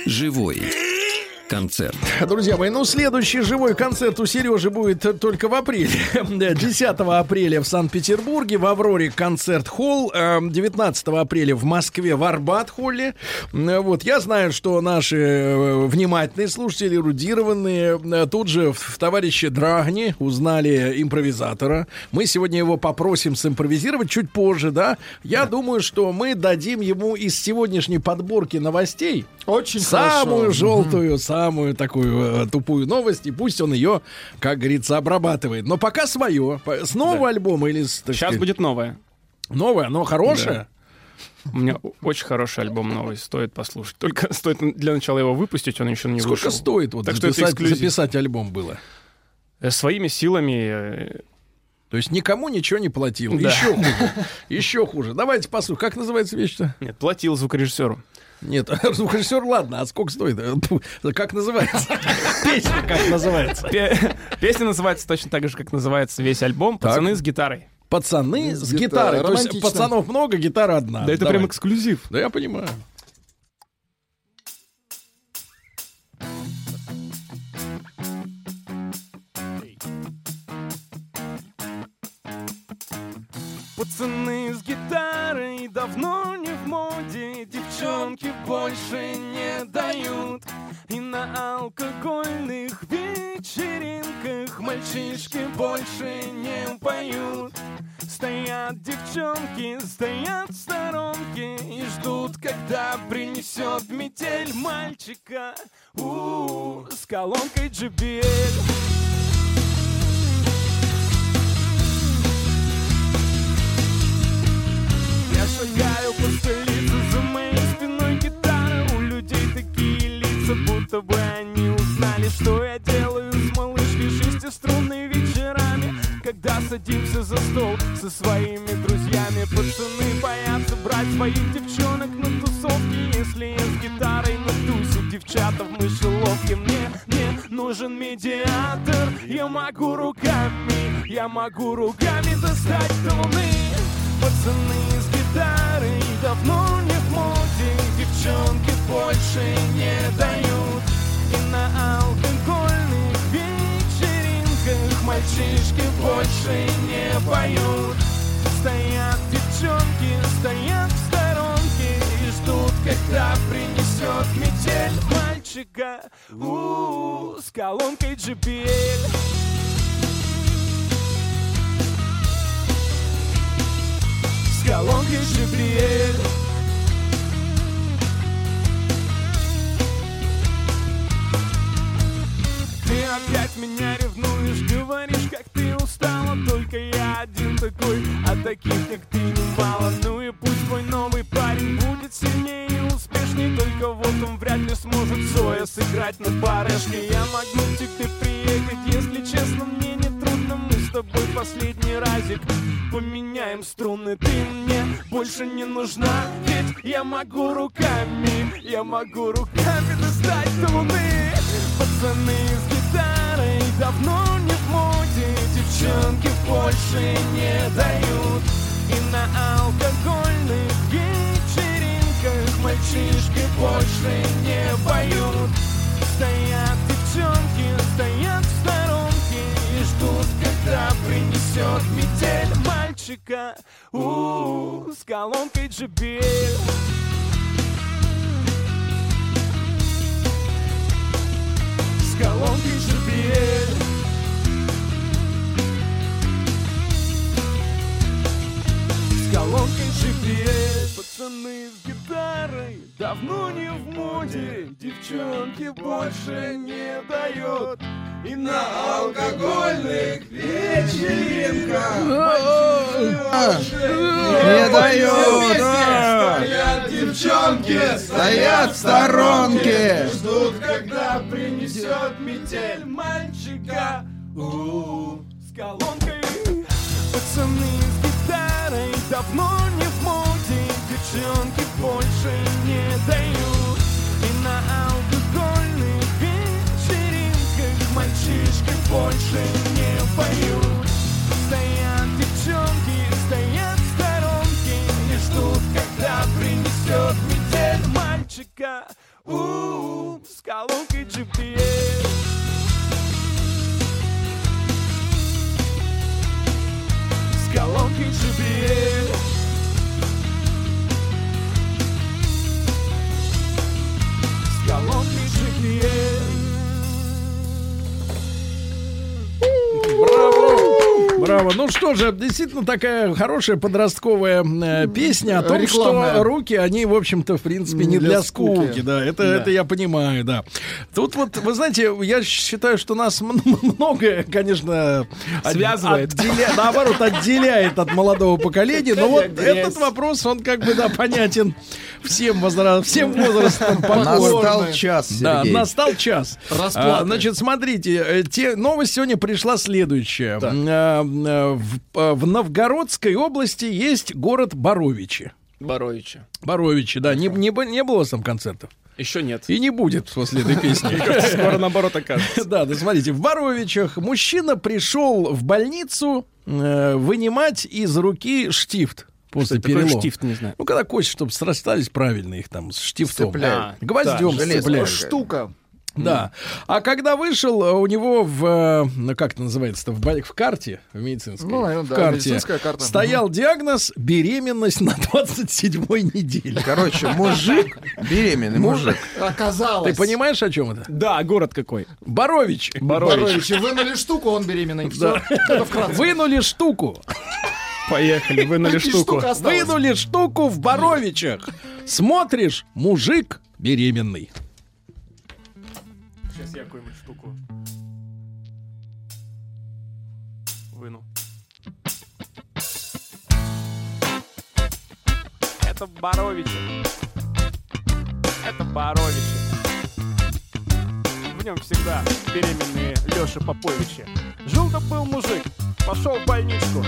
Живой концерт. Друзья мои, ну следующий живой концерт у Сережи будет э, только в апреле. 10 апреля в Санкт-Петербурге, в Авроре концерт-холл. э, 19 апреля в Москве в Арбат-холле. Э, Вот, я знаю, что наши э, внимательные слушатели, эрудированные, э, тут же в товарище Драгни узнали импровизатора. Мы сегодня его попросим симпровизировать чуть позже, да? Я думаю, что мы дадим ему из сегодняшней подборки новостей Очень самую хорошо. желтую, самую такую э, тупую новость, и пусть он ее, как говорится, обрабатывает. Но пока свое. С нового альбома или с... Сейчас сказать, будет новое. Новое, но хорошее? У меня очень хороший альбом новый, стоит послушать. Только стоит для начала его выпустить, он еще не Сколько вышел. стоит вот Так что записать, эксклюзив. записать альбом было? Э, Своими силами э, То есть никому ничего не платил. Да. Еще хуже. Еще хуже. Давайте послушаем. Как называется вещь-то? Нет, платил звукорежиссеру. Нет, звукорежиссер, ладно, а сколько стоит? Как называется? Песня как называется? Пе- Песня называется точно так же, как называется весь альбом. «Пацаны с гитарой». Пацаны с С гитарой. То есть Романтично. пацанов много, гитара одна. Да это Давай. прям эксклюзив. Да я понимаю. Пацаны с гитарой давно не в моде, девчонки больше не дают. И на алкогольных вечеринках мальчишки больше не поют. Стоят девчонки, стоят в сторонке И ждут, когда принесет метель мальчика. У с колонкой JBL шагаю по столице, лица, будто бы они узнали Что я делаю с малышкой шестиструнной вечерами. Когда садимся за стол со своими друзьями Пацаны боятся брать своих девчонок на тусовки. Если я с гитарой на тусе, девчата в мышеловке Мне, мне нужен медиатор, я могу руками Я могу руками достать до луны Пацаны с гитарой давно не в моде Девчонки больше не дают. И на алкогольных вечеринках Мальчишки больше не поют. Стоят девчонки, стоят в сторонке И ждут, когда принесет метель мальчика. У с колонкой JBL колонкой JBL опять меня ревнуешь, говоришь, как ты устала Только я один такой, а таких, как ты, немало Ну и пусть твой новый парень будет сильнее и успешней Только вот он вряд ли сможет Зоя сыграть на барышке Я могу к тебе приехать, если честно, мне не трудно. Мы с тобой последний разик поменяем струны. Ты мне больше не нужна, ведь я могу руками Я могу руками достать до луны Пацаны с гитарой давно не в моде. Девчонки больше не дают. И на алкогольных вечеринках Мальчишки больше не поют. Стоят девчонки, стоят в сторонке И ждут, когда принесет метель мальчика. У с колонкой JBL с колонкой JBL С колонкой JBL Пацаны с гитарой давно не в моде Девчонки больше не дает И на алкогольных вечеринках Не дает. Стоят девчонки, Стоят в сторонке. Ждут, когда принесет метель мальчика у с колонкой. Пацаны с гитарой давно не в моде Девчонки больше не дают. И на алкогольных вечеринках Мальчишки больше не поют. Стоят девчонки, стоят в сторонке И ждут, когда принесет метель мальчика у с колонкой GPS С Браво! Ну что же, действительно такая хорошая подростковая э, песня о том, Рекламная. что руки, они, в общем-то, в принципе, не, Не для, для скуки. скуки. Да, это, Да. это я понимаю, да. Тут вот, вы знаете, я считаю, что нас многое, конечно, Связывает. отделя- наоборот, отделяет от молодого поколения. Но вот этот вопрос, он как бы, да, понятен всем, возра- всем возрастам. по Настал час, Да, Сергей. настал час. Расплаты. А, значит, смотрите, э, те, новость сегодня пришла следующая. Так. А, В, а, в Новгородской области есть город Боровичи. Боровича. Боровичи, да. Не, не, не было у вас там концертов? Еще нет. И не будет после этой песни. Скоро наоборот окажется. Да, да, смотрите, в Боровичах мужчина пришел в больницу э, вынимать из руки штифт после Что такое перелома. штифт, не знаю. Ну, когда кости, чтобы срастались правильно их там с штифтом. Цепляют. Гвоздем Да. Штука. Да. А когда вышел, э, у него в, ну как это называется-то, в, в карте, в медицинской, Ну, наверное, в да, карте, медицинская карта. стоял диагноз беременность на 27-й неделе. Короче, мужик, беременный мужик. Оказалось. Ты понимаешь, о чем это? Да, город какой? Борович. Борович, вынули штуку, он беременный. Да. Вынули штуку. Поехали, вынули штуку. Вынули штуку в Боровичах. Смотришь, мужик беременный. Сейчас я какую-нибудь штуку выну. Это Боровичи. Это Боровичи. В нем всегда беременные Леша Поповичи. Жил-то был мужик, пошел в больничку.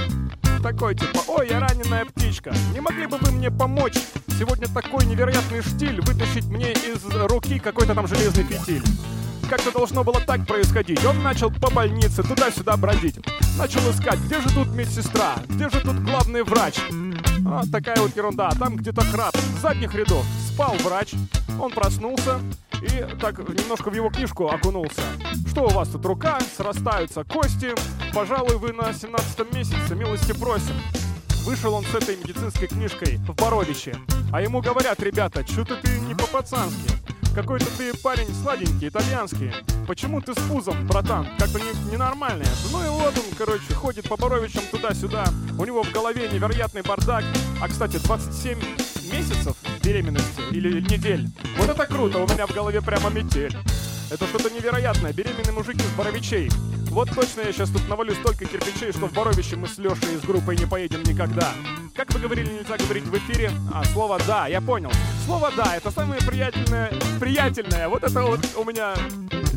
Такой типа, ой, я раненая птичка, не могли бы вы мне помочь? Сегодня такой невероятный штиль, вытащить мне из руки какой-то там железный фитиль. Как-то должно было так происходить. Он начал по больнице туда-сюда бродить. Начал искать, где же тут медсестра, где же тут главный врач. А, такая вот ерунда. Там где-то храп, с задних рядов. Спал врач, он проснулся и так немножко в его книжку окунулся. Что у вас тут рука, срастаются кости. Пожалуй, вы на 17 месяце, милости просим. Вышел он с этой медицинской книжкой в Боровиче. А ему говорят, ребята, что-то ты не по-пацански. Какой-то ты парень сладенький, итальянский. Почему ты с пузом, братан? Как-то не, ненормально это. Ну и вот он, короче, ходит по Боровичам туда-сюда. У него в голове невероятный бардак. А, кстати, 27 месяцев беременности или недель. Вот это круто, у меня в голове прямо метель. Это что-то невероятное. Беременные мужики с Боровичей. Вот точно я сейчас тут навалю столько кирпичей, что в Боровище мы с Лешей из группой не поедем никогда. Как вы говорили, нельзя говорить в эфире. А, слово «да», я понял. Слово «да» — это самое приятельное, приятельное. Вот это вот у меня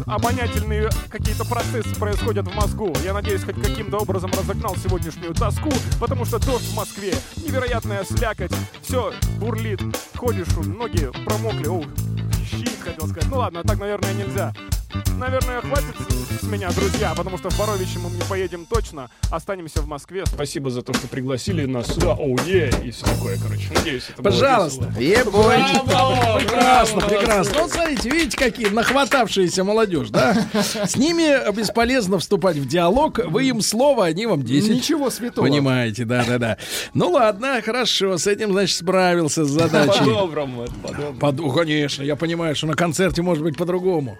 обонятельные какие-то процессы происходят в мозгу. Я надеюсь, хоть каким-то образом разогнал сегодняшнюю тоску, потому что дождь в Москве, невероятная слякоть, все бурлит, ходишь, ноги промокли, оу, щит хотел сказать. Ну ладно, так, наверное, нельзя. Наверное, хватит с меня, друзья, потому что в Боровище мы не поедем точно, останемся в Москве. Спасибо за то, что пригласили нас сюда, оу, е, и все такое, короче. Надеюсь, это Пожалуйста. Браво! Прекрасно, прекрасно. Вот смотрите, видите, какие нахватавшиеся молодежь, да? С ними бесполезно вступать в диалог. Вы им слово, они вам 10. Ничего святого. Понимаете, да, да, да. Ну ладно, хорошо, с этим, значит, справился с задачей. По-доброму, это по-доброму. Под- конечно, я понимаю, что на концерте может быть по-другому.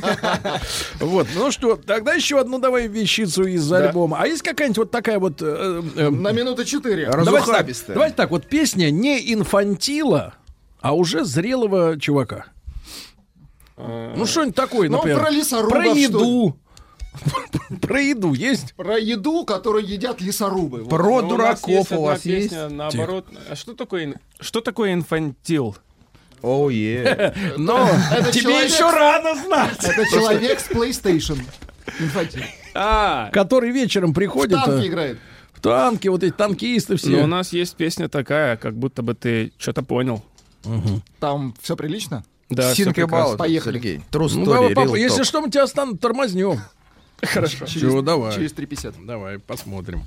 Вот, ну что, тогда еще одну давай вещицу из альбома. А есть какая-нибудь вот такая вот... э, э, На минуты четыре. Разухабистая. давайте так, вот песня не инфантила, а уже зрелого чувака. Ну, что-нибудь такое, Ну, например. про лесорубов, Про еду. Про еду есть? Про еду, которую едят лесорубы. Про Ну, дураков у вас есть? наоборот. А что такое, что такое инфантил? Оу, е. Но Это тебе человек- еще рано знать. Это человек с PlayStation. А, Который вечером В приходит. танки э, играет. В танки, вот эти танкисты все. ну у нас есть песня такая, как будто бы ты что-то понял. Там все прилично? Да, Think прекрасно. about Поехали. Сергей. True Ну, давай, папа, если talk. что, мы тебя останем, тормознем. Хорошо. Чего, давай. Через 3.50. Давай, посмотрим.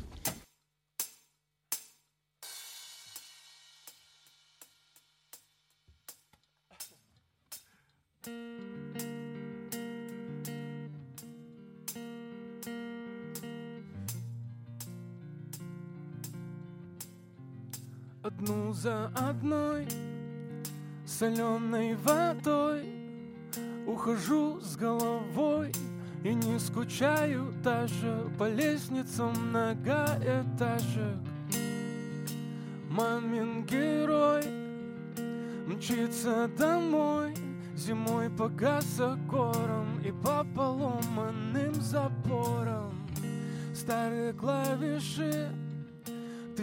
Одну за одной соленой водой. Ухожу с головой и не скучаю даже По лестницам многоэтажек Мамин герой мчится домой Зимой по газогорам и по поломанным заборам. Старые клавиши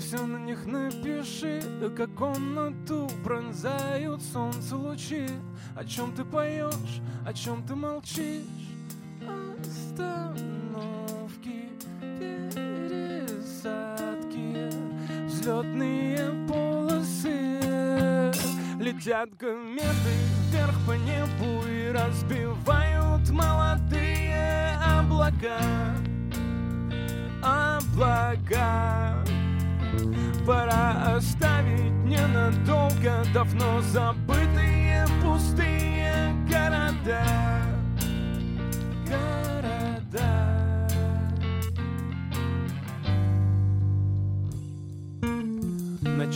ты все на них напиши, как комнату пронзают солнце лучи. О чем ты поешь, о чем ты молчишь? Остановки, пересадки, взлетные полосы. Летят кометы вверх по небу и разбивают молодые облака. Облака. Пора оставить ненадолго давно забытые пустые города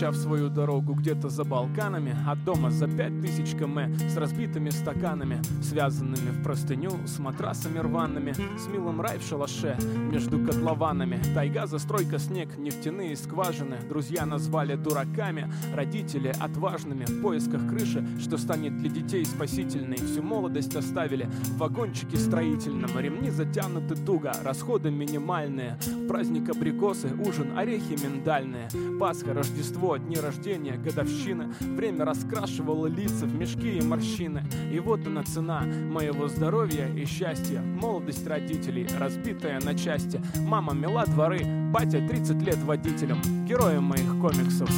начав свою дорогу где-то за Балканами, от дома за пять тысяч км, с разбитыми стаканами, связанными в простыню, с матрасами рваными, с милым рай в шалаше, между котлованами, тайга, застройка, снег, нефтяные скважины, друзья назвали дураками, родители отважными, в поисках крыши, что станет для детей спасительной, всю молодость оставили в вагончике строительном, ремни затянуты туго, расходы минимальные, праздник абрикосы, ужин, орехи миндальные, Пасха, Рождество, дни рождения, годовщины, время раскрашивало лица в мешки и морщины, и вот она цена моего здоровья и счастья, молодость родителей, разбитая на части, мама мела дворы, батя 30 лет водителем, героем моих комиксов,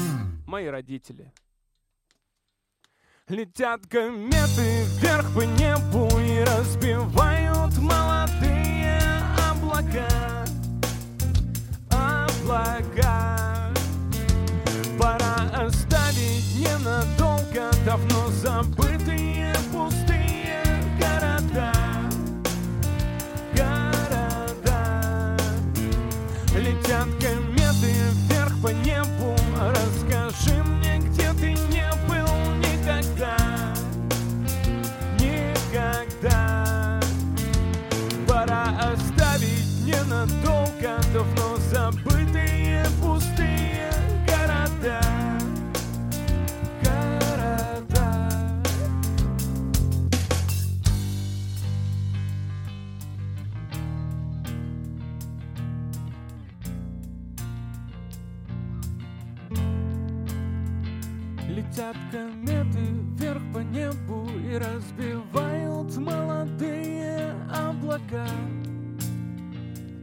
мои родители. Летят кометы вверх по небу и разбивают молодые облака. Облака. Пора оставить ненадолго давно забытые Летят кометы вверх по небу и разбивают молодые облака.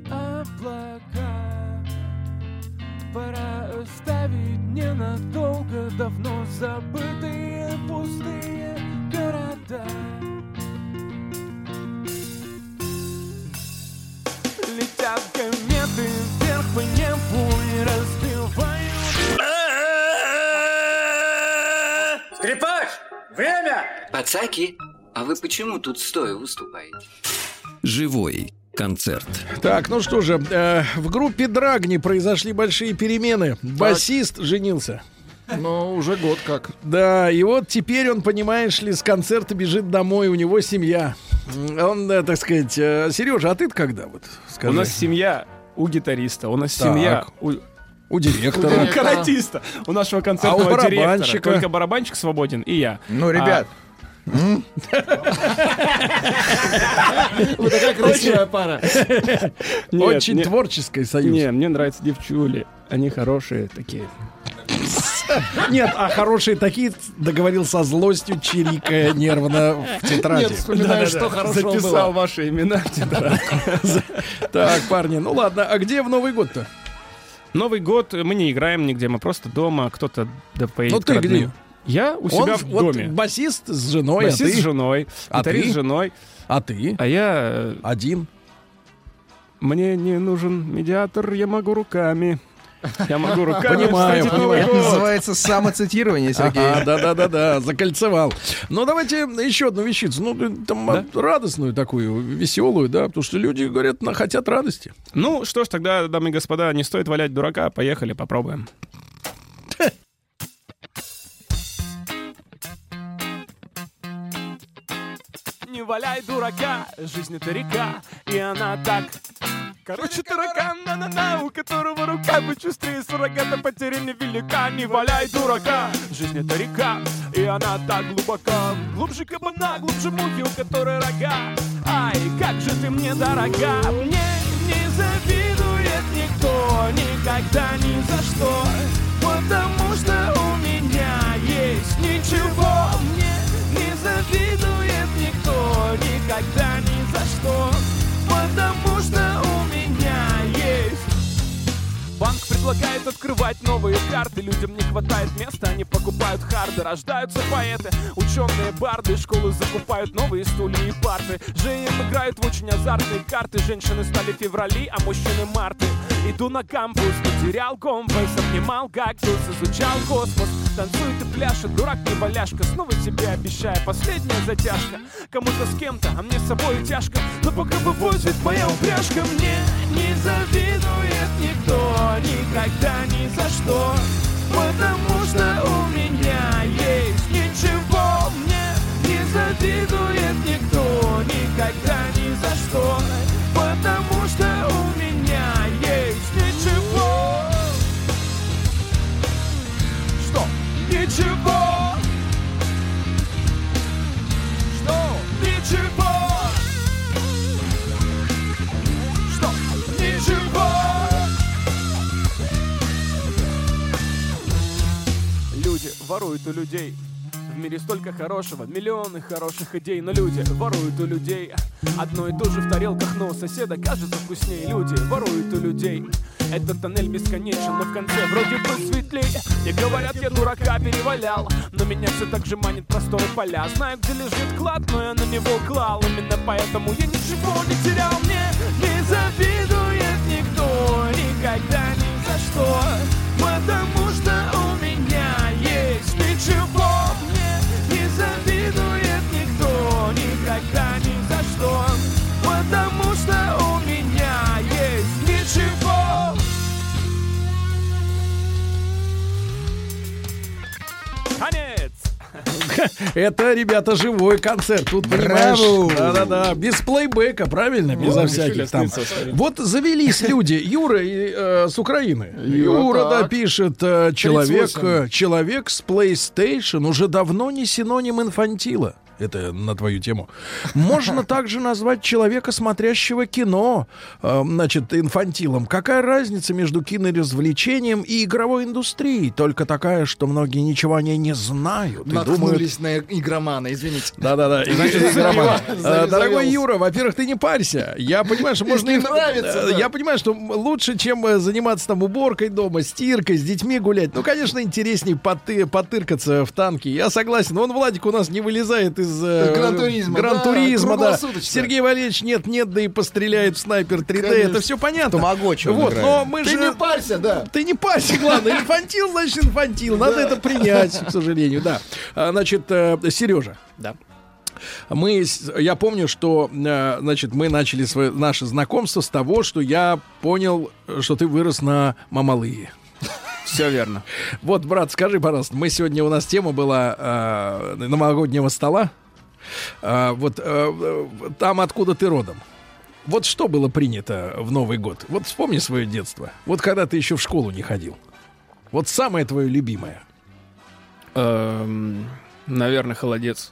Облака. Пора оставить ненадолго давно забытые пустые города. Летят кометы вверх по небу и разбивают Скрипач! Время! Пацаки, а вы почему тут стоя выступаете? Живой концерт. Так, ну что же, э, в группе Драгни произошли большие перемены. Басист женился. Ну, уже год как. Да, и вот теперь он, понимаешь ли, с концерта бежит домой, у него семья. Он, э, так сказать, Сережа, а ты когда вот? Скажи. У нас семья у гитариста, у нас Так. семья у, у директора. у каратиста, у нашего концертного А у директора. барабанщика? Только барабанщик свободен и я. Ну, ребят, Вот такая красивая пара. Очень творческий союз. Не, мне нравятся девчули. Они хорошие такие. Нет, а хорошие такие договорил со злостью, чирикая нервно в тетради. Нет, вспоминаю, что хорошего Записал было. ваши имена в тетрадку. Так, парни, ну ладно, а где в Новый год-то? Новый год мы не играем нигде, мы просто дома, кто-то да поедет Ну ты где? Я у себя Он в вот доме. басист с женой, Басист а ты? с женой, А гитарист ты? с женой, А ты? а я... э, Один. Мне не нужен медиатор, я могу руками. Я могу руками Понимаю, понимаю. Это называется самоцитирование, Сергей. Ага, да-да-да-да, закольцевал. Ну, давайте еще одну вещицу. Ну, там Да? радостную такую, веселую, да, потому что люди, говорят, на- хотят радости. Ну что ж, тогда, дамы и господа, не стоит валять дурака, поехали, попробуем. Не валяй дурака, жизнь это река, и она так. Короче, таракан, на-на-на, у которого рука быстрее суррогата потери невелика. Не валяй дурака, жизнь это река, и она так глубока. Глубже кабана, глубже мухи, у которой рога. Ай, как же ты мне дорога, мне не завидует никто, никогда ни за что. Потому что у меня есть ничего, мне не завидует никто, никогда ни за что. Потому что предлагает открывать новые карты. Людям не хватает места, они покупают харды. Рождаются поэты, ученые барды. Школы закупают новые стулья и парты. ЖМ играют в очень азартные карты. Женщины стали феврали, а мужчины марты. Иду на кампус, потерял компас Обнимал кактус, изучал космос. Танцует и пляшет, дурак не валяшка. Снова себе обещая последняя затяжка. Кому-то с кем-то, а мне с собой тяжко. Но пока вывозит моя упряжка. Мне не завидует никто Никогда ни за что Потому что у меня есть ничего Мне не завидует никто Никогда ни за что Потому что у меня есть ничего Что? Ничего воруют у людей. В мире столько хорошего, миллионы хороших идей, но люди воруют у людей. Одно и то же в тарелках, но у соседа кажется вкуснее. Люди воруют у людей. Этот тоннель бесконечен, но в конце вроде бы светлее И говорят, я дурака перевалял Но меня все так же манит просторы поля. Знаю, где лежит клад, но я на него клал. Именно поэтому я ничего не терял. Мне не завидует никто Никогда ни за что. Потому ничего Мне не завидует никто Никогда ни за что Это, ребята, живой концерт. Тут, понимаешь, Браво! да-да-да, без плейбека, правильно? Безо Ну, всяких там. Вот завелись люди. Юра э, с Украины. Юра, да, пишет, э, человек, 38. э, человек с PlayStation уже давно не синоним инфантила. Это на твою тему. Можно также назвать человека, смотрящего кино, э, значит, инфантилом. Какая разница между киноразвлечением и игровой индустрией? Только такая, что многие ничего о ней не знают. и думают, Наткнулись на игромана, извините. да-да-да. Э, Дорогой. Юра, во-первых, ты не парься. Я понимаю, что можно... Нравится, э. Я понимаю, что лучше, чем э, заниматься там уборкой дома, стиркой, с детьми гулять. Ну, конечно, интереснее поты- потыркаться в танке. Я согласен. Вон Владик у нас не вылезает из... э, Гран-туризма, Гран-туризма, да, да. Сергей Валерьевич нет-нет, да и постреляет в снайпер 3D. Конечно. Это все понятно. Тамагочи Вот, но мы Ты же... не парься, да. Ты не парься, главное. Инфантил, значит, инфантил. Надо это принять, к сожалению, да. А, Значит, Сережа. Да. Мы, я помню, что, э, значит, мы начали свое, наше знакомство с того, что я понял, что ты вырос на Мамалые. Все верно. Вот, брат, скажи, пожалуйста, мы сегодня у нас тема была э, новогоднего стола. Э, вот э, там, откуда ты родом. Вот что было принято в Новый год? Вот вспомни свое детство. Вот когда ты еще в школу не ходил. Вот самое твое любимое. Эм, Наверное, холодец.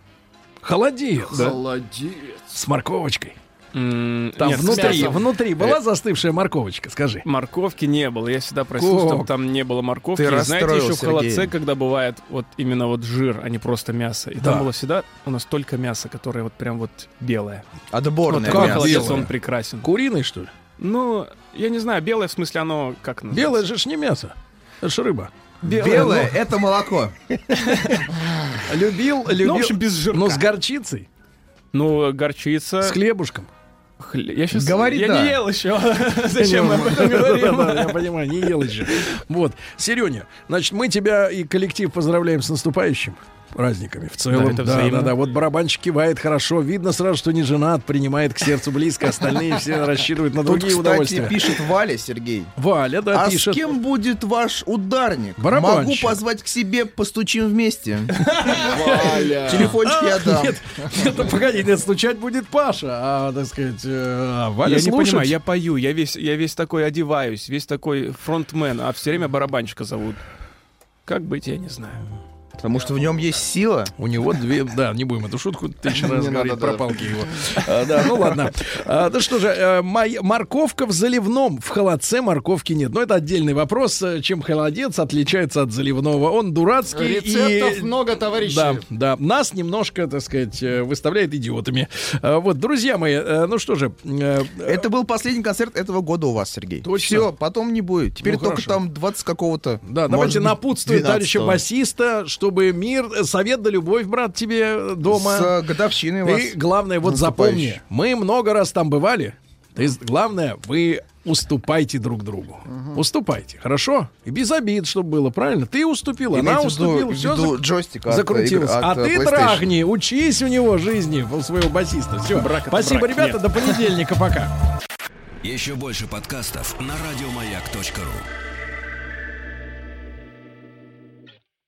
Холодец. Холодец. С морковочкой. Там нет, внутри, внутри была Э, застывшая морковочка, скажи. Морковки не было. Я всегда просил, чтобы там не было морковки. Ты И знаете, еще в холодце, когда бывает вот именно вот жир, а не просто мясо. И Да. там было всегда у нас только мясо, которое вот прям вот белое. Отборное вот как холодец, белое? он прекрасен. Куриный, что ли? Ну, я не знаю, белое в смысле оно как называется? Белое же ж не мясо. Это ж рыба. Белое — это молоко. Любил, любил. Ну, в общем, без жирка. Но с горчицей, Ну, горчица. с хлебушком. Хле- Я сейчас Говори я да. не ел еще. Зачем мы об этом говорим? Да-да, Я понимаю, не ел еще. Вот. Сереня, значит, мы тебя и коллектив поздравляем с наступающим праздниками в целом. Да, это да, да, да. Вот барабанщик кивает хорошо. Видно сразу, что не женат, принимает к сердцу близко. Остальные все рассчитывают на Тут, другие кстати, удовольствия. пишет Валя, Сергей. Валя, да, а пишет. с кем будет ваш ударник? Барабанщик. Могу позвать к себе, постучим вместе. Валя. Телефончик я дам. Нет, нет, ну, погоди, нет, стучать будет Паша, а, так сказать, э, Валя Я не понимаю, я пою, я весь, я весь такой одеваюсь, весь такой фронтмен, а все время барабанщика зовут. Как быть, я не знаю. Потому что в нем есть сила. У него две... Да, не будем эту шутку тысячу раз говорить про палки его. А, Да, ну ладно. А, Да что же, э, морковка в заливном. В холодце морковки нет. Но это отдельный вопрос. э, Чем холодец отличается от заливного? Он дурацкий Рецептов много, товарищи. Да, да. Нас немножко, так сказать, э, выставляет идиотами. А, Вот, друзья мои, ну что же... Это был последний концерт этого года у вас, Сергей. Точно? Все, потом не будет. Теперь Ну, только там 20 какого-то. Да, давайте напутствуем товарища 12-го. басиста, чтобы мир, совет да любовь, брат, тебе дома. С э, годовщиной вас. Ты, главное, вот запомни, мы много раз там бывали. Ты, главное, вы уступайте друг другу. Уступайте, хорошо? И без обид, чтобы было, правильно? Ты уступил, она Имеется в виду- уступила, все виду джойстик от закрутилось. игр- от, а э, ты PlayStation. трахни, учись у него жизни, у своего басиста. Все, Брак спасибо, брак, ребята, нет. до понедельника, пока. Еще больше подкастов на радиомаяк.ру.